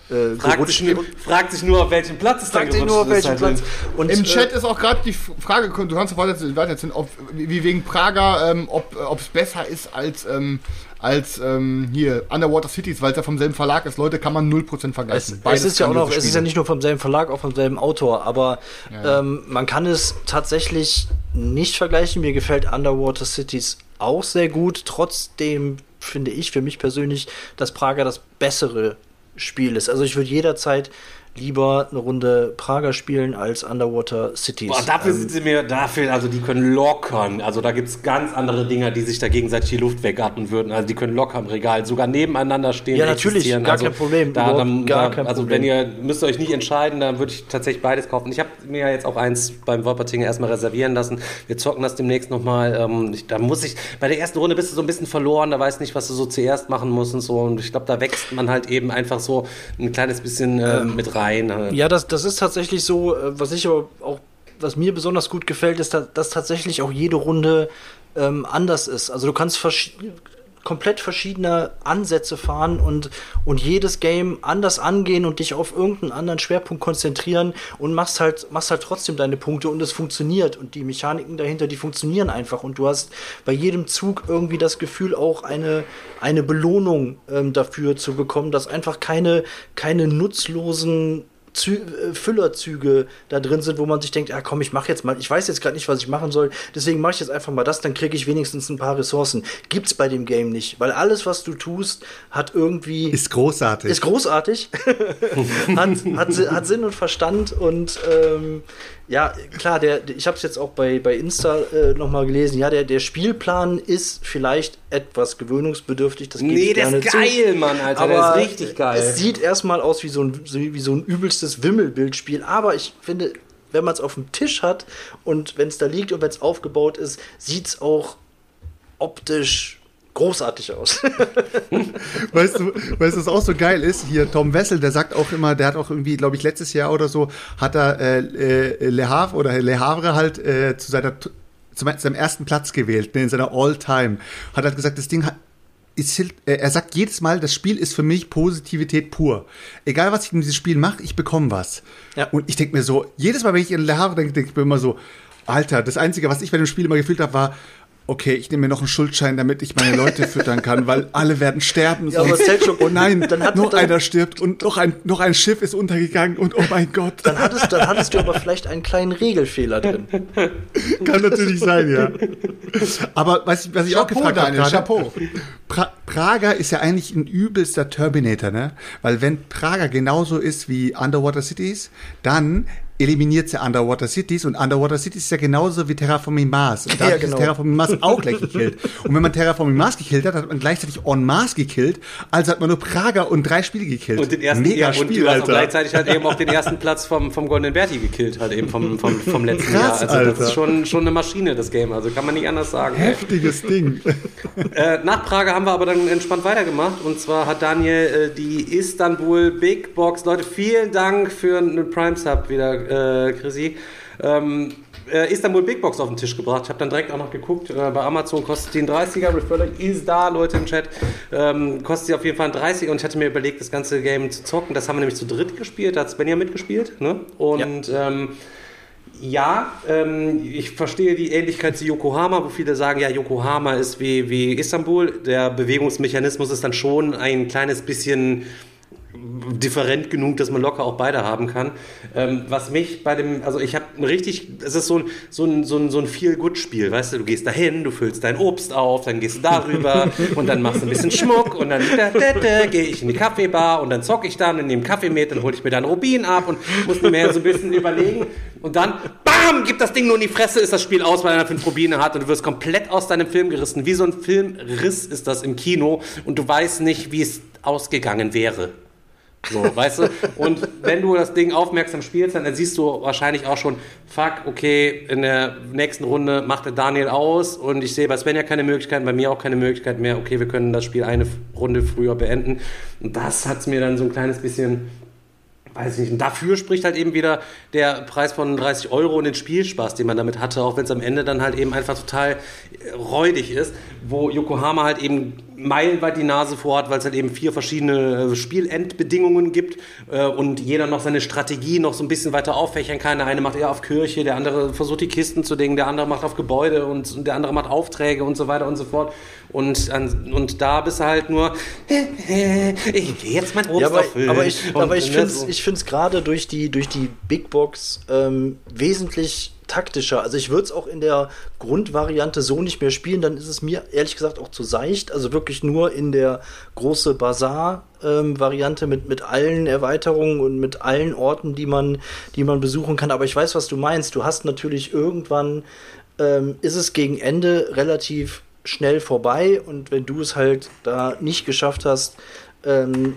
äh, Fragt sich, nur, fragt sich nur, auf welchen Platz es dann Fragt sich gerutscht nur, auf halt. Platz. Und, Im äh, Chat ist auch gerade die Frage, du kannst weiter erzählen, ob, wie wegen Prager, ähm, ob es besser ist als, ähm, als ähm, hier Underwater Cities, weil es ja vom selben Verlag ist. Leute, kann man 0% Es, vergleichen. es ist ja auch noch, es ist ja nicht nur vom selben Verlag, auch vom selben Autor, aber Ja. Ähm, man kann es tatsächlich nicht vergleichen. Mir gefällt Underwater Cities auch sehr gut. Trotzdem finde ich für mich persönlich, dass Prager das bessere Spiel ist. Also ich würde jederzeit lieber eine Runde Prager spielen als Underwater Cities. Boah, dafür Ähm, sind sie mir, dafür, also die können lockern. Also da gibt es ganz andere Dinger, die sich da gegenseitig die Luft wegatmen würden. Also die können locker im Regal sogar nebeneinander stehen. Ja, natürlich, gar also, kein Problem, Da, dann, gar da, kein also Problem. wenn ihr müsst ihr euch nicht entscheiden, dann würde ich tatsächlich beides kaufen. Ich habe mir ja jetzt auch eins beim Wolpertinger erstmal reservieren lassen. Wir zocken das demnächst nochmal. Ähm, ich- da muss ich, bei der ersten Runde bist du so ein bisschen verloren, da weißt nicht, was du so zuerst machen musst und so. Und ich glaube, da wächst man halt eben einfach so ein kleines bisschen äh, mit rein. Halt. Ja, das, das ist tatsächlich so, äh, was ich aber auch, was mir besonders gut gefällt, ist, dass, tatsächlich auch jede Runde ähm, anders ist. Also du kannst komplett verschiedene Ansätze fahren und, und jedes Game anders angehen und dich auf irgendeinen anderen Schwerpunkt konzentrieren und machst halt, machst halt trotzdem deine Punkte und es funktioniert. Und die Mechaniken dahinter, die funktionieren einfach. Und du hast bei jedem Zug irgendwie das Gefühl, auch eine, eine Belohnung ähm, dafür zu bekommen, dass einfach keine, keine nutzlosen Zü äh, Füllerzüge da drin sind, wo man sich denkt, ja komm, ich mache jetzt mal, ich weiß jetzt gerade nicht, was ich machen soll, deswegen mache ich jetzt einfach mal das, dann kriege ich wenigstens ein paar Ressourcen. Gibt's bei dem Game nicht, weil alles, was du tust, hat irgendwie Ist großartig. ist großartig, hat, hat, hat Sinn und Verstand und ähm, ja, klar, der, ich habe es jetzt auch bei, bei Insta äh, nochmal gelesen, ja, der, der Spielplan ist vielleicht etwas gewöhnungsbedürftig, das Nee, gerne ist zu. geil, Mann, Alter. Aber der ist richtig geil. Es sieht erstmal aus wie so ein, wie so ein übelstes Wimmelbildspiel, aber ich finde, wenn man es auf dem Tisch hat und wenn es da liegt und wenn es aufgebaut ist, sieht es auch optisch großartig aus. Weißt du, weißt du, was auch so geil ist? Hier, Tom Wessel, der sagt auch immer, der hat auch irgendwie, glaube ich, letztes Jahr oder so, hat er äh, äh, Le Havre oder Le Havre halt äh, zu seiner zu seinem ersten Platz gewählt, ne, in seiner All-Time. Hat halt gesagt, das Ding hat, ist, äh, er sagt jedes Mal, das Spiel ist für mich Positivität pur. Egal, was ich in diesem Spiel mache, ich bekomme was. Ja. Und ich denke mir so, jedes Mal, wenn ich in Le Havre denke, denke ich mir immer so, Alter, das Einzige, was ich bei dem Spiel immer gefühlt habe, war, okay, ich nehme mir noch einen Schuldschein, damit ich meine Leute füttern kann, weil alle werden sterben. Ja, aber sonst- Selchuk, oh nein, dann hat- noch dann- einer stirbt und noch ein, noch ein Schiff ist untergegangen und oh mein Gott. dann, hattest, dann hattest du aber vielleicht einen kleinen Regelfehler drin. Kann natürlich sein, ja. Aber was ich, was ich auch Chapeau, gefragt habe Chapeau. pra Prager ist ja eigentlich ein übelster Terminator, ne? Weil wenn Prager genauso ist wie Underwater Cities, dann eliminiert sie Underwater Cities und Underwater Cities ist ja genauso wie Terraforming Mars. Und dadurch Ja, genau. ist Terraforming Mars auch gleich gekillt. Und wenn man Terraforming Mars gekillt hat, hat man gleichzeitig En Masse gekillt, also hat man nur Prager und drei Spiele gekillt. Und den ersten, Mega ja, und Spiel, hast auch Alter. gleichzeitig halt eben auch den ersten Platz vom, vom Goldenen Berti gekillt, halt eben vom, vom, vom letzten Krass, Jahr. Also Alter. das ist schon, schon eine Maschine, das Game. Also kann man nicht anders sagen. ey. Heftiges Ding. Äh, nach Prager haben wir aber dann entspannt weitergemacht. Und zwar hat Daniel äh, die Istanbul Big Box. Leute, vielen Dank für einen Prime Sub wieder, äh, Chrissy. Ähm, äh, Istanbul Big Box auf den Tisch gebracht. Ich habe dann direkt auch noch geguckt. Äh, bei Amazon kostet die ein 30er. Refurbished ist da, Leute im Chat. Ähm, kostet sie auf jeden Fall ein 30er. Und ich hatte mir überlegt, das ganze Game zu zocken. Das haben wir nämlich zu dritt gespielt. Da hat Svenja mitgespielt. Ne? Und ähm, ja, ähm, ich verstehe die Ähnlichkeit zu Yokohama, wo viele sagen, ja, Yokohama ist wie, wie Istanbul. Der Bewegungsmechanismus ist dann schon ein kleines bisschen different genug, dass man locker auch beide haben kann. Ähm, was mich bei dem, also ich habe richtig, es ist so ein, so ein, so ein, so ein Feel-Good-Spiel, weißt du, du gehst dahin, du füllst dein Obst auf, dann gehst du darüber und dann machst du ein bisschen Schmuck und dann da, da, da, gehe ich in die Kaffeebar und dann zocke ich dann und nehme Kaffee mit, dann hole ich mir dann Rubin ab und muss mir so ein bisschen überlegen und dann, bam, gibt das Ding nur in die Fresse, ist das Spiel aus, weil er fünf Rubine hat und du wirst komplett aus deinem Film gerissen. Wie so ein Filmriss ist das im Kino und du weißt nicht, wie es ausgegangen wäre. So, weißt du? Und wenn du das Ding aufmerksam spielst, dann siehst du wahrscheinlich auch schon, fuck, okay, in der nächsten Runde macht der Daniel aus und ich sehe bei Sven ja keine Möglichkeit, bei mir auch keine Möglichkeit mehr, okay, wir können das Spiel eine Runde früher beenden. Und das hat es mir dann so ein kleines bisschen weiß ich nicht. Und dafür spricht halt eben wieder der Preis von 30 Euro und den Spielspaß, den man damit hatte, auch wenn es am Ende dann halt eben einfach total äh, räudig ist, wo Yokohama halt eben meilenweit die Nase vorhat, weil es halt eben vier verschiedene äh, Spielendbedingungen gibt äh, und jeder noch seine Strategie noch so ein bisschen weiter auffächern kann. Der eine macht eher auf Kirche, der andere versucht die Kisten zu dingen, der andere macht auf Gebäude und, und der andere macht Aufträge und so weiter und so fort. Und, und da bist du halt nur, ich gehe jetzt mein Obst Ja, aber, auffüllen. aber ich, Und, aber ich ne, finde es so. ich find's gerade durch die, durch die Big Box ähm, wesentlich taktischer. Also ich würde es auch in der Grundvariante so nicht mehr spielen, dann ist es mir ehrlich gesagt auch zu seicht. Also wirklich nur in der große Bazar-Variante mit, mit allen Erweiterungen und mit allen Orten, die man, die man besuchen kann. Aber ich weiß, was du meinst. Du hast natürlich irgendwann, ähm, ist es gegen Ende relativ schnell vorbei und wenn du es halt da nicht geschafft hast, ähm,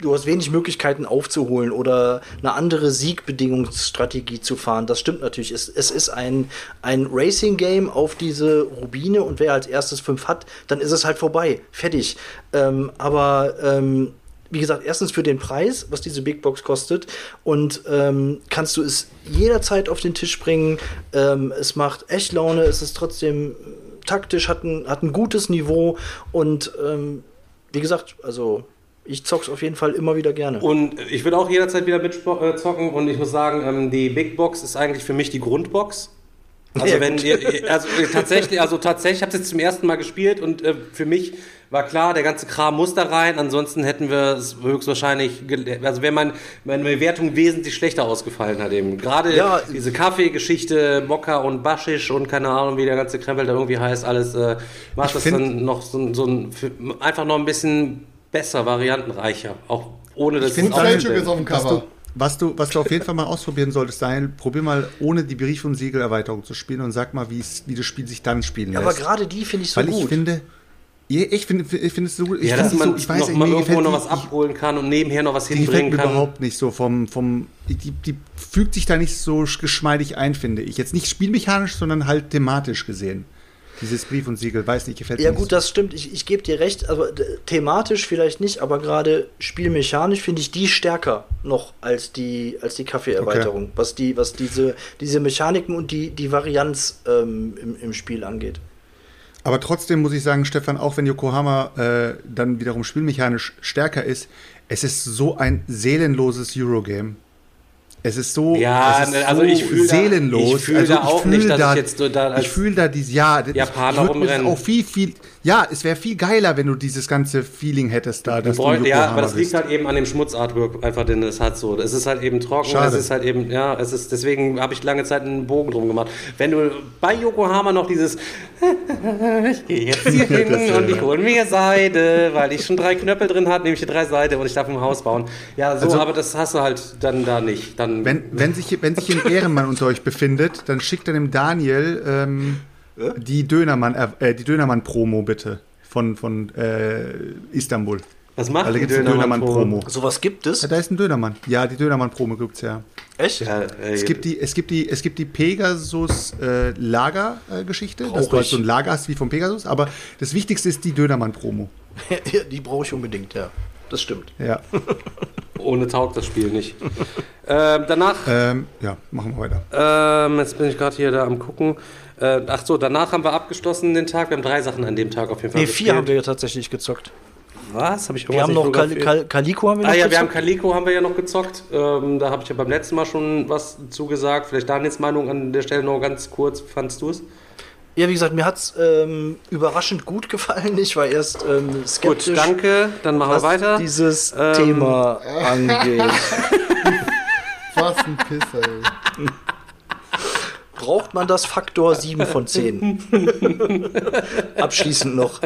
du hast wenig Möglichkeiten aufzuholen oder eine andere Siegbedingungsstrategie zu fahren. Das stimmt natürlich. Es, es ist ein, ein Racing-Game auf diese Rubine und wer als erstes fünf hat, dann ist es halt vorbei. Fertig. Ähm, aber ähm, wie gesagt, erstens für den Preis, was diese Big Box kostet, und ähm, kannst du es jederzeit auf den Tisch bringen. Ähm, es macht echt Laune, es ist trotzdem taktisch, hat ein, hat ein gutes Niveau und ähm, wie gesagt, also ich zock's auf jeden Fall immer wieder gerne. Und ich würde auch jederzeit wieder mitzocken und ich muss sagen, ähm, die Big Box ist eigentlich für mich die Grundbox. Also Ja, wenn ihr, also äh, tatsächlich, also tatsächlich, ich habe es jetzt zum ersten Mal gespielt und äh, für mich war klar, der ganze Kram muss da rein, ansonsten hätten wir es höchstwahrscheinlich, also wäre mein, meine Bewertung wesentlich schlechter ausgefallen hat eben. Gerade Ja. diese Kaffeegeschichte, Mokka und Baschisch und keine Ahnung, wie der ganze Krempel da irgendwie heißt, alles äh, macht Ich das find- dann noch so, ein- so ein, für, einfach noch ein bisschen besser, variantenreicher, auch ohne das find, auch- Daniel, Selchuk ist auf dem Cover. Was, du, was du auf jeden Fall mal ausprobieren solltest, Daniel, probier mal ohne die Brief- und Siegelerweiterung zu spielen und sag mal, wie das Spiel sich dann spielen lässt. aber gerade die finde ich so Weil ich gut. finde, ja, ich finde ich finde es so gut. Ich ja, finde dass die man so, ich weiß noch mir irgendwo noch die- was abholen kann und nebenher noch was Die hinbringen kann. überhaupt nicht so vom, vom die, die fügt sich da nicht so geschmeidig ein, finde ich. Jetzt nicht spielmechanisch, sondern halt thematisch gesehen. Dieses Brief und Siegel, weiß nicht, gefällt Ja mir gut, nicht. das stimmt. Ich, ich gebe dir recht, aber d- thematisch vielleicht nicht, aber gerade spielmechanisch finde ich die stärker noch als die, als die Kaffeeerweiterung, was die, was diese, diese Mechaniken und die, die Varianz ähm, im, im Spiel angeht. Aber trotzdem muss ich sagen, Stefan, auch wenn Yokohama äh, dann wiederum spielmechanisch stärker ist, es ist so ein seelenloses Eurogame. Es ist so, Ja, ist ne, also ich fühl da- seelenlos. ich fühl also da auch nicht, dass da, ich jetzt so da als ich fühle da dieses, ja, das- Japaner ich rumrennen. auch viel, viel, ja, es wäre viel geiler, wenn du dieses ganze Feeling hättest da, dass du ja, aber das liegt halt eben an dem Schmutzartwork, einfach, denn es hat so. Es ist halt eben trocken, Schade. es ist halt eben, ja, es ist, deswegen habe ich lange Zeit einen Bogen drum gemacht. Wenn du bei Yokohama noch dieses, ich gehe jetzt hier hin und ich hole mir Seide, weil ich schon drei Knöpfe drin habe, nehme ich hier drei Seide und ich darf ein Haus bauen. Ja, so, Also- aber das hast du halt dann da nicht. Dann, Wenn, wenn, sich, wenn sich ein Ehrenmann unter euch befindet, dann schickt er dem Daniel ähm, die Dönermann, äh, die Dönermann-Promo bitte von, von äh, Istanbul. was macht da die gibt es eine Dönermann-Promo? Dönermann-Promo. Sowas gibt es? Ja, da ist ein Dönermann. Ja, die Dönermann-Promo gibt's ja. Echt? Ja, ey, Es gibt die, es gibt die, es gibt die Pegasus äh, Lager-Geschichte, dass du halt so ein Lager hast wie vom Pegasus, aber das Wichtigste ist die Dönermann-Promo. Die brauche ich unbedingt, ja. Das stimmt. Ja. Ohne taugt das Spiel nicht. Ähm, danach, Ähm, ja, machen wir weiter. ähm, jetzt bin ich gerade hier da am gucken. Äh, ach so, danach haben wir abgeschlossen den Tag. Wir haben drei Sachen an dem Tag auf jeden Fall Nee, vier haben wir ja tatsächlich gezockt. Was? Habe ich Wir haben noch Kal Kal Kaliko haben wir noch Ah ja, wir haben gezockt. Calico haben wir ja noch gezockt. Ähm, da habe ich ja beim letzten Mal schon was zugesagt. Vielleicht Daniels Meinung an der Stelle noch ganz kurz. Fandst du es? Ja, wie gesagt, mir hat's ähm, überraschend gut gefallen. Ich war erst ähm, skeptisch, Gut, danke. Dann machen wir was weiter. dieses Ähm, Thema angeht. Was ein Pisser, ey. Braucht man das Faktor 7 von 10? Abschließend noch.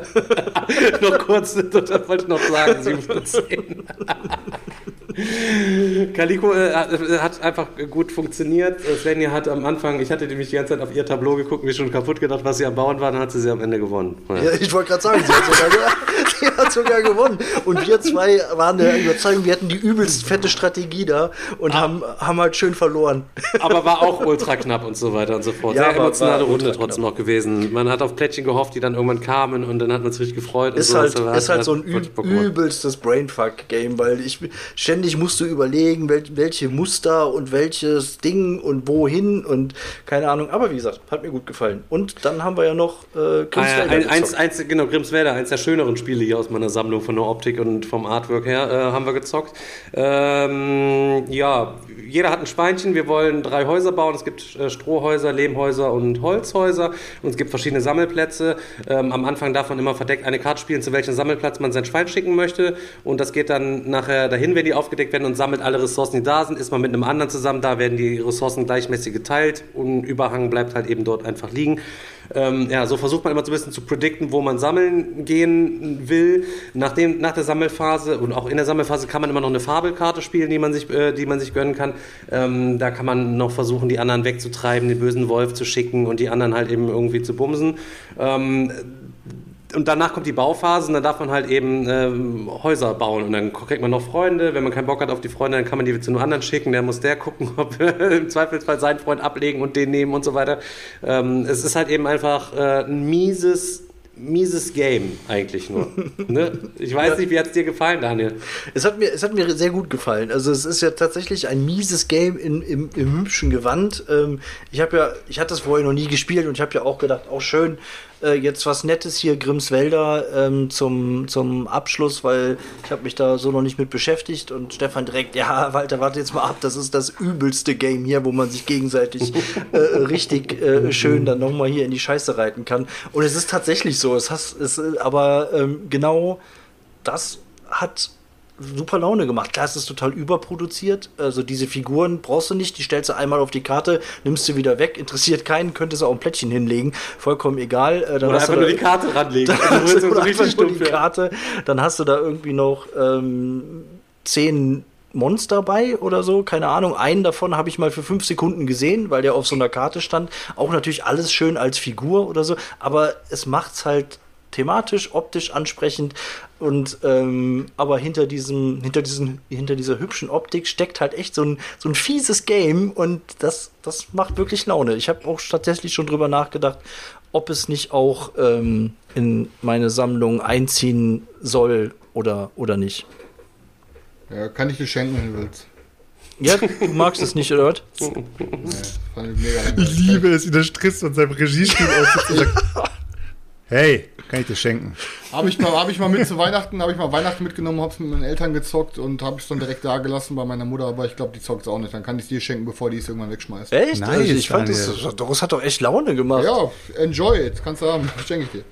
noch kurz, das wollte ich noch sagen, 7 von 10. Calico äh, hat einfach gut funktioniert. Svenja hat am Anfang, ich hatte nämlich die ganze Zeit auf ihr Tableau geguckt, mir schon kaputt gedacht, was sie am Bauen war, dann hat sie sie am Ende gewonnen. Ja, ich wollte gerade sagen, sie hat, sogar, sie hat sogar gewonnen. Und wir zwei waren der Überzeugung, wir hatten die übelst fette Strategie da und haben, haben halt schön verloren. Aber war auch ultra knapp und so weiter und so fort. Ja, Sehr emotionale Runde trotzdem noch gewesen. Man hat auf Plättchen gehofft, die dann irgendwann kamen und dann hat man sich richtig gefreut. Ist so. halt, war- ist halt so ein üb übelstes Brainfuck-Game, weil ich ständig musst du überlegen, wel, welche Muster und welches Ding und wohin und keine Ahnung. Aber wie gesagt, hat mir gut gefallen. Und dann haben wir ja noch äh, Ah, ja, ein, eins, eins, genau, Grimmswälder, eins der schöneren Spiele hier aus meiner Sammlung von der Optik und vom Artwork her, äh, haben wir gezockt. Ähm, ja, jeder hat ein Schweinchen. Wir wollen drei Häuser bauen. Es gibt äh, Strohhäuser, Lehmhäuser und Holzhäuser. Und es gibt verschiedene Sammelplätze. Ähm, am Anfang darf man immer verdeckt eine Karte spielen, zu welchem Sammelplatz man sein Schwein schicken möchte. Und das geht dann nachher dahin, wenn die aufgedeckt werden und sammelt alle Ressourcen, die da sind. Ist man mit einem anderen zusammen, da werden die Ressourcen gleichmäßig geteilt und Überhang bleibt halt eben dort einfach liegen. Ähm, ja, so versucht man immer so ein bisschen zu predikten, wo man sammeln gehen will. Nachdem, nach der Sammelphase und auch in der Sammelphase kann man immer noch eine Fabelkarte spielen, die man sich, äh, die man sich gönnen kann. Ähm, da kann man noch versuchen, die anderen wegzutreiben, den bösen Wolf zu schicken und die anderen halt eben irgendwie zu bumsen. Ähm, und danach kommt die Bauphase und dann darf man halt eben ähm, Häuser bauen und dann kriegt man noch Freunde. Wenn man keinen Bock hat auf die Freunde, dann kann man die zu einem anderen schicken. Der muss der gucken, ob im Zweifelsfall seinen Freund ablegen und den nehmen und so weiter. Ähm, es ist halt eben einfach äh, ein mieses, mieses Game eigentlich nur. ne? Ich weiß nicht, wie hat es dir gefallen, Daniel? Es hat, mir, es hat mir sehr gut gefallen. Also es ist ja tatsächlich ein mieses Game in, im, im hübschen Gewand. Ähm, ich habe ja, ich hatte es vorher noch nie gespielt und ich habe ja auch gedacht, auch schön, äh, jetzt was Nettes hier, Grimmswälder ähm, zum, zum Abschluss, weil ich habe mich da so noch nicht mit beschäftigt und Stefan direkt, ja, Walter, warte jetzt mal ab, das ist das übelste Game hier, wo man sich gegenseitig äh, richtig äh, schön dann nochmal hier in die Scheiße reiten kann. Und es ist tatsächlich so, es has, es, äh, aber ähm, genau das hat super Laune gemacht. Klar, es ist total überproduziert. Also diese Figuren brauchst du nicht, die stellst du einmal auf die Karte, nimmst sie wieder weg, interessiert keinen, könntest du auch ein Plättchen hinlegen, vollkommen egal. Äh, dann Oder hast einfach du nur da- die Karte ranlegen. dann Also, so richtig einfach nur die ja. Karte, dann hast du da irgendwie noch ähm, zehn Monster bei oder so, keine Ahnung. Einen davon habe ich mal für fünf Sekunden gesehen, weil der auf so einer Karte stand. Auch natürlich alles schön als Figur oder so, aber es macht's halt thematisch, optisch ansprechend und ähm, aber hinter diesem, hinter diesen, hinter dieser hübschen Optik steckt halt echt so ein, so ein fieses Game und das, das macht wirklich Laune. Ich habe auch tatsächlich schon drüber nachgedacht, ob es nicht auch ähm, in meine Sammlung einziehen soll oder, oder nicht. Ja, kann ich dir schenken, wenn du willst. Ja, du magst es nicht, oder was? Fand ich liebe es, wie der Striss von seinem Regiestuhl sagt, hey, kann ich dir schenken? Habe ich, mal, hab ich mal mit zu Weihnachten, habe ich mal Weihnachten mitgenommen, hab's mit meinen Eltern gezockt und habe es dann direkt da gelassen bei meiner Mutter, aber ich glaube, die zockt es auch nicht. Dann kann ich es dir schenken, bevor die es irgendwann wegschmeißt. Echt? Nice, also ich fand das, es hat doch echt Laune gemacht. Ja, enjoy it, kannst du haben, schenke ich dir.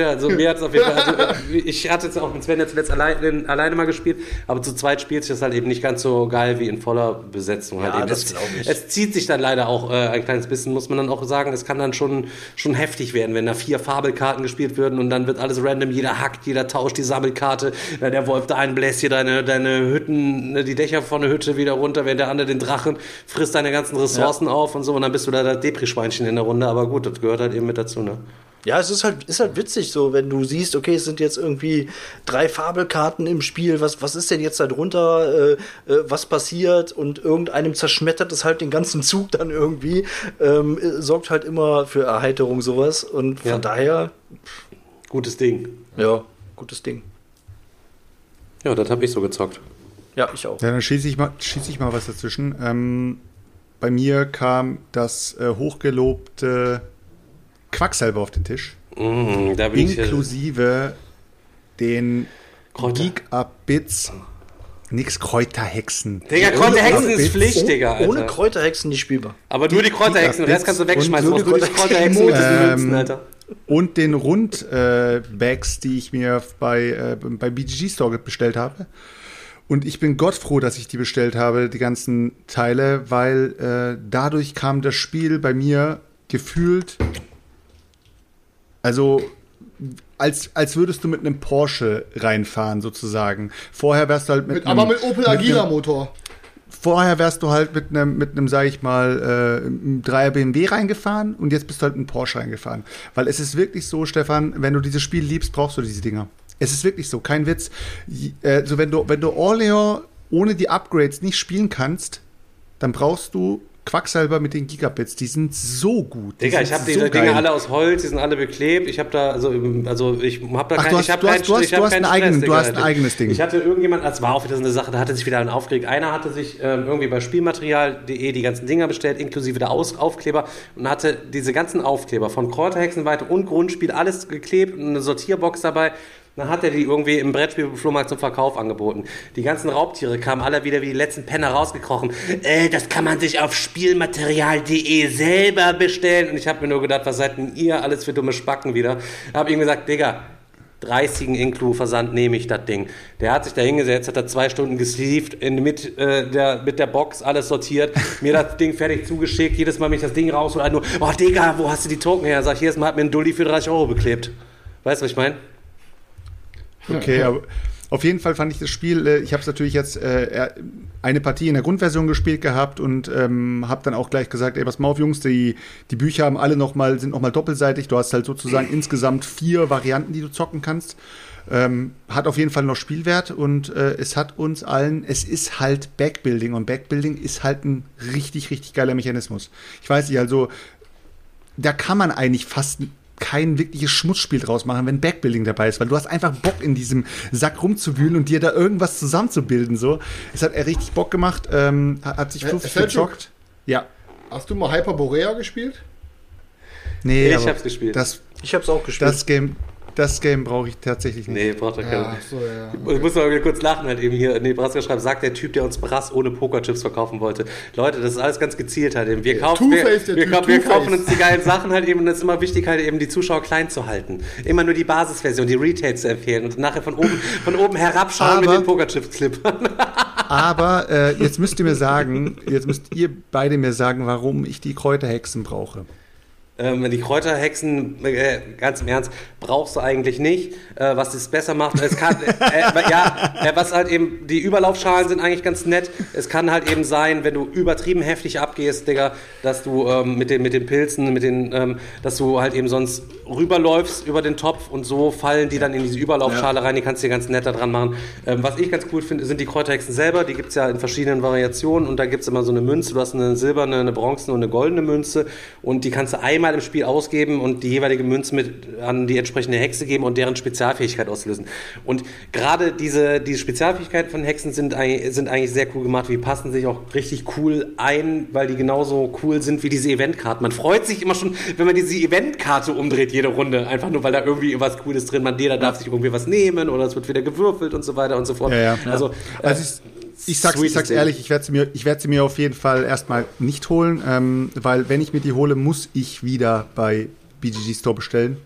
ja, also mir hat es auf jeden Fall. Also, ich hatte jetzt auch mit Sven jetzt zuletzt allein, alleine mal gespielt, aber zu zweit spielt sich das halt eben nicht ganz so geil wie in voller Besetzung. Halt Ja, eben. das es, glaub ich. es zieht sich dann leider auch äh, ein kleines bisschen, muss man dann auch sagen. Es kann dann schon, schon heftig werden, wenn da vier Fabelkarten gespielt werden und dann wird alles random, jeder hackt, jeder tauscht die Sammelkarte, wenn der Wolf da einen bläst hier deine, deine Hütten, ne, die Dächer von der Hütte wieder runter, während der andere den Drachen frisst deine ganzen Ressourcen auf und so und dann bist du da das Depri-Schweinchen in der Runde, aber gut, das gehört halt eben mit dazu, ne? Ja, es ist halt, ist halt witzig so, wenn du siehst, okay, es sind jetzt irgendwie drei Fabelkarten im Spiel, was, was ist denn jetzt da drunter, äh, äh, was passiert und irgendeinem zerschmettert es halt den ganzen Zug dann irgendwie, ähm, äh, sorgt halt immer für Erheiterung sowas und von Ja. daher, Gutes Ding. ja, gutes Ding. Ja, das habe ich so gezockt. Ja, ich auch. Ja, dann schieße ich, mal- schieße ich mal was dazwischen. Ähm, bei mir kam das äh, hochgelobte Quacksalber auf den Tisch. Mm, da bin ich. äh, Inklusive den Kräuter. Geek-Up-Bits. Nix Kräuterhexen. Digga, Kräuterhexen ist. Pflicht, Digga. Alter. Ohne Kräuterhexen nicht spielbar. Aber nur die Kräuterhexen, den Rest kannst du Und wegschmeißen. die nur die Kräuterhexen diesen Ähm, Münzen, Alter. Und den Rund-Bags, die ich mir bei, äh, bei BGG Store bestellt habe. Und ich bin Gott froh, dass ich die bestellt habe, die ganzen Teile, weil äh, dadurch kam das Spiel bei mir gefühlt, also als, als würdest du mit einem Porsche reinfahren, sozusagen. Vorher wärst du halt mit, Mit, einem, aber mit Opel Agila Motor. Vorher wärst du halt mit einem, mit einem, sag ich mal, äh, einem 3er BMW reingefahren und jetzt bist du halt mit einem Porsche reingefahren. Weil es ist wirklich so, Stefan, wenn du dieses Spiel liebst, brauchst du diese Dinger. Es ist wirklich so, kein Witz. J- Äh, so wenn du, wenn du Orleans ohne die Upgrades nicht spielen kannst, dann brauchst du Quacksalber mit den Gigabits. Die sind so gut. Die Digga, ich habe so diese Dinge geil. alle aus Holz, die sind alle beklebt. Ich habe da, also, also ich habe da Ach, kein, du hast- ich hab du hast- keinen du hast- ich hab du hast keinen eigenen- Stress, du Digga, hast ein eigenes Ding. Ich hatte irgendjemand, das war auch wieder so eine Sache, da hatte sich wieder einen aufgeregt. Einer hatte sich ähm, irgendwie bei Spielmaterial.de die ganzen Dinger bestellt, inklusive der Aus Aufkleber und hatte diese ganzen Aufkleber von Kräuterhexenweite und Grundspiel alles geklebt und eine Sortierbox dabei. Dann hat er die irgendwie im Brettspielflohmarkt zum Verkauf angeboten. Die ganzen Raubtiere kamen alle wieder wie die letzten Penner rausgekrochen. Äh, das kann man sich auf Spielmaterial.de selber bestellen. Und ich habe mir nur gedacht, was seid denn ihr alles für dumme Spacken wieder? Hab ihm gesagt, Digga, 30 Inklu-Versand nehme ich das Ding. Der hat sich da hingesetzt, hat da zwei Stunden gesleeved, mit, äh, der, mit der Box alles sortiert, mir das Ding fertig zugeschickt. Jedes Mal, wenn ich das Ding raushole, halt nur, oh Digga, wo hast du die Token her? Sag ich, jedes Mal hat mir ein Dulli für 30 Euro beklebt. Weißt du, was ich meine? Okay, aber auf jeden Fall fand ich das Spiel, äh, ich habe es natürlich jetzt äh, eine Partie in der Grundversion gespielt gehabt und ähm, habe dann auch gleich gesagt, ey, pass mal auf, Jungs, die, die Bücher haben alle noch mal, sind nochmal doppelseitig. Du hast halt sozusagen insgesamt vier Varianten, die du zocken kannst. Ähm, hat auf jeden Fall noch Spielwert und äh, es hat uns allen, es ist halt Backbuilding und Backbuilding ist halt ein richtig, richtig geiler Mechanismus. Ich weiß nicht, also da kann man eigentlich fast kein wirkliches Schmutzspiel draus machen, wenn Backbuilding dabei ist, weil du hast einfach Bock in diesem Sack rumzuwühlen und dir da irgendwas zusammenzubilden. So, es hat richtig Bock gemacht, ähm, hat sich Äh, fluffig gezockt. Ja, Hast du mal Hyperborea gespielt? nee, Ich aber hab's gespielt. Das, Ich hab's auch gespielt. das Game, das Game brauche ich tatsächlich nicht. Nee, braucht er Ja, keiner. ach so, ja. Ich muss mal wieder kurz lachen, halt eben hier. Nebraska schreibt, sagt der Typ, der uns Brass ohne Pokerchips verkaufen wollte. Leute, das ist alles ganz gezielt halt eben. Wir kaufen, wir, wir, wir kaufen uns die geilen Sachen halt eben und es ist immer wichtig halt eben die Zuschauer klein zu halten. Immer nur die Basisversion, die Retail zu empfehlen und nachher von oben, von oben herabschauen mit Aber- den Pokerchips-Clippern. Aber äh, jetzt müsst ihr mir sagen, jetzt müsst ihr beide mir sagen, warum ich die Kräuterhexen brauche. Ähm, die Kräuterhexen, äh, ganz im Ernst, brauchst du eigentlich nicht. Äh, was das besser macht, es kann, äh, ja, äh, was halt eben, die Überlaufschalen sind eigentlich ganz nett. Es kann halt eben sein, wenn du übertrieben heftig abgehst, Digga, dass du ähm, mit, den, mit den Pilzen, mit den, ähm, dass du halt eben sonst rüberläufst über den Topf und so fallen die dann in diese Überlaufschale rein. Die kannst du dir ganz nett da dran machen. Ähm, was ich ganz cool finde, sind die Kräuterhexen selber. Die gibt's ja in verschiedenen Variationen und da gibt's immer so eine Münze. Du hast eine silberne, eine bronzene und eine goldene Münze und die kannst du einmal im Spiel ausgeben und die jeweilige Münze mit an die entsprechende Hexe geben und deren Spezialfähigkeit auslösen. Und gerade diese, diese Spezialfähigkeiten von Hexen sind, eigentlich- sind eigentlich sehr cool gemacht. Die passen sich auch richtig cool ein, weil die genauso cool sind wie diese Eventkarten. Man freut sich immer schon, wenn man diese Eventkarte umdreht jede Runde, einfach nur weil da irgendwie was Cooles drin. Man jeder darf sich irgendwie was nehmen oder es wird wieder gewürfelt und so weiter und so fort. Ja, ja. Also, Also äh, ich, ich sag's, ich sag's ehrlich, ich werde sie, mir- ich werd sie mir auf jeden Fall erstmal nicht holen, ähm, weil wenn ich mir die hole, muss ich wieder bei BGG Store bestellen,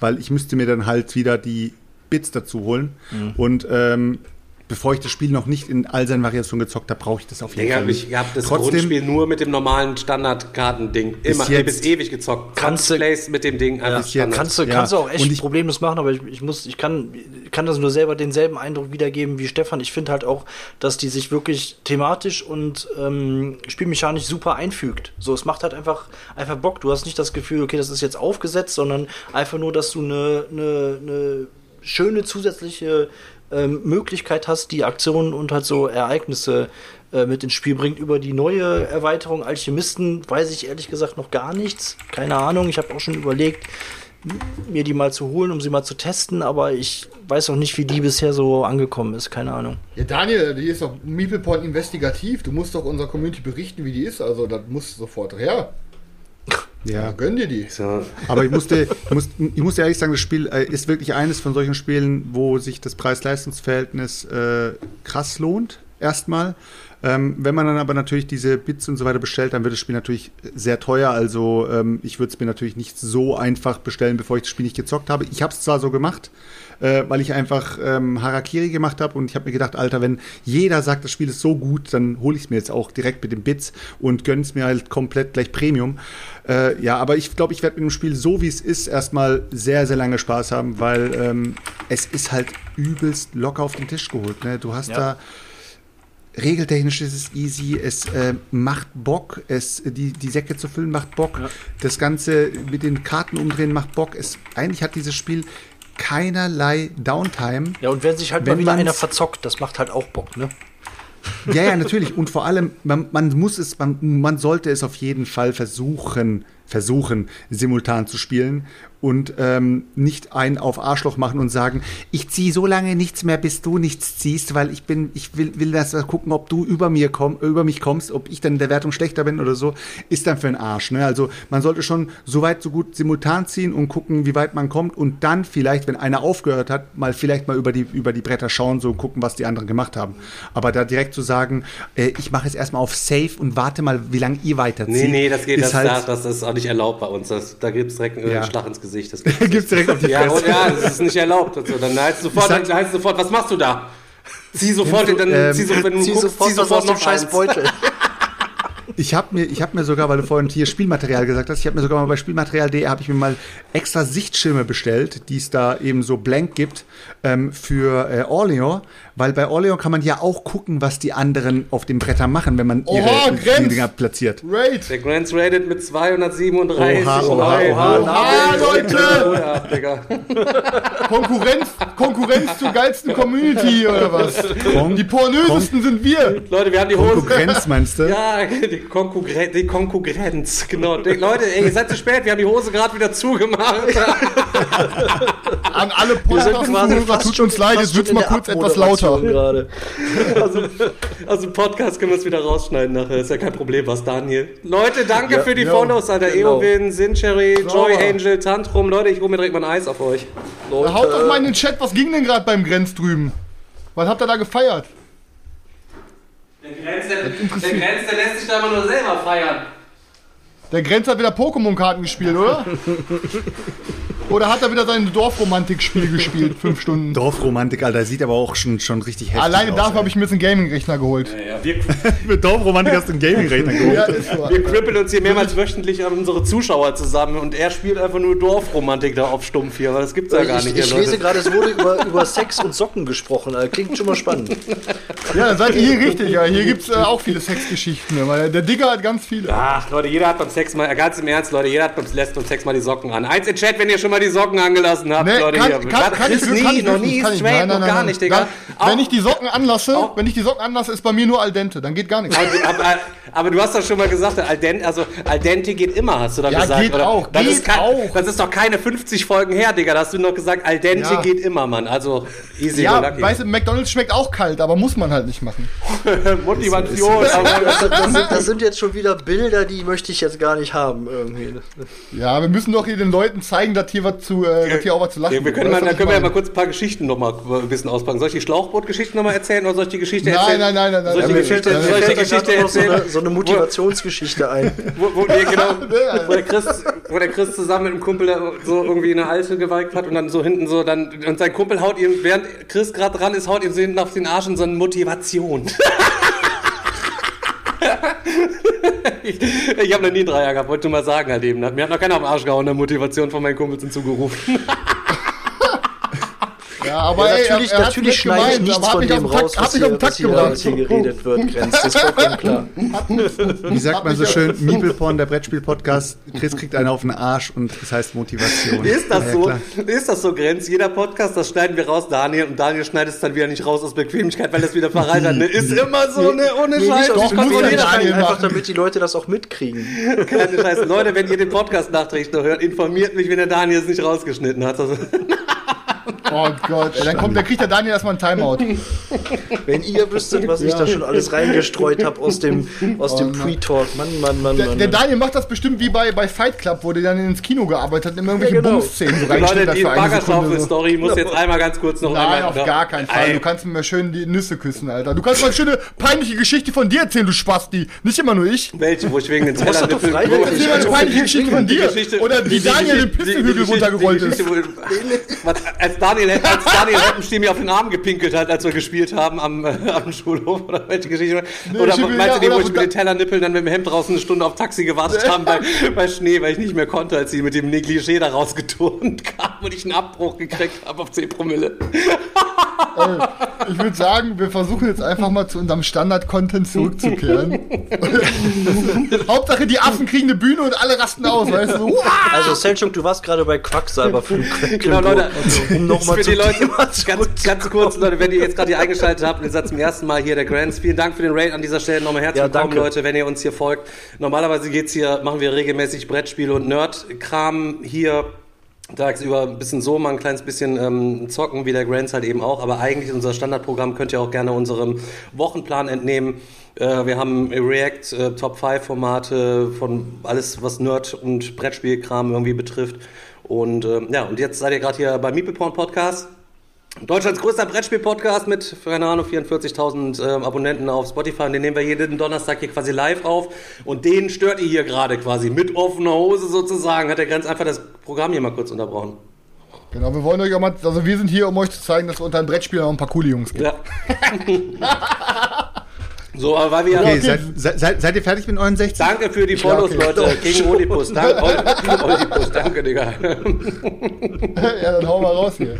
weil ich müsste mir dann halt wieder die Bits dazu holen. Und ähm, bevor ich das Spiel noch nicht in all seinen Variationen gezockt habe, brauche ich das auf jeden Digga, Fall nicht. ich habe das Trotzdem, Grundspiel nur mit dem normalen Standardkartending. Immer, jetzt- bis ewig gezockt. Kannst du- Plays mit dem Ding bis jetzt- Standard. Kannst du, Ja, kannst du auch echt ich- problemlos machen, aber ich, ich muss, ich kann, kann das nur selber denselben Eindruck wiedergeben wie Stefan. Ich finde halt auch, dass die sich wirklich thematisch und ähm, spielmechanisch super einfügt. So, es macht halt einfach, einfach Bock. Du hast nicht das Gefühl, okay, das ist jetzt aufgesetzt, sondern einfach nur, dass du eine, eine, eine schöne zusätzliche ähm, Möglichkeit hast, die Aktionen und halt so Ereignisse äh, mit ins Spiel bringt. Über die neue Erweiterung Alchemisten weiß ich ehrlich gesagt noch gar nichts. Keine Ahnung. Ich habe auch schon überlegt, mir die mal zu holen, um sie mal zu testen, aber ich weiß auch nicht, wie die bisher so angekommen ist. Keine Ahnung. Ja, Daniel, die ist doch MeeplePorn investigativ. Du musst doch unserer Community berichten, wie die ist. Also, das muss sofort her. Ja, Ja. gönn dir die. So, Aber ich musste, ich musste, ich musste ehrlich sagen, das Spiel äh, ist wirklich eines von solchen Spielen, wo sich das Preis-Leistungs-Verhältnis äh, krass lohnt, erstmal. Ähm, wenn man dann aber natürlich diese Bits und so weiter bestellt, dann wird das Spiel natürlich sehr teuer. Also ähm, ich würde es mir natürlich nicht so einfach bestellen, bevor ich das Spiel nicht gezockt habe. Ich habe es zwar so gemacht, äh, weil ich einfach ähm, Harakiri gemacht habe und ich habe mir gedacht, Alter, wenn jeder sagt, das Spiel ist so gut, dann hole ich es mir jetzt auch direkt mit den Bits und gönne es mir halt komplett gleich Premium. Äh, ja, aber ich glaube, ich werde mit dem Spiel so wie es ist erstmal sehr, sehr lange Spaß haben, weil ähm, es ist halt übelst locker auf den Tisch geholt. Ne? Du hast Ja. da regeltechnisch ist es easy, es äh, macht Bock, es, die, die Säcke zu füllen macht Bock, das Ganze mit den Karten umdrehen macht Bock. Es, eigentlich hat dieses Spiel keinerlei Downtime. Ja, und wenn sich halt Wenn mal wieder einer verzockt, das macht halt auch Bock, ne? Ja, ja, natürlich. Und vor allem, man, man muss es, man, man sollte es auf jeden Fall versuchen, versuchen, simultan zu spielen und ähm, nicht einen auf Arschloch machen und sagen, ich ziehe so lange nichts mehr, bis du nichts ziehst, weil ich bin, ich will, will das gucken, ob du über mir komm, über mich kommst, ob ich dann in der Wertung schlechter bin oder so, ist dann für einen Arsch. Ne? Also man sollte schon so weit, so gut simultan ziehen und gucken, wie weit man kommt und dann vielleicht, wenn einer aufgehört hat, mal vielleicht mal über die, über die Bretter schauen, so gucken, was die anderen gemacht haben. Aber da direkt zu sagen, äh, ich mache jetzt erstmal auf Safe und warte mal, wie lange ihr weiterzieht. nee, nee, das geht, ist das, halt, das, das ist auch nicht erlaubt bei uns. Das, da gibt es direkt einen Ja. Schlag ins Gesicht. Das gibt's gibt's direkt auf die Ja, Fresse. ja, das ist nicht erlaubt. Also, dann heißt es sofort, sag- dann heißt sofort, was machst du da? Zieh sofort, dann ähm, zieh, so, wenn du Zieh guckst, sofort, zieh sofort noch scheiß. Beutel. Ich habe mir, ich hab mir sogar, weil du vorhin hier Spielmaterial gesagt hast, ich habe mir sogar mal bei Spielmaterial.de habe ich mir mal extra Sichtschirme bestellt, die es da eben so blank gibt ähm, für äh, Orleans, weil bei Orleans kann man ja auch gucken, was die anderen auf den Brettern machen, wenn man ihre Oha, Grenz! Dinger platziert. Raid! Der Grants rated mit 237. Oha, oha, oha. Ah, Leute! Konkurrenz, Konkurrenz zur geilsten Community oder was? Kon Die pornösesten sind wir. Leute, wir haben die Hose. Konkurrenz meinst du? Ja, die, Konkurren die Konkurrenz, genau. Die, Leute, ey, ihr seid zu spät, wir haben die Hose gerade wieder zugemacht. An alle fast tut uns leid, jetzt wird's mal kurz etwas Abmoderation lauter. Gerade. Also, also Podcast können wir es wieder rausschneiden nachher. Ist ja kein Problem, was Daniel. Leute, danke Ja, für die ja, Follows, Alter. genau. Eowyn, Sincherry. Joy Angel, Tantrum. Leute, ich hole mir direkt mal ein Eis auf euch. Haut doch mal in den Chat, was ging denn gerade beim Grenz drüben? Was habt ihr da gefeiert? Der Grenz, der, der Grenz, der lässt sich da immer nur selber feiern. Der Grenz hat wieder Pokémon-Karten gespielt, oder? Oder hat er wieder sein Dorfromantik-Spiel gespielt, fünf Stunden? Dorfromantik, Alter, sieht aber auch schon, schon richtig heftig Alleine aus. dafür habe ich mir jetzt einen Gaming-Rechner geholt. Ja, wir, Mit Dorfromantik hast du einen Gaming-Rechner geholt. Ja, ist so. wir krippeln uns hier mehrmals wöchentlich an unsere Zuschauer zusammen und er spielt einfach nur Dorfromantik da auf Stumpf hier, aber das gibt's ja gar ich nicht. ich ja, lese gerade, es wurde über, über Sex und Socken gesprochen. Klingt schon mal spannend. Ja, dann seid ihr hier richtig. Ja. Hier gibt es äh, auch viele Sexgeschichten. Weil der Digger hat ganz viele. Ach, Leute, jeder hat beim Sex mal, ganz im Ernst, Leute, jeder hat beim und Sex mal die Socken an. Eins in Chat, wenn ihr schon mal die Socken angelassen habt, Nee, Leute. kann, hier. kann, kann, ich, nie, kann ich noch nie, kann ich. straight, Nein, nein, noch gar nein, nicht. Digga. Dann, wenn Auch- ich die Socken anlasse, auch- wenn ich die Socken anlasse, ist bei mir nur al dente. Dann geht gar nichts. aber, aber du hast doch schon mal gesagt, al dente, also al dente geht immer, hast du doch Ja, gesagt. geht oder? auch, Das, geht ist kein, auch. das ist doch keine 50 Folgen her, Digga. Da hast du noch gesagt, al dente Ja. geht immer, Mann. Also easy Ja, lucky. weißt du, McDonalds schmeckt auch kalt, aber muss man halt nicht machen. Motivation. Das, aber, das, das, sind, das sind jetzt schon wieder Bilder, die möchte ich jetzt gar nicht haben. Irgendwie. Ja, wir müssen doch hier den Leuten zeigen, dass hier was zu, äh, dass hier auch was zu lachen Ja, wir gibt. können, mal, da können wir ja mal kurz ein paar Geschichten noch mal ein bisschen auspacken. Soll ich die Schlauchboot-Geschichte noch mal erzählen oder soll ich die Geschichte Nein, erzählen? nein, nein, nein, nein. Soll ich die Geschichte, soll ich die da Geschichte so erzählen? eine, so eine Motivationsgeschichte ein. Wo, wo, nee, genau, wo, der Chris, wo der Chris zusammen mit einem Kumpel so irgendwie eine Alte geweigt hat und dann so hinten so dann und sein Kumpel haut ihm, während Chris gerade dran ist, haut ihm so hinten auf den Arsch und so eine Motivation. ich ich habe noch nie einen Dreier gehabt, wollte mal sagen halt eben. Mir hat noch keiner auf den Arsch gehauen, der Motivation von meinen Kumpels hinzugerufen. Ja, aber Ja, ey, natürlich er, er hat's natürlich schneide ich nichts von dem raus, was hier, was hier, was hier geredet wird, Grenz. Das ist vollkommen klar. Wie sagt man so schön, Meeple-Porn, der Brettspiel-Podcast, Chris kriegt einen auf den Arsch und das heißt Motivation. Ist das Ja, so? klar. Ist das so, Grenz? Jeder Podcast, das schneiden wir raus, Daniel, und Daniel schneidet es dann wieder nicht raus aus Bequemlichkeit, weil das wieder verreitert. Ne? Ist immer so, ne? Ohne Nee, Scheiß. doch, muss Daniel einfach damit die Leute das auch mitkriegen. Keine Scheiße. Leute, wenn ihr den Podcast nachträglich noch hört, informiert mich, wenn der Daniel es nicht rausgeschnitten hat. Oh Gott, ey, dann kommt, dann kriegt der Daniel erstmal ein Timeout. Wenn ihr wüsstet, was ich Ja. da schon alles reingestreut habe aus dem, aus dem Oh Mann. Pre-Talk. Mann, Mann, Mann, Der, Mann. der. Daniel macht das bestimmt wie bei, bei Fight Club, wo der dann ins Kino gearbeitet hat und immer irgendwelche Ja, genau. Bums-Szenen so Leute, reingeschnitten hat die Sekunde. So. Baggerschaufel-Story muss jetzt einmal ganz kurz noch Nein, einmal. auf noch- gar keinen Fall. Ey, Du kannst mir schön die Nüsse küssen, Alter. Du kannst mal eine schöne peinliche Geschichte von dir erzählen, du Spasti. Nicht immer nur ich. Welche, wo ich wegen den Tellern frei- wo- Erzähl mal eine peinliche Geschichte von dir. Oder wie Daniel den Geschichte- runtergerollt ist. Als Daniel, als Daniel Heppenstein mir auf den Arm gepinkelt hat, als wir gespielt haben am, äh, am Schulhof oder welche Geschichte? oder ich will- meinst ja, du die, wo oder ich mit den Tellernippeln dann mit dem Hemd draußen eine Stunde auf Taxi gewartet haben bei, bei Schnee, weil ich nicht mehr konnte, als sie mit dem Negligé da rausgeturnt kam und ich einen Abbruch gekriegt habe auf 10 Promille. Ich würde sagen, wir versuchen jetzt einfach mal zu unserem Standard-Content zurückzukehren. Hauptsache, die Affen kriegen eine Bühne und alle rasten aus, weißt du? Also, Selchuk, du warst gerade bei Quacksalberflug. Genau, Leute, um nochmal für zu die Leute, ganz, ganz kurz, Leute, wenn ihr jetzt gerade hier eingeschaltet habt und ihr seid zum ersten Mal hier, der Grants, vielen Dank für den Raid an dieser Stelle. Nochmal herzlich Ja, willkommen, danke. Leute, wenn ihr uns hier folgt. Normalerweise geht's hier, machen wir regelmäßig Brettspiele und Nerd-Kram hier. Tagsüber ein bisschen so, mal ein kleines bisschen ähm, zocken, wie der Grants halt eben auch. Aber eigentlich unser Standardprogramm könnt ihr auch gerne unserem Wochenplan entnehmen. Äh, wir haben React, äh, Top 5 Formate von alles, was Nerd- und Brettspielkram irgendwie betrifft. Und ähm, ja, und jetzt seid ihr gerade hier beim Meeple Porn Podcast. Deutschlands größter Brettspiel-Podcast mit, keine Ahnung, 44.000 ähm, Abonnenten auf Spotify. Und den nehmen wir jeden Donnerstag hier quasi live auf. Und den stört ihr hier gerade quasi mit offener Hose sozusagen. Hat der ganz einfach das Programm hier mal kurz unterbrochen. Genau, wir wollen euch auch mal, also wir sind hier, um euch zu zeigen, dass es unter den Brettspielern auch ein paar coole Jungs gibt. Ja. so, aber weil wir Okay, ja. seid, seid, seid, seid ihr fertig mit euren 60? Danke für die Ja, Follows, okay. Leute. Gegen Oedipus. Danke, Oedipus. Danke, Digga. ja, dann hau mal raus hier.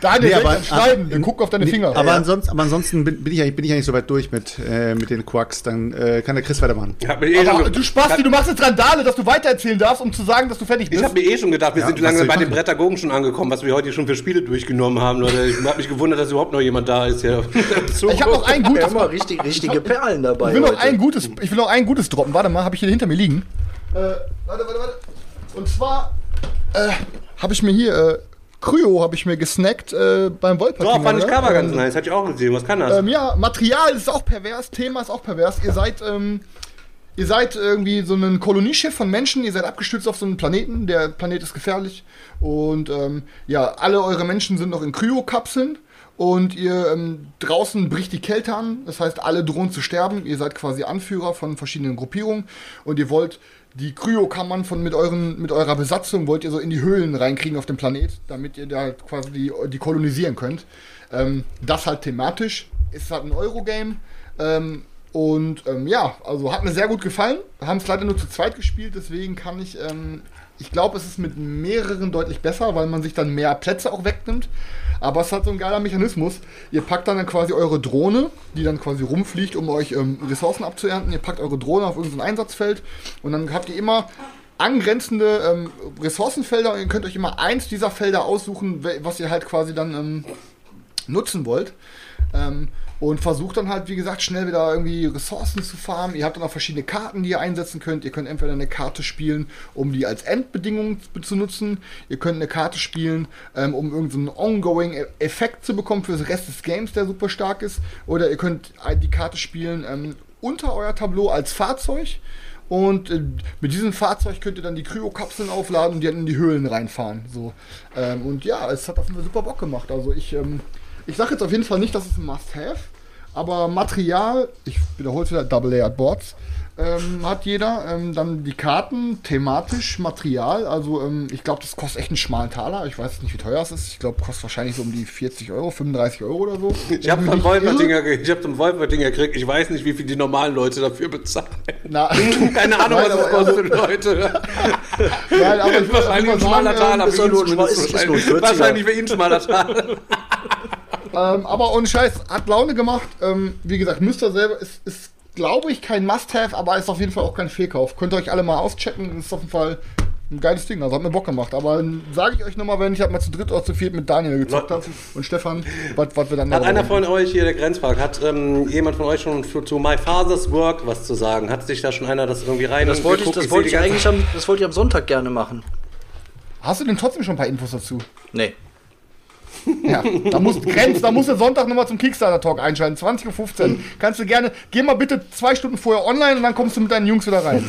Daniel, Nee, aber- schneiden, wir gucken auf deine Nee, Finger. Aber, ansonsten, aber ansonsten bin, bin, ich, eigentlich- bin ich eigentlich soweit durch mit, äh, mit den Quacks. Dann äh, kann der Chris weitermachen. Ich eh aber du Spasti, du machst jetzt Randale, dass du weitererzählen darfst, um zu sagen, dass du fertig Ich bist. habe mir eh schon gedacht, wir Ja, sind lange ich bei den? Brettagogen schon angekommen, was wir heute schon für Spiele durchgenommen haben, Leute. Ich habe mich gewundert, dass überhaupt noch jemand da ist hier. ich habe noch ein Ja, gutes. immer richtig, richtige Perlen dabei. Ich will noch heute. ein gutes, ich will noch ein gutes droppen. Warte mal, habe ich hier hinter mir liegen. Äh, warte, warte, warte. Und zwar äh, habe ich mir hier äh, Kryo habe ich mir gesnackt äh, beim Wolpertinger. Doch, fand ich ne? Cover ganz Ähm, nice. Hatte ich auch gesehen. Was kann das? Ähm, ja, Material ist auch pervers, Thema ist auch pervers. Ihr seid, ähm, ihr seid irgendwie so ein Kolonieschiff von Menschen, ihr seid abgestürzt auf so einen Planeten, der Planet ist gefährlich. Und ähm, ja, alle eure Menschen sind noch in Kryokapseln. Und ihr ähm, draußen bricht die Kälte an, das heißt, alle drohen zu sterben. Ihr seid quasi Anführer von verschiedenen Gruppierungen und ihr wollt die Kryokammern von mit euren mit eurer Besatzung wollt ihr so in die Höhlen reinkriegen auf dem Planet, damit ihr da quasi die, die kolonisieren könnt. Ähm, das halt thematisch ist halt ein Eurogame. Ähm, und ähm, ja, also hat mir sehr gut gefallen. Haben es leider nur zu zweit gespielt, deswegen kann ich, ähm, ich glaube, es ist mit mehreren deutlich besser, weil man sich dann mehr Plätze auch wegnimmt. Aber es hat so ein geiler Mechanismus. Ihr packt dann, dann quasi eure Drohne, die dann quasi rumfliegt, um euch ähm, Ressourcen abzuernten. Ihr packt eure Drohne auf irgendein Einsatzfeld und dann habt ihr immer angrenzende ähm, Ressourcenfelder und ihr könnt euch immer eins dieser Felder aussuchen, was ihr halt quasi dann ähm, nutzen wollt. Ähm, und versucht dann halt, wie gesagt, schnell wieder irgendwie Ressourcen zu farmen. Ihr habt dann auch verschiedene Karten, die ihr einsetzen könnt. Ihr könnt entweder eine Karte spielen, um die als Endbedingung zu- nutzen. Ihr könnt eine Karte spielen, ähm, um irgendeinen so einen Ongoing-Effekt zu bekommen für den Rest des Games, der super stark ist. Oder ihr könnt die Karte spielen ähm, unter euer Tableau als Fahrzeug. Und äh, mit diesem Fahrzeug könnt ihr dann die Kryokapseln aufladen und die dann in die Höhlen reinfahren. So. Ähm, und ja, es hat auf jeden Fall super Bock gemacht. Also ich, ähm, ich sage jetzt auf jeden Fall nicht, dass es ein Must-Have, aber Material, ich wiederhole es wieder, Double-Layered Boards, ähm, hat jeder. Ähm, dann die Karten, thematisch, Material. Also ähm, ich glaube, das kostet echt einen schmalen Taler. Ich weiß nicht, wie teuer es ist. Ich glaube, kostet wahrscheinlich so um die 40 Euro, 35 Euro oder so. Ich habe Wenn vom mich nicht irre. Wolfertinger, ge- ich hab zum Wolfertinger gekriegt. Ich weiß nicht, wie viel die normalen Leute dafür bezahlen. Na, Keine Ahnung, Nein, was das kostet, Leute. Nein, aber ich Wahrscheinlich ein schmaler Taler. ist wahrscheinlich. nur ein 40er. Wahrscheinlich für ihn schmaler Taler. Ähm, aber ohne Scheiß, hat Laune gemacht. Ähm, wie gesagt, müsst ihr selber, ist, ist glaube ich, kein Must-Have, aber ist auf jeden Fall auch kein Fehlkauf. Könnt ihr euch alle mal auschecken, ist auf jeden Fall ein geiles Ding, also hat mir Bock gemacht. Aber sage ich euch nochmal, wenn ich halt mal zu dritt oder zu viert mit Daniel gezockt habe und Stefan, was wir dann Hat einer von euch hier, der Grenzpark, hat ähm, jemand von euch schon für, zu My Father's Work was zu sagen? Hat sich da schon einer das irgendwie rein Das wollte ich, geguckt? das wollte ich eigentlich am, das wollte ich am Sonntag gerne machen. Hast du denn trotzdem schon ein paar Infos dazu? Nee. Ja, da muss Grenz, da musst du Sonntag nochmal zum Kickstarter-Talk einschalten, 20.15 Uhr. Kannst du gerne, geh mal bitte zwei Stunden vorher online und dann kommst du mit deinen Jungs wieder rein.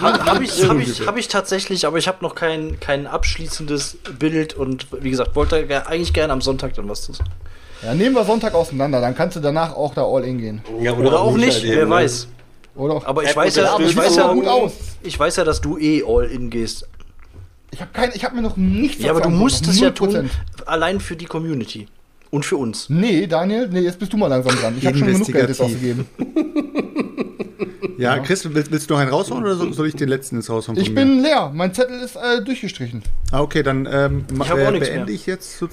Habe hab ich, hab ich, hab ich tatsächlich, aber ich habe noch kein, kein abschließendes Bild und wie gesagt, wollte ge- eigentlich gerne am Sonntag dann was zu sagen. Ja, nehmen wir Sonntag auseinander, dann kannst du danach auch da all in gehen. Ja, Oder auch nicht, halt wer ne? weiß. Oder? auch- Aber ich weiß ja, ich sieht weiß ja, gut aus. ich weiß ja, dass du eh all in gehst. Ich habe kein, ich habe mir noch nichts Ja, aber du musst es ja tun, 0%. allein für die Community. Und für uns. Nee, Daniel, nee, jetzt bist du mal langsam dran. Ich habe schon genug Geld jetzt ausgegeben. Ja, Chris, willst, willst du noch einen raushauen oder soll, ich den letzten ins raushauen? Ich von bin leer, mein Zettel ist äh, durchgestrichen. Ah, okay, dann ähm, Ich hab äh, beende mehr. ich jetzt.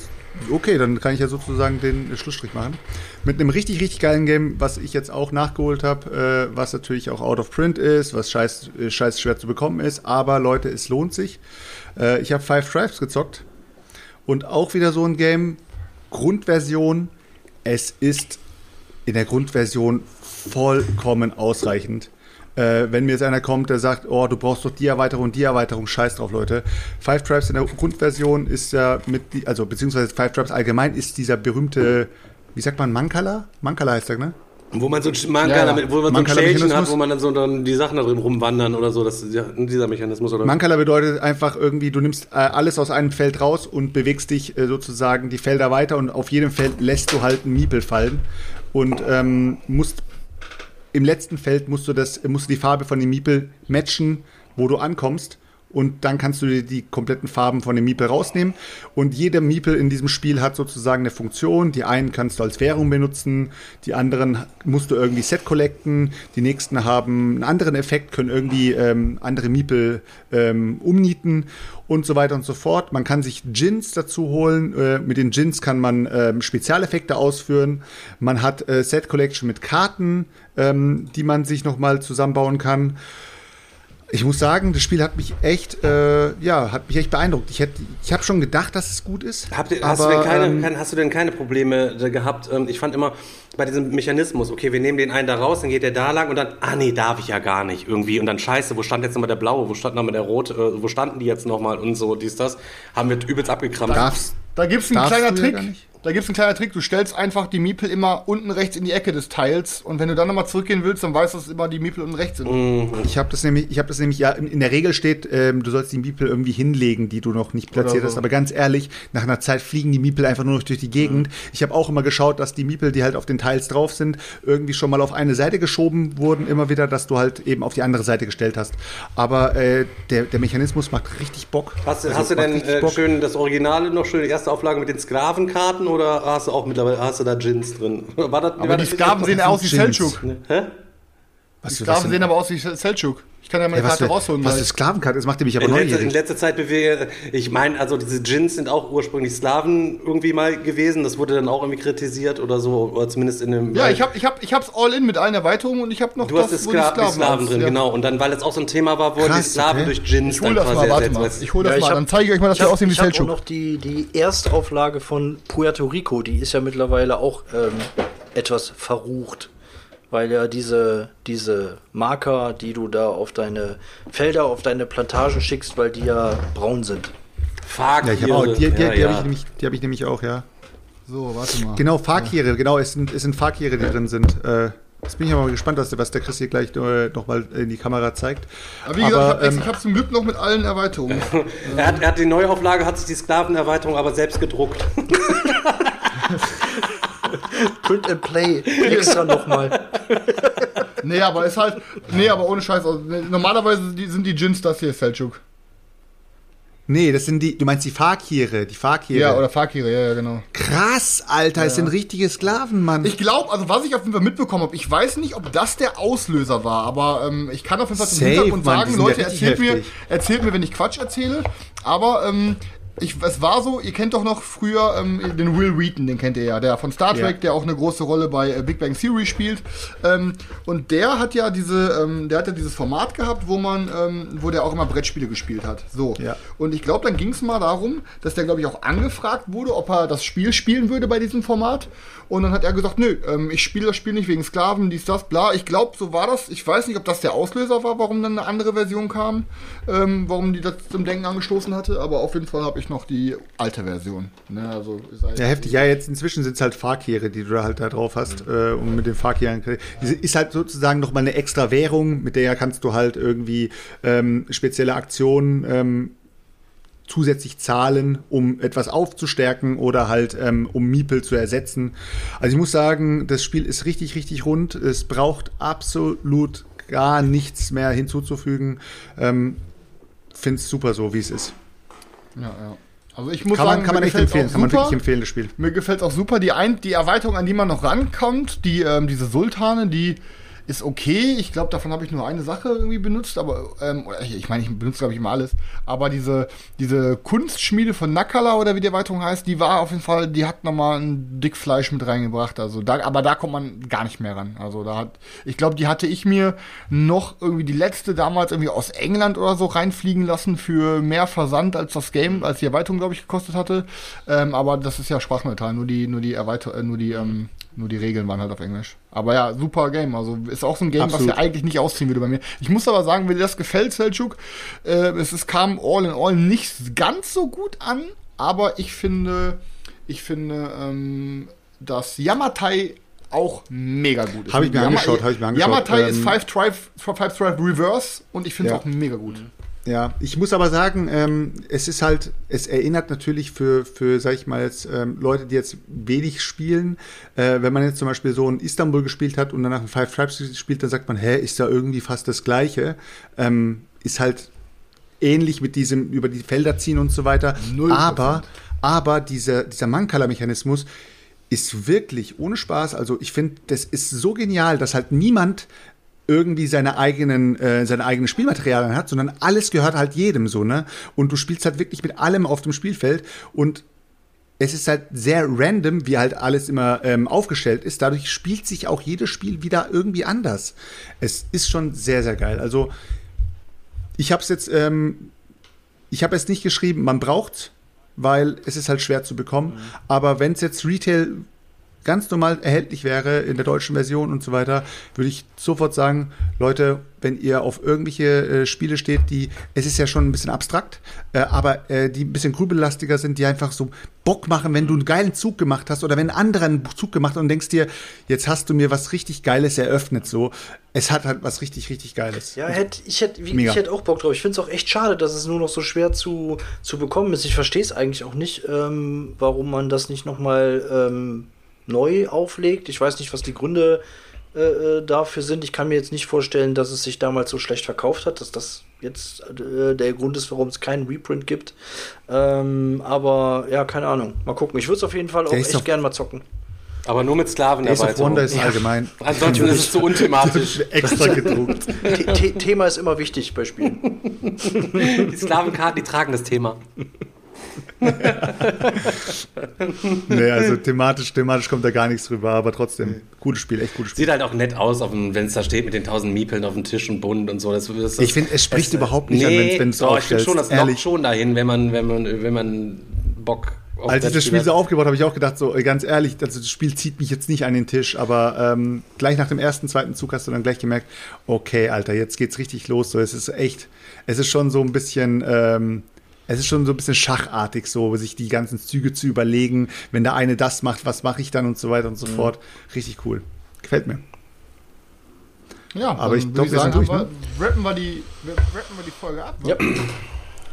Okay, dann kann ich ja sozusagen den Schlussstrich machen. Mit einem richtig, richtig geilen Game, was ich jetzt auch nachgeholt habe, äh, was natürlich auch out of print ist, was scheiß, äh, scheiß schwer zu bekommen ist. Aber Leute, es lohnt sich. Äh, ich habe Five Tribes gezockt und auch wieder so ein Game. Grundversion. Es ist in der Grundversion vollkommen ausreichend. Äh, wenn mir jetzt einer kommt, der sagt, oh, du brauchst doch die Erweiterung, die Erweiterung, scheiß drauf, Leute. Five Tribes in der Grundversion ist ja mit, die, also beziehungsweise Five Tribes allgemein ist dieser berühmte, wie sagt man, Mankala? Mankala heißt der, ne? Wo man so ein Mankala, Ja, ja. mit- wo man so ein Mankala Schälchen hat, wo man dann so dann die Sachen da drin rumwandern oder so. Das ist ja dieser Mechanismus, oder? Mankala bedeutet einfach irgendwie, du nimmst äh, alles aus einem Feld raus und bewegst dich äh, sozusagen die Felder weiter und auf jedem Feld lässt du halt einen Miepel fallen und ähm, musst im letzten Feld musst du das, musst du die Farbe von dem Miepel matchen, wo du ankommst. Und dann kannst du dir die kompletten Farben von dem Miepel rausnehmen. Und jeder Miepel in diesem Spiel hat sozusagen eine Funktion. Die einen kannst du als Währung benutzen, die anderen musst du irgendwie Set collecten, die nächsten haben einen anderen Effekt, können irgendwie ähm, andere Miepel ähm, umnieten und so weiter und so fort. Man kann sich Gins dazu holen. Äh, mit den Gins kann man ähm, Spezialeffekte ausführen. Man hat äh, Set Collection mit Karten, ähm, die man sich nochmal zusammenbauen kann. Ich muss sagen, das Spiel hat mich echt, äh, ja, hat mich echt beeindruckt. Ich hätte, ich habe schon gedacht, dass es gut ist. Habt ihr, hast, aber, du denn keine, ähm, kein, hast du denn keine Probleme da gehabt? Ähm, ich fand immer bei diesem Mechanismus, okay, wir nehmen den einen da raus, dann geht der da lang und dann, ah nee, darf ich ja gar nicht irgendwie. Und dann scheiße, wo stand jetzt nochmal der blaue, wo stand nochmal der rote, äh, wo standen die jetzt nochmal und so, dies, das. Haben wir übelst abgekramt. darfst, Da gibt's einen Darfst kleiner du ja Trick. Da gibt's einen kleiner Trick. Du stellst einfach die Miepel immer unten rechts in die Ecke des Teils und wenn du dann nochmal zurückgehen willst, dann weißt du, dass immer die Miepel unten rechts sind. Ich habe das nämlich, ich habe das nämlich ja in, in der Regel steht, ähm, du sollst die Miepel irgendwie hinlegen, die du noch nicht platziert Oder hast. so. Aber ganz ehrlich, nach einer Zeit fliegen die Miepel einfach nur noch durch die Gegend. Ich habe auch immer geschaut, dass die Miepel, die halt auf den Teils drauf sind, irgendwie schon mal auf eine Seite geschoben wurden, immer wieder, dass du halt eben auf die andere Seite gestellt hast. Aber äh, der, der Mechanismus macht richtig Bock. Hast, du- Also, hast du denn äh, schön das Originale noch, schön die erste Auflage mit den Sklavenkarten oder hast du auch mittlerweile, hast du da Gins drin? War das, Aber die Sklaven sehen aus wie. Seltschuk. Hä? Was, Die Sklaven sehen aber aus wie Seltschuk. Ich kann ja meine was Karte für- rausholen. Was ist Sklavenkarte? Das macht mich aber In letzter, in neugierig. letzter Zeit bewege ich meine, also diese Djinns sind auch ursprünglich Sklaven irgendwie mal gewesen. Das wurde dann auch irgendwie kritisiert oder so, oder zumindest in dem. ja, ich hab, ich hab, ich hab's all in mit allen Erweiterungen und ich hab noch Du hast die, wo die Skla die Sklaven aus- drin, ja. genau. Und dann, weil es auch so ein Thema war, wurden die Sklaven okay. durch Djinns Ich dann das quasi mal, warte mal. Ich hol das Ja, ich mal, hab- dann zeige ich euch mal, dass Ich wir habe aussehen wie hab auch Selchuk. noch die, die Erstauflage von Puerto Rico, die ist ja mittlerweile auch ähm, etwas verrucht. Weil ja diese, diese Marker, die du da auf deine Felder, auf deine Plantagen schickst, weil die ja braun sind. Fuck, Ja, ich habe auch, die, die, die, ja, habe ja. ich, nämlich- die hab ich nämlich auch, ja. So, warte mal. Genau, Fahrkiere, genau, es sind, es sind Fahrkiere, die drin sind. Äh, jetzt bin ich aber mal gespannt, was, der- was der Chris hier gleich äh, nochmal in die Kamera zeigt. Aber wie gesagt, Aber, ich, hab, ähm, ich hab zum Glück noch mit allen Erweiterungen. Er hat, er hat die Neuauflage, hat sich die Sklavenerweiterung aber selbst gedruckt. Print and Play extra nochmal. nee, aber ist halt. Nee, aber ohne Scheiß. Also, normalerweise sind die, sind die Gins das hier, Selchuk. Nee, das sind die, du meinst die Fahrkiere, die Fahrkiere. Ja, oder Fakire, ja, ja, genau. Krass, Alter, es sind richtige Sklaven, Mann. Ich glaube, also was ich auf jeden Fall mitbekommen habe, ich weiß nicht, ob das der Auslöser war, aber ähm, ich kann auf jeden Fall zum Hintergrund Mann, sagen, ja Leute, erzählt mir, erzählt mir, wenn ich Quatsch erzähle, aber ähm, ich, es war so, ihr kennt doch noch früher ähm, den Will Wheaton, den kennt ihr ja, der von Star Trek, Ja. der auch eine große Rolle bei äh, Big Bang Theory spielt. Ähm, und der hat ja diese, ähm, der hat ja dieses Format gehabt, wo man, ähm, wo der auch immer Brettspiele gespielt hat. So. Ja. Und ich glaube, dann ging es mal darum, dass der, glaube ich, auch angefragt wurde, ob er das Spiel spielen würde bei diesem Format. Und dann hat er gesagt, nö, ähm, ich spiele das Spiel nicht wegen Sklaven, dies, das, bla. Ich glaube, so war das. Ich weiß nicht, ob das der Auslöser war, warum dann eine andere Version kam, ähm, warum die das zum Denken angestoßen hatte, aber auf jeden Fall habe ich noch die alte Version. Ne, also halt Ja, heftig. Ja, jetzt inzwischen sind es halt Fahrkehre, die du da halt da drauf hast. Äh, und mit den Fahrkehren. Ist halt sozusagen nochmal eine extra Währung, mit der kannst du halt irgendwie ähm, spezielle Aktionen ähm, zusätzlich zahlen, um etwas aufzustärken oder halt ähm, um Miepel zu ersetzen. Also ich muss sagen, das Spiel ist richtig, richtig rund. Es braucht absolut gar nichts mehr hinzuzufügen. Ähm, Finde es super so, wie es ist. Ja, ja. Also ich muss Kann sagen, man, kann man echt empfehlen. Kann man wirklich empfehlen, das Spiel. Mir gefällt auch super. Die, ein, die Erweiterung, an die man noch rankommt, die, ähm, diese Sultane, die ist okay. Ich glaube, davon habe ich nur eine Sache irgendwie benutzt, aber ähm, ich, meine, ich benutze, glaube ich, immer alles. Aber diese, diese Kunstschmiede von Nakala oder wie die Erweiterung heißt, die war auf jeden Fall, die hat nochmal ein dick Fleisch mit reingebracht. Also da, aber da kommt man gar nicht mehr ran. Also da hat, ich glaube, die hatte ich mir noch irgendwie die letzte damals irgendwie aus England oder so reinfliegen lassen für mehr Versand als das Game, als die Erweiterung, glaube ich, gekostet hatte. Ähm, aber das ist ja sprachneutral, nur die, nur die Erweiterung, äh, nur die, ähm, nur die Regeln waren halt auf Englisch. Aber ja, super Game. Also ist auch so ein Game, Absolut. was ja eigentlich nicht ausziehen würde bei mir. Ich muss aber sagen, wenn dir das gefällt, Selchuk, äh, es ist, kam all in all nicht ganz so gut an, aber ich finde, ich finde, ähm, dass Yamatai auch mega gut ist. Hab ich mir Yama- angeschaut, hab ich mir angeschaut. Yamatai ist Ähm, Five Drive, Five Drive Reverse und ich finde es Ja. auch mega gut. Ja, ich muss aber sagen, ähm, es ist halt, es erinnert natürlich für, für sag ich mal jetzt, ähm, Leute, die jetzt wenig spielen, äh, wenn man jetzt zum Beispiel so in Istanbul gespielt hat und danach in Five Tribes spielt, dann sagt man, hä, ist da irgendwie fast das Gleiche. Ähm, ist halt ähnlich mit diesem über die Felder ziehen und so weiter. Null Aber, Prozent. aber dieser, dieser Mankala-Mechanismus ist wirklich ohne Spaß. Also ich finde, das ist so genial, dass halt niemand irgendwie seine eigenen, äh, seine eigenen Spielmaterialien hat, sondern alles gehört halt jedem so, ne? Und du spielst halt wirklich mit allem auf dem Spielfeld und es ist halt sehr random, wie halt alles immer ähm, aufgestellt ist. Dadurch spielt sich auch jedes Spiel wieder irgendwie anders. Es ist schon sehr, sehr geil. Also ich habe es jetzt, ähm, ich habe es nicht geschrieben, man braucht, weil es ist halt schwer zu bekommen. Aber wenn es jetzt Retail ganz normal erhältlich wäre in der deutschen Version und so weiter, würde ich sofort sagen, Leute, wenn ihr auf irgendwelche äh, Spiele steht, die, es ist ja schon ein bisschen abstrakt, äh, aber äh, die ein bisschen grübellastiger sind, die einfach so Bock machen, wenn du einen geilen Zug gemacht hast oder wenn ein anderer einen Zug gemacht hat und denkst dir, jetzt hast du mir was richtig Geiles eröffnet, so. Es hat halt was richtig, richtig Geiles. Ja, hätt, ich hätte ich hätte auch Bock drauf. Ich finde es auch echt schade, dass es nur noch so schwer zu, zu bekommen ist. Ich verstehe es eigentlich auch nicht, ähm, warum man das nicht nochmal ähm, neu auflegt. Ich weiß nicht, was die Gründe äh, äh, dafür sind. Ich kann mir jetzt nicht vorstellen, dass es sich damals so schlecht verkauft hat, dass das jetzt äh, der Grund ist, warum es keinen Reprint gibt. Ähm, aber ja, keine Ahnung. Mal gucken. Ich würde es auf jeden Fall auch echt doch- gern mal zocken. Aber nur mit Ace of Sklavenerweiterung. Wonder ist allgemein. Ansonsten ist es zu unthematisch. extra gedruckt. The The Thema ist immer wichtig bei Spielen. Die Sklavenkarten, die tragen das Thema. Nee, also thematisch, thematisch kommt da gar nichts drüber, aber trotzdem, gutes Spiel, echt gutes Spiel. Sieht halt auch nett aus, wenn es da steht mit den tausend Miepeln auf dem Tisch und bunt und so. Das, das, Ich finde, es spricht das- überhaupt nicht nee, an, wenn es doch, ich finde schon, das ehrlich. lockt schon dahin, wenn man, wenn man, wenn man Bock Als ich das Spiel so aufgebaut habe, habe ich auch gedacht, so äh, ganz ehrlich, also das Spiel zieht mich jetzt nicht an den Tisch, aber ähm, gleich nach dem ersten, zweiten Zug hast du dann gleich gemerkt, okay, Alter, jetzt geht's richtig los. So, es ist echt, es ist schon so ein bisschen, ähm, es ist schon so ein bisschen schachartig, so sich die ganzen Züge zu überlegen. Wenn der eine das macht, was mache ich dann und so weiter und so Mhm. fort. Richtig cool. Gefällt mir. Ja, Aber ich würd glaub, wir sind durch, wir, rappen, wir die, rappen wir die Folge ab. Ja.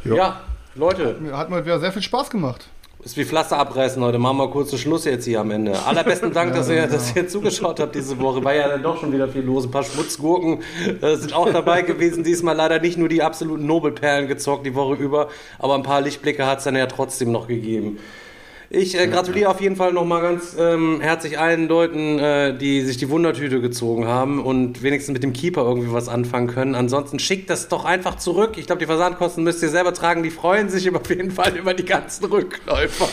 Ja. Ja, Leute, Hat mir wieder sehr viel Spaß gemacht. Ist wie Pflaster abreißen heute. Machen wir kurz einen Schluss jetzt hier am Ende. Allerbesten Dank, dass, ihr, dass ihr zugeschaut habt diese Woche. War ja dann doch schon wieder viel los. Ein paar Schmutzgurken äh, sind auch dabei gewesen. Diesmal leider nicht nur die absoluten Nobelperlen gezockt die Woche über, aber ein paar Lichtblicke hat es dann ja trotzdem noch gegeben. Ich äh, gratuliere auf jeden Fall nochmal ganz ähm, herzlich allen Leuten, äh, die sich die Wundertüte gezogen haben und wenigstens mit dem Keeper irgendwie was anfangen können. Ansonsten schickt das doch einfach zurück. Ich glaube, die Versandkosten müsst ihr selber tragen. Die freuen sich auf jeden Fall über die ganzen Rückläufer.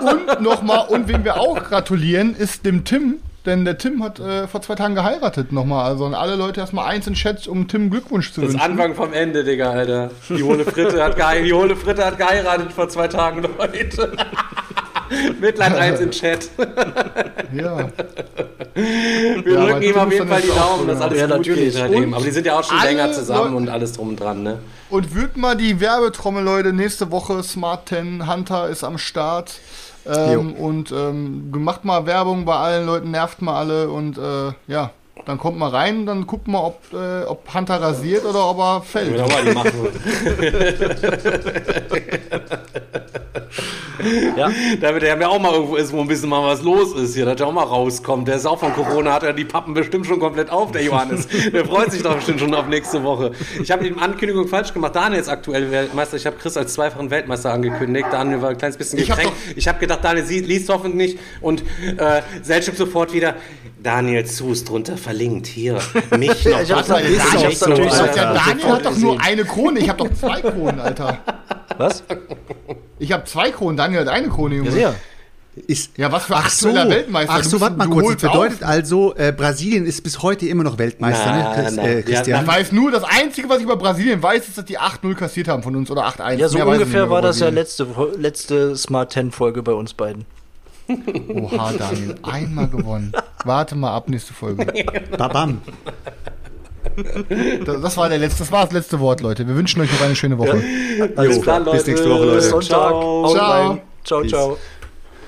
Und nochmal, und wen wir auch gratulieren, ist dem Tim. Denn der Tim hat äh, vor zwei Tagen geheiratet nochmal. Also an alle Leute erstmal eins in Chat, um Tim Glückwunsch zu Das ist wünschen. Anfang vom Ende, Digga, Alter. Die hohle Fritte hat, gehe die hohle Fritte hat geheiratet vor zwei Tagen, Leute. Mitleid eins im Chat. Ja. Wir Ja, drücken ihm auf jeden Fall die Daumen, dass cool, alles ja. gut natürlich. geht. Und Aber die sind ja auch schon länger zusammen Leute- und alles drum und dran, ne? Und wird mal die Werbetrommel, Leute, nächste Woche Smart 10 Hunter ist am Start. Ähm, und ähm, macht mal Werbung bei allen Leuten, nervt mal alle und äh, ja, dann kommt mal rein, dann guckt mal, ob, äh, ob Hunter rasiert oder ob er fällt. Ja, mal die machen. Ja. Damit er ja auch mal irgendwo ist, wo ein bisschen mal was los ist hier, dass er auch mal rauskommt. Der ist auch von Corona, hat er die Pappen bestimmt schon komplett auf, der Johannes. Der freut sich doch bestimmt schon auf nächste Woche. Ich habe die Ankündigung falsch gemacht. Daniel ist aktuell Weltmeister. Ich habe Chris als zweifachen Weltmeister angekündigt. Daniel war ein kleines bisschen Ich hab gekränkt. Ich habe gedacht, Daniel sie- liest hoffentlich nicht. Und äh, Selchuk sofort wieder, Daniel Zus drunter verlinkt. Hier, mich noch. Ich hab's Ist ich doch hab's doch nur eine Krone, ich habe doch zwei Kronen, Alter. Was? Ich habe zwei Kronen, Daniel hat eine Krone, Junge. Ja, sehr. Ist, Ja, was für ach so, Weltmeister. ach so, warte mal kurz. Das bedeutet auf. also, äh, Brasilien ist bis heute immer noch Weltmeister, Na, ne? Chris, na. äh, Ja, Christian. Ich weiß nur, das Einzige, was ich über Brasilien weiß, ist, dass die 8-0 kassiert haben von uns oder 8-1. Ja, so Mehr ungefähr war das ja letzte, letzte Smart 10 Folge bei uns beiden. Oha, Daniel, einmal gewonnen. Warte mal ab, nächste Folge. Babam. Das, war der letzte, das war das letzte Wort, Leute. Wir wünschen euch noch eine schöne Woche. Alles Jo, klar, bis Leute. nächste Woche, Leute. Bis Sonntag. Ciao. Ciao. Ciao, ciao.